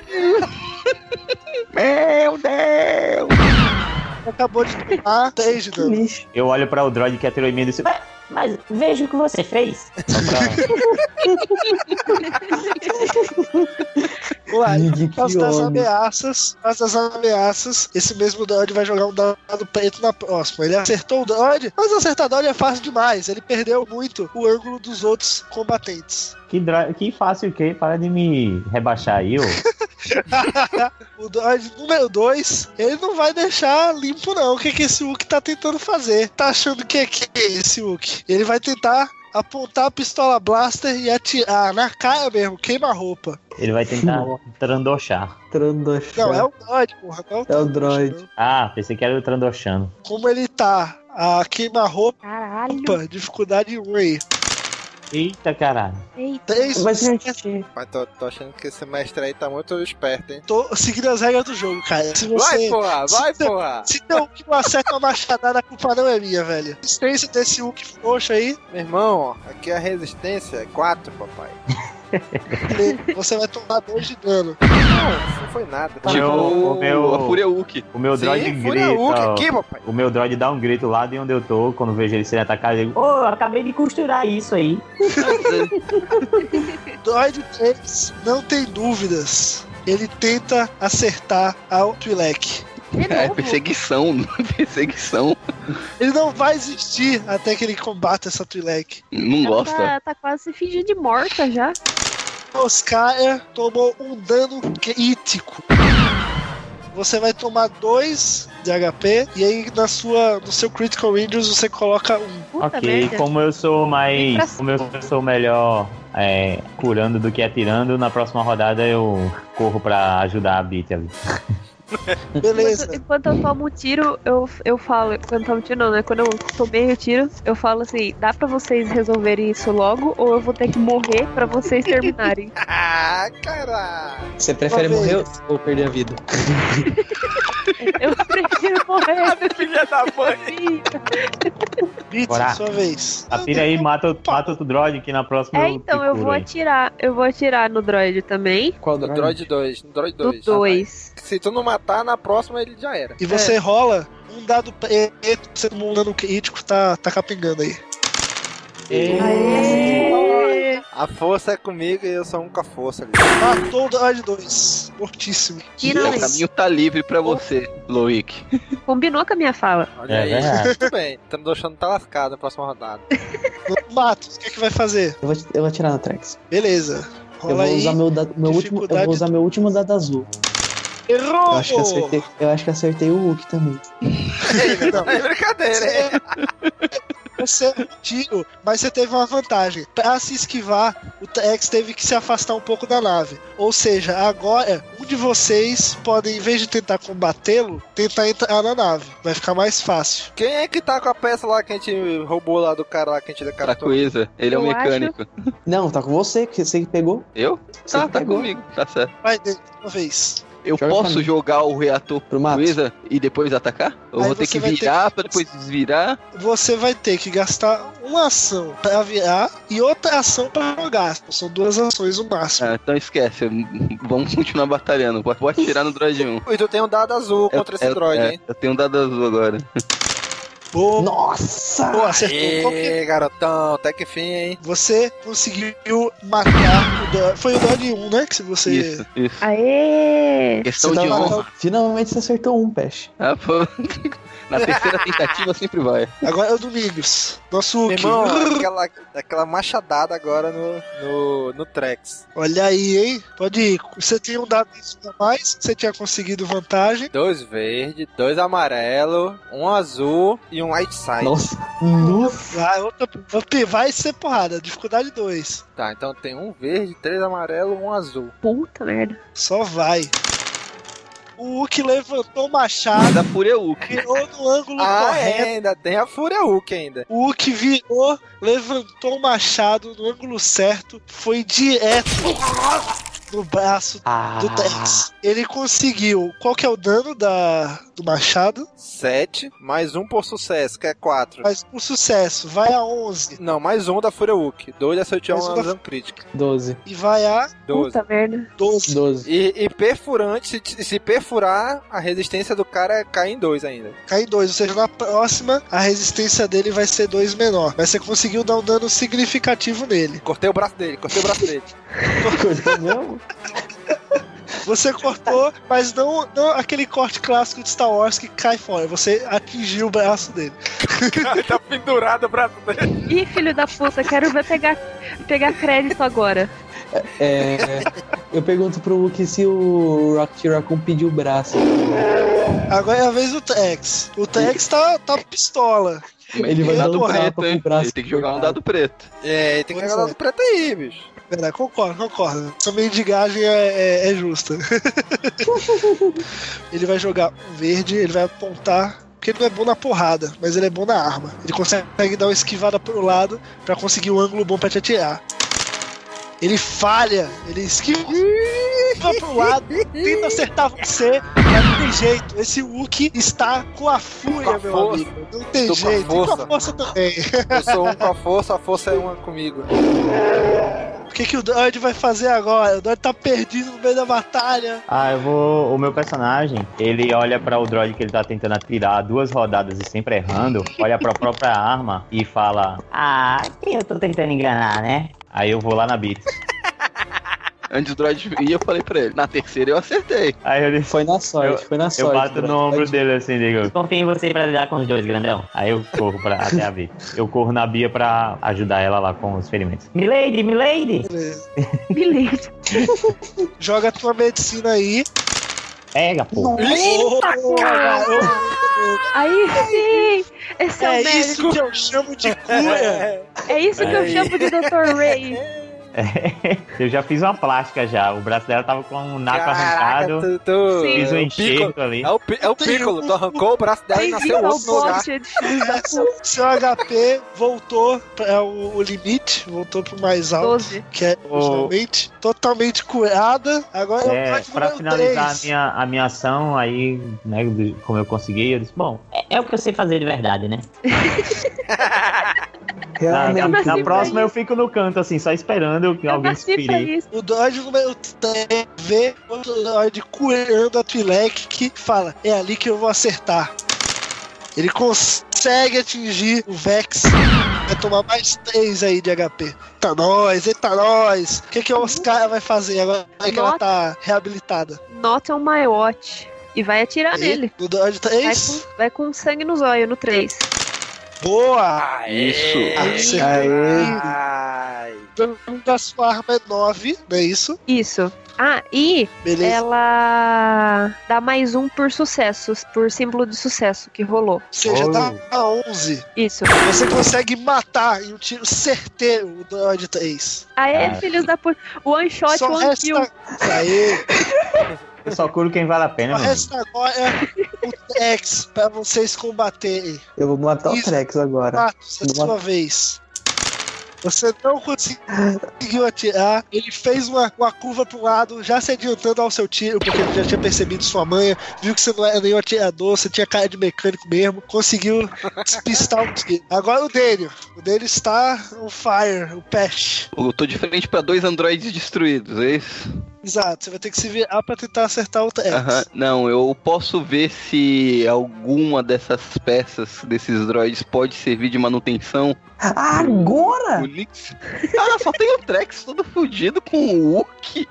Meu Deus! Acabou de tomar 3 de dano. Eu olho para o droid que atirou em mim e disse: "Ué, Mas veja o que você fez. Uai, Ih, por causa que das ameaças, das ameaças, esse mesmo droid vai jogar um dado preto na próxima. Ele acertou o droid, mas acertar droid é fácil demais. Ele perdeu muito o ângulo dos outros combatentes. que, que fácil que para de me rebaixar aí, ô. o droid número 2, ele não vai deixar limpo, não. O que, que esse Hulk tá tentando fazer? Tá achando que é que é esse Hulk? Ele vai tentar apontar a pistola blaster e atirar na cara mesmo, queima a roupa. Ele vai tentar trandochar. Trandochar. Não, é o droid, porra. Não É o droid. Ah, pensei que era o trandochando. Como ele tá a queima-roupa, Caralho. dificuldade 1 aí. Eita caralho. Eita. Três Mas, sucessos. gente, Mas tô, tô achando que esse mestre aí tá muito esperto, hein? Tô seguindo as regras do jogo, cara. Se você. Vai, porra, vai, se, porra! Se teu Hulk não acerta uma machadada, a culpa não é minha, velho. A existência desse Hulk frouxo aí, Meu irmão, ó, aqui a resistência é 4, papai. você vai tomar 2 de dano. Não, não foi nada. O Tipo, meu- o meu- a Fúria. O meu droid Sim, grita. Ó, aqui, papai. O meu droid dá um grito lá de onde eu tô, quando vejo ele sendo atacado, eu digo, Ô, eu acabei de costurar isso aí. Droid 3, não tem dúvidas. Ele tenta acertar ao Twi'lek. É, novo. perseguição, perseguição. Ele não vai existir até que ele combata essa Twi'lek. Não Ela gosta. Tá, tá quase se fingindo de morta já. Oscar tomou um dano crítico. Você vai tomar 2 de HP e aí na sua, no seu Critical Injuries você coloca um. ok, como eu sou mais. Como eu sou melhor é, curando do que atirando, na próxima rodada eu corro pra ajudar a Beat ali. Beleza. Enquanto, enquanto eu tomo um tiro, eu, eu falo. Quando eu tomo um tiro, não, né? Quando eu tomei o tiro, eu falo assim: dá pra vocês resolverem isso logo ou eu vou ter que morrer pra vocês terminarem? Ah, caralho. Você prefere Uma vez. morrer ou perder a vida? eu prefiro morrer. Filha da mãe. Bora. sua vez. Atira aí, mata, mata outro droid que na próxima É, então eu vou aí. atirar. Eu vou atirar no droid também. Qual No droid? Droid 2. No Droid Do 2. 2. Se tu não matar, na próxima ele já era. E você rola um dado preto, você tomou um dano crítico, tá, tá capengando aí. A força é comigo e eu sou um com a força ali. Matou o Droid 2. Mortíssimo. Tira O isso. caminho tá livre pra você, Loic. Combinou com a minha fala. Olha É aí. Tudo bem. Então deixando tá lascado na próxima rodada. Matos, o que é que vai fazer? Eu vou, eu vou atirar no Trex. Beleza. Eu Rola vou aí. usar meu, meu último. Eu vou usar meu último dado azul. Errou! Eu acho que acertei. Eu acho que acertei o Hulk também. Não. É brincadeira, hein? Você um tiro, mas você teve uma vantagem. Pra se esquivar, o Tex teve que se afastar um pouco da nave. Ou seja, agora um de vocês pode, em vez de tentar combatê-lo, tentar entrar na nave. Vai ficar mais fácil. Quem é que tá com a peça lá que a gente roubou lá do cara lá que a gente decapitou? coisa. Ele é o Eu acho- mecânico. Não, tá com você, que você que pegou. Eu? Você Tá, que tá pegou. comigo. Tá certo. Vai uma vez. Eu Joga posso jogar o reator Pro coisa e depois atacar? Ou Aí vou ter que ter virar que- pra depois desvirar? Você vai ter que gastar uma ação pra virar e outra ação pra jogar. São duas ações no máximo. Ah, então esquece. Vamos continuar batalhando. Pode, pode tirar no droid 1. E tu tem um dado azul contra esse Eu- droid, é, hein? Eu tenho um dado azul agora. Boa, Nossa! boa, acertou. Qual que é? Ê, garotão, até que fim, hein? Você conseguiu matar o Dodge. Foi o Dodge 1, né? Que se você. Isso, isso. Aê! Questão Você de honra. Finalmente você acertou um, Peixe. Ah, pô. Na terceira tentativa sempre vai. Agora é o Domingos. Nosso Meu irmão, aquela, aquela machadada agora no, no, no Trex. Olha aí, hein? Pode ir. Você tinha um dado a mais, você tinha conseguido vantagem. Dois verde, dois amarelo, um azul e um white side. Nossa! Nossa! Vai, outra, outra- vai ser porrada. Dificuldade 2. Tá, então tem um verde, três amarelo, um azul. Puta merda. Só vai. O Hulk levantou o machado, Mas a fúria é Hulk. virou no ângulo Ah, correto. é, ainda tem a Fúria Hulk ainda. O Hulk virou, levantou o machado no ângulo certo, foi direto no braço Ah! do Tex. Ele conseguiu. Qual que é o dano da, do machado? Sete, mais um por sucesso, que é quatro. Mas o sucesso vai a 11 Não, mais um da Fúria se eu tiver Mais um uma da- crítica. 12. e vai a Doze. Puta merda. 12. 12. E, e perfurante, se, se perfurar, a resistência do cara cai em dois ainda. Cai em 2. Ou seja, na próxima a resistência dele vai ser 2 menor. Mas você conseguiu dar um dano significativo nele. Cortei o braço dele, cortei o braço dele. Cortou mesmo? Você cortou, mas não, não aquele corte clássico de Star Wars que cai fora. Você atingiu o braço dele. tá pendurado o braço dele. Ih, filho da puta, quero ver pegar, pegar crédito agora. É, eu pergunto pro Hulk se o Rocket Raccoon pediu o braço. Agora é a vez do Tex. O Tex tá, tá pistola. Ele vai É dando correto, tapa com hein? Ele tem que jogar um dado preto. É, tem que Pois pegar é. dado preto aí, bicho. Verdade, concordo, concordo. Essa mendigagem é, é, é justa. ele vai jogar um verde, ele vai apontar. Porque ele não é bom na porrada, mas ele é bom na arma. Ele consegue dar uma esquivada pro lado pra conseguir um ângulo bom pra te atirar. Ele falha, ele esquiva pro lado, tenta acertar você, mas não tem jeito. Esse Wookie está com a fúria, Com a meu força. amigo. Não tem Tô com a jeito. Com a força. força também. Eu sou um com a força, a força é uma comigo. O que, que o Droid vai fazer agora? O Droid tá perdido no meio da batalha. Ah, eu vou. O meu personagem, ele olha pra o droid que ele tá tentando atirar duas rodadas e sempre errando, olha pra própria arma e fala: Ah, quem eu tô tentando enganar, né? Aí eu vou lá na Beats. Antes do droid ir, eu falei pra ele. Na terceira eu acertei. Aí eu disse, Foi na sorte, eu, foi na eu sorte. bato no ombro dele assim, digo, Confio em você pra lidar com os dois, grandão. Aí eu corro pra, até a Bia. Eu corro na Bia pra ajudar ela lá com os ferimentos. Milady, Milady! Beleza. Joga tua medicina aí. Pega, pô. Eita, porra! Aí sim! Esse é, o É médico. isso que eu chamo de cura. É isso que eu chamo de Dr. Ray. Eu já fiz uma plástica já. O braço dela tava com um naco Caraca, arrancado. tu, tu, Fiz um é o enxerto ali. É o, é o Piccolo, tu arrancou o braço dela e nasceu outro no lugar. Seu HP voltou para o, o limite, voltou pro mais alto, 12. que é originalmente totalmente curada. Agora É, o pra finalizar a minha, a minha ação, aí, né, do- como eu consegui, eu disse, bom, É, é o que eu sei fazer de verdade, né? na, na- na próxima eu fico no canto, assim, só esperando que Eu alguém inspire. O Dodge número 3 vê o Dodge curando a Twi'lek que fala, é ali que eu vou acertar. Ele consegue atingir o Vex. Vai tomar mais 3 aí de HP. Eita nós, eita nós. O que, que a Oscar vai fazer agora que ela tá reabilitada? Not on my watch. E vai atirar Aí, nele. No Dodge Vai 3. com, vai com sangue nos olhos no 3. Boa! Isso. Acertei. Ai. O dano da sua arma é 9, não é isso? Isso. Ah, e Beleza. ela dá mais um por sucesso, por símbolo de sucesso que rolou. Ou seja, Oh. dá a 11. Isso. Você consegue matar em um tiro certeiro o Droid 3. Aê, Ah. filhos da puta. One shot, Só one kill. resta... Aê. Eu só curo quem vale a pena, mano. resta agora o Tex pra vocês combaterem. Eu vou matar o Isso. Trex agora. Matos, é sua vez. Você não conseguiu atirar. Ele fez uma, uma curva pro lado, já se adiantando ao seu tiro, porque ele já tinha percebido sua manha, viu que você não era nenhum atirador, você tinha cara de mecânico mesmo, conseguiu despistar o tiro. Agora o Daniel. O Daniel está on fire, o Pesh. Eu tô de frente pra dois androides destruídos, é isso? Exato, você vai ter que se virar pra tentar acertar o. Aham. Não, eu posso ver se alguma dessas peças, desses droids, pode servir de manutenção. Agora? O Nix. Ah, só tem o Trex todo fudido com o Wookie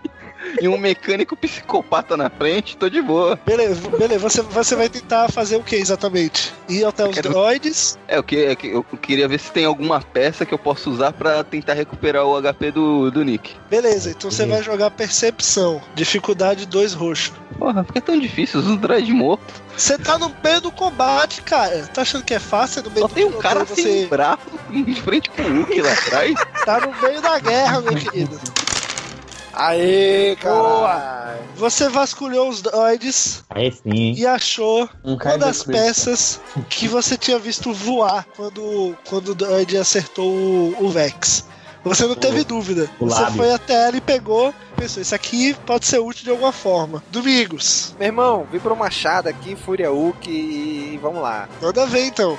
e um mecânico psicopata na frente, tô de boa. Beleza, beleza. Você, você vai tentar fazer o que exatamente? Ir até os Quero- droids. É, eu, que, é eu queria ver se tem alguma peça que eu possa usar pra tentar recuperar o HP do, do Nick. Beleza, então você vai jogar percepção. Dificuldade 2 roxo. Porra, por que é tão difícil? Os droids mortos. Você tá no meio do combate, cara. Tá achando que é fácil? No meio Só tem um do cara você sem braço em frente com o Wookie lá atrás. tá no meio da guerra, meu querido. Aê, Boa. cara. Você vasculhou os droids Aí sim. e achou Um uma das peças que você tinha visto voar quando, quando o droid acertou o, o Vex. Você não teve dúvida. o Você lábio. foi até ela e pegou. Pensou, isso aqui pode ser útil de alguma forma. Domingos, Meu irmão, vim pro Machado aqui, Fúria Hulk e vamos lá. manda ver então.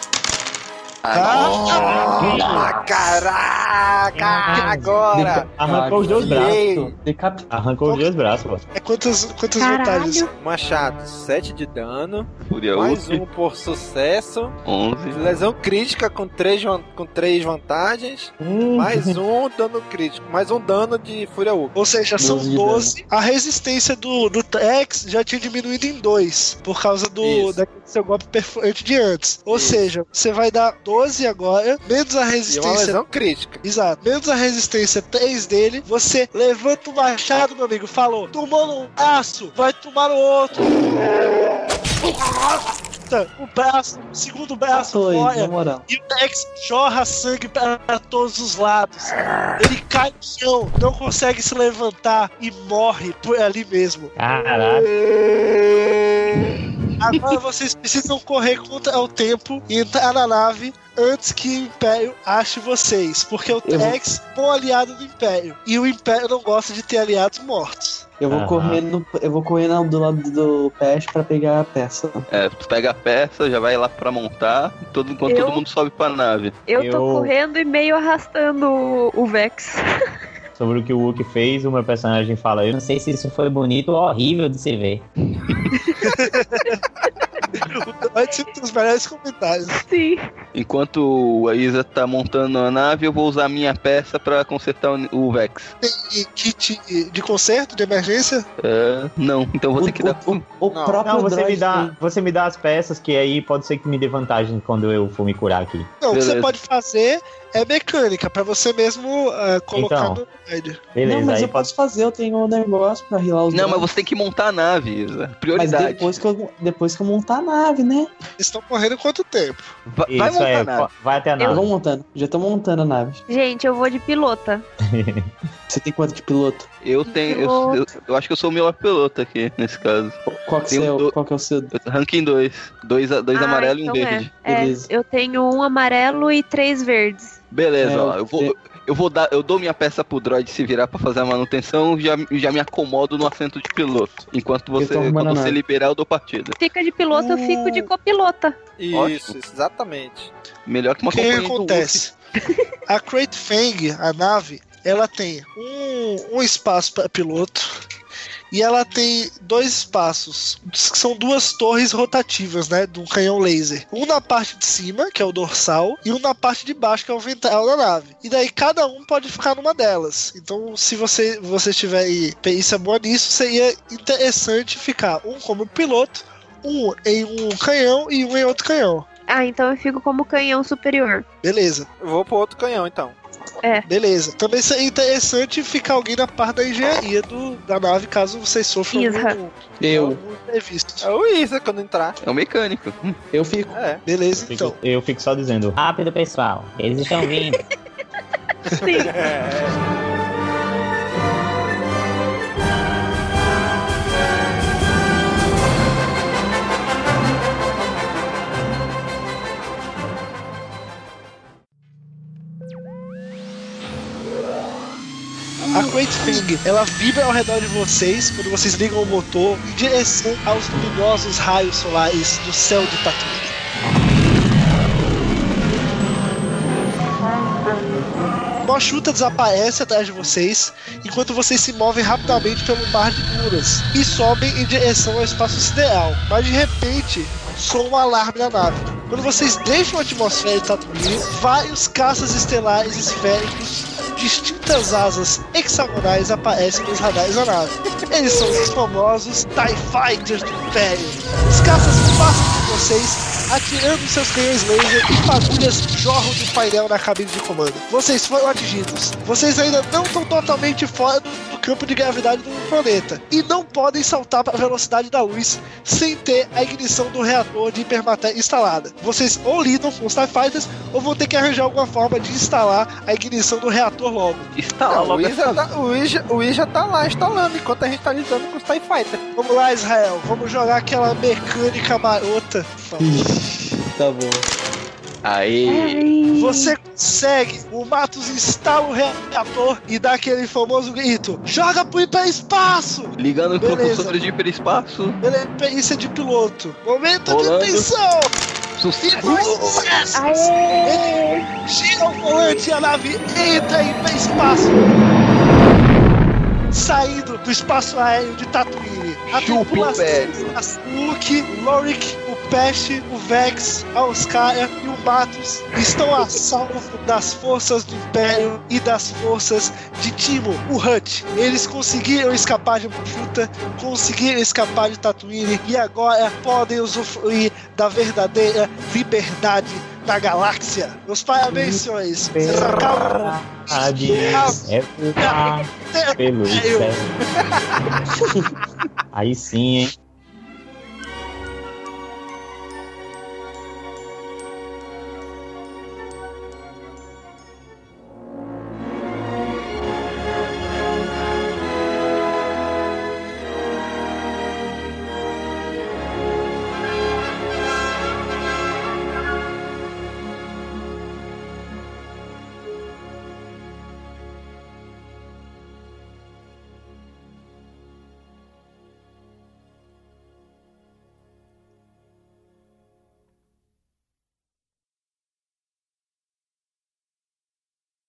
Ah, caraca! Agora! Arrancou os dois braços. Decap... Arrancou os dois braços, pô. É quantas, quantas vantagens? Machado, 7 de dano, Fúria mais um por sucesso, 11. lesão crítica com 3 com três vantagens, mais um dano crítico, mais um dano de Fúria Hulk. Ou seja, são 12 de 12. A resistência do, do Tex já tinha diminuído em 2. Por causa do Isso. daquele seu golpe perfurante de antes. Ou seja, você vai dar 12 agora, menos a E uma resistência. lesão crítica. Exato. Menos a resistência 3 dele, você levanta o machado, meu amigo. Falou, tomou no braço, vai tomar no outro. O braço, o segundo braço na fora. E o Tex jorra sangue para todos os lados. Ele cai no chão, não consegue se levantar e morre por ali mesmo. Caralho. Agora vocês precisam correr contra o tempo e entrar na nave antes que o Império ache vocês. Porque o Eu Tex é um aliado do Império. E o Império não gosta de ter aliados mortos. Eu vou correr no, eu vou correr na- do lado do Pest pra pegar a peça. É, tu pega a peça, já vai lá pra montar, todo, enquanto Eu- todo mundo sobe pra nave. Eu tô Eu- correndo e meio arrastando o, o Vex. Sobre o que o Wookie fez, o meu personagem fala, eu Não sei se isso foi bonito ou horrível de se ver. Participe dos melhores comentários. Sim. Enquanto a Isa tá montando a nave, eu vou usar a minha peça pra consertar o, o Vex. Tem kit de conserto, de emergência? É, não, então vou ter que dar. O Não, próprio não, você me, dá, tem- você me dá as peças, que aí pode ser que me dê vantagem quando eu for me curar aqui. Não, o que você pode fazer é mecânica, pra você mesmo ah, colocar Então. no. Beleza, não, mas aí eu posso fazer, eu tenho um negócio pra rilar os Não, mas você tem que montar a nave, Isa. Mas Prioridade. depois que, eu, depois que eu montar a nave, né? Estão correndo quanto tempo? Va- Vai, montar é, a nave. vai até a Eu nave. vou montando, já tô montando a nave. Gente, eu vou de pilota. Você tem quanto de piloto? Eu tenho. Eu, eu, eu acho que eu sou o melhor piloto aqui, nesse caso. Qual que, Tem é, um o- do- qual que é o seu? Eu- Ranking 2. Dois, a- dois Ah, amarelo então e um verde. É. É, Beleza. eu tenho um amarelo e três verdes. Beleza, É, ó. eu- vou. Eu vou dar, eu dou minha peça pro droid se virar pra fazer a manutenção, já, já me acomodo no assento de piloto. Enquanto você, quando você liberar, eu dou partida. Fica de piloto, eu fico de copilota. Isso, Ótimo. exatamente. Melhor que uma O que acontece? A Crate Fang, a nave, ela tem um, um espaço para piloto e ela tem dois espaços, que são duas torres rotativas, né, de um canhão laser. Um na parte de cima, que é o dorsal, e um na parte de baixo, que é o ventral da nave. E daí cada um pode ficar numa delas. Então, se você você tiver aí perícia boa nisso, seria interessante ficar um como piloto, um em um canhão e um em outro canhão. Ah, então eu fico como canhão superior. Beleza. Eu vou pro outro canhão, então. É. Beleza. Também seria interessante ficar alguém na parte da engenharia do, da nave, caso vocês sofram Isra. algum, Eu. algum imprevisto. É o Isa quando entrar. É o mecânico. Eu fico. É. Beleza, Fico- então. eu fico só dizendo. Rápido, pessoal. Eles estão vindo. Sim. A Ela vibra ao redor de vocês quando vocês ligam o motor em direção aos luminosos raios solares do céu de Tatooine. Mochuta desaparece atrás de vocês, enquanto vocês se movem rapidamente pelo mar de Duras e sobem em direção ao espaço sideral. Mas de repente, soa um alarme na nave. Quando vocês deixam a atmosfera de Tatooine, vários caças estelares esféricos distintas asas hexagonais aparecem nos radares da nave. Eles são os famosos TIE Fighters do Império. Os caças passam por vocês, atirando seus canhões laser e fagulhas jorram do painel na cabine de comando. Vocês foram atingidos. Vocês ainda não estão totalmente fora do, campo de gravidade do planeta e não podem saltar para a velocidade da luz sem ter a ignição do reator de hipermatéria instalada. Vocês ou lidam com os TIE Fighters ou vão ter que arranjar alguma forma de instalar a ignição do reator logo. Instala Não, o, logo Isa essa... tá, o, Isa tá lá instalando enquanto a gente tá lidando com os TIE Fighter. Vamos lá, Israel. Vamos jogar aquela mecânica marota. Tá bom. Aê! Você consegue. O Matos instala o reator e dá aquele famoso grito: Joga pro hiperespaço! Ligando o Beleza. propulsor de hiperespaço. Beleza, perícia de piloto. Momento Rolando. de tensão! Sucesso! Ele gira o volante e a nave entra em hiperespaço. Saindo do espaço aéreo de Tatooine. A Chupa, tripulação, Luke, o Lorik, o Peste, o Vex, a Oscara e o Matos estão a salvo das forças do Império e das forças de Timo, o Hut. Eles conseguiram escapar de Mochuta, conseguiram escapar de Tatooine e agora podem usufruir da verdadeira liberdade da galáxia. Meus parabéns, senhores. Vocês acabam. É. Aí sim, hein?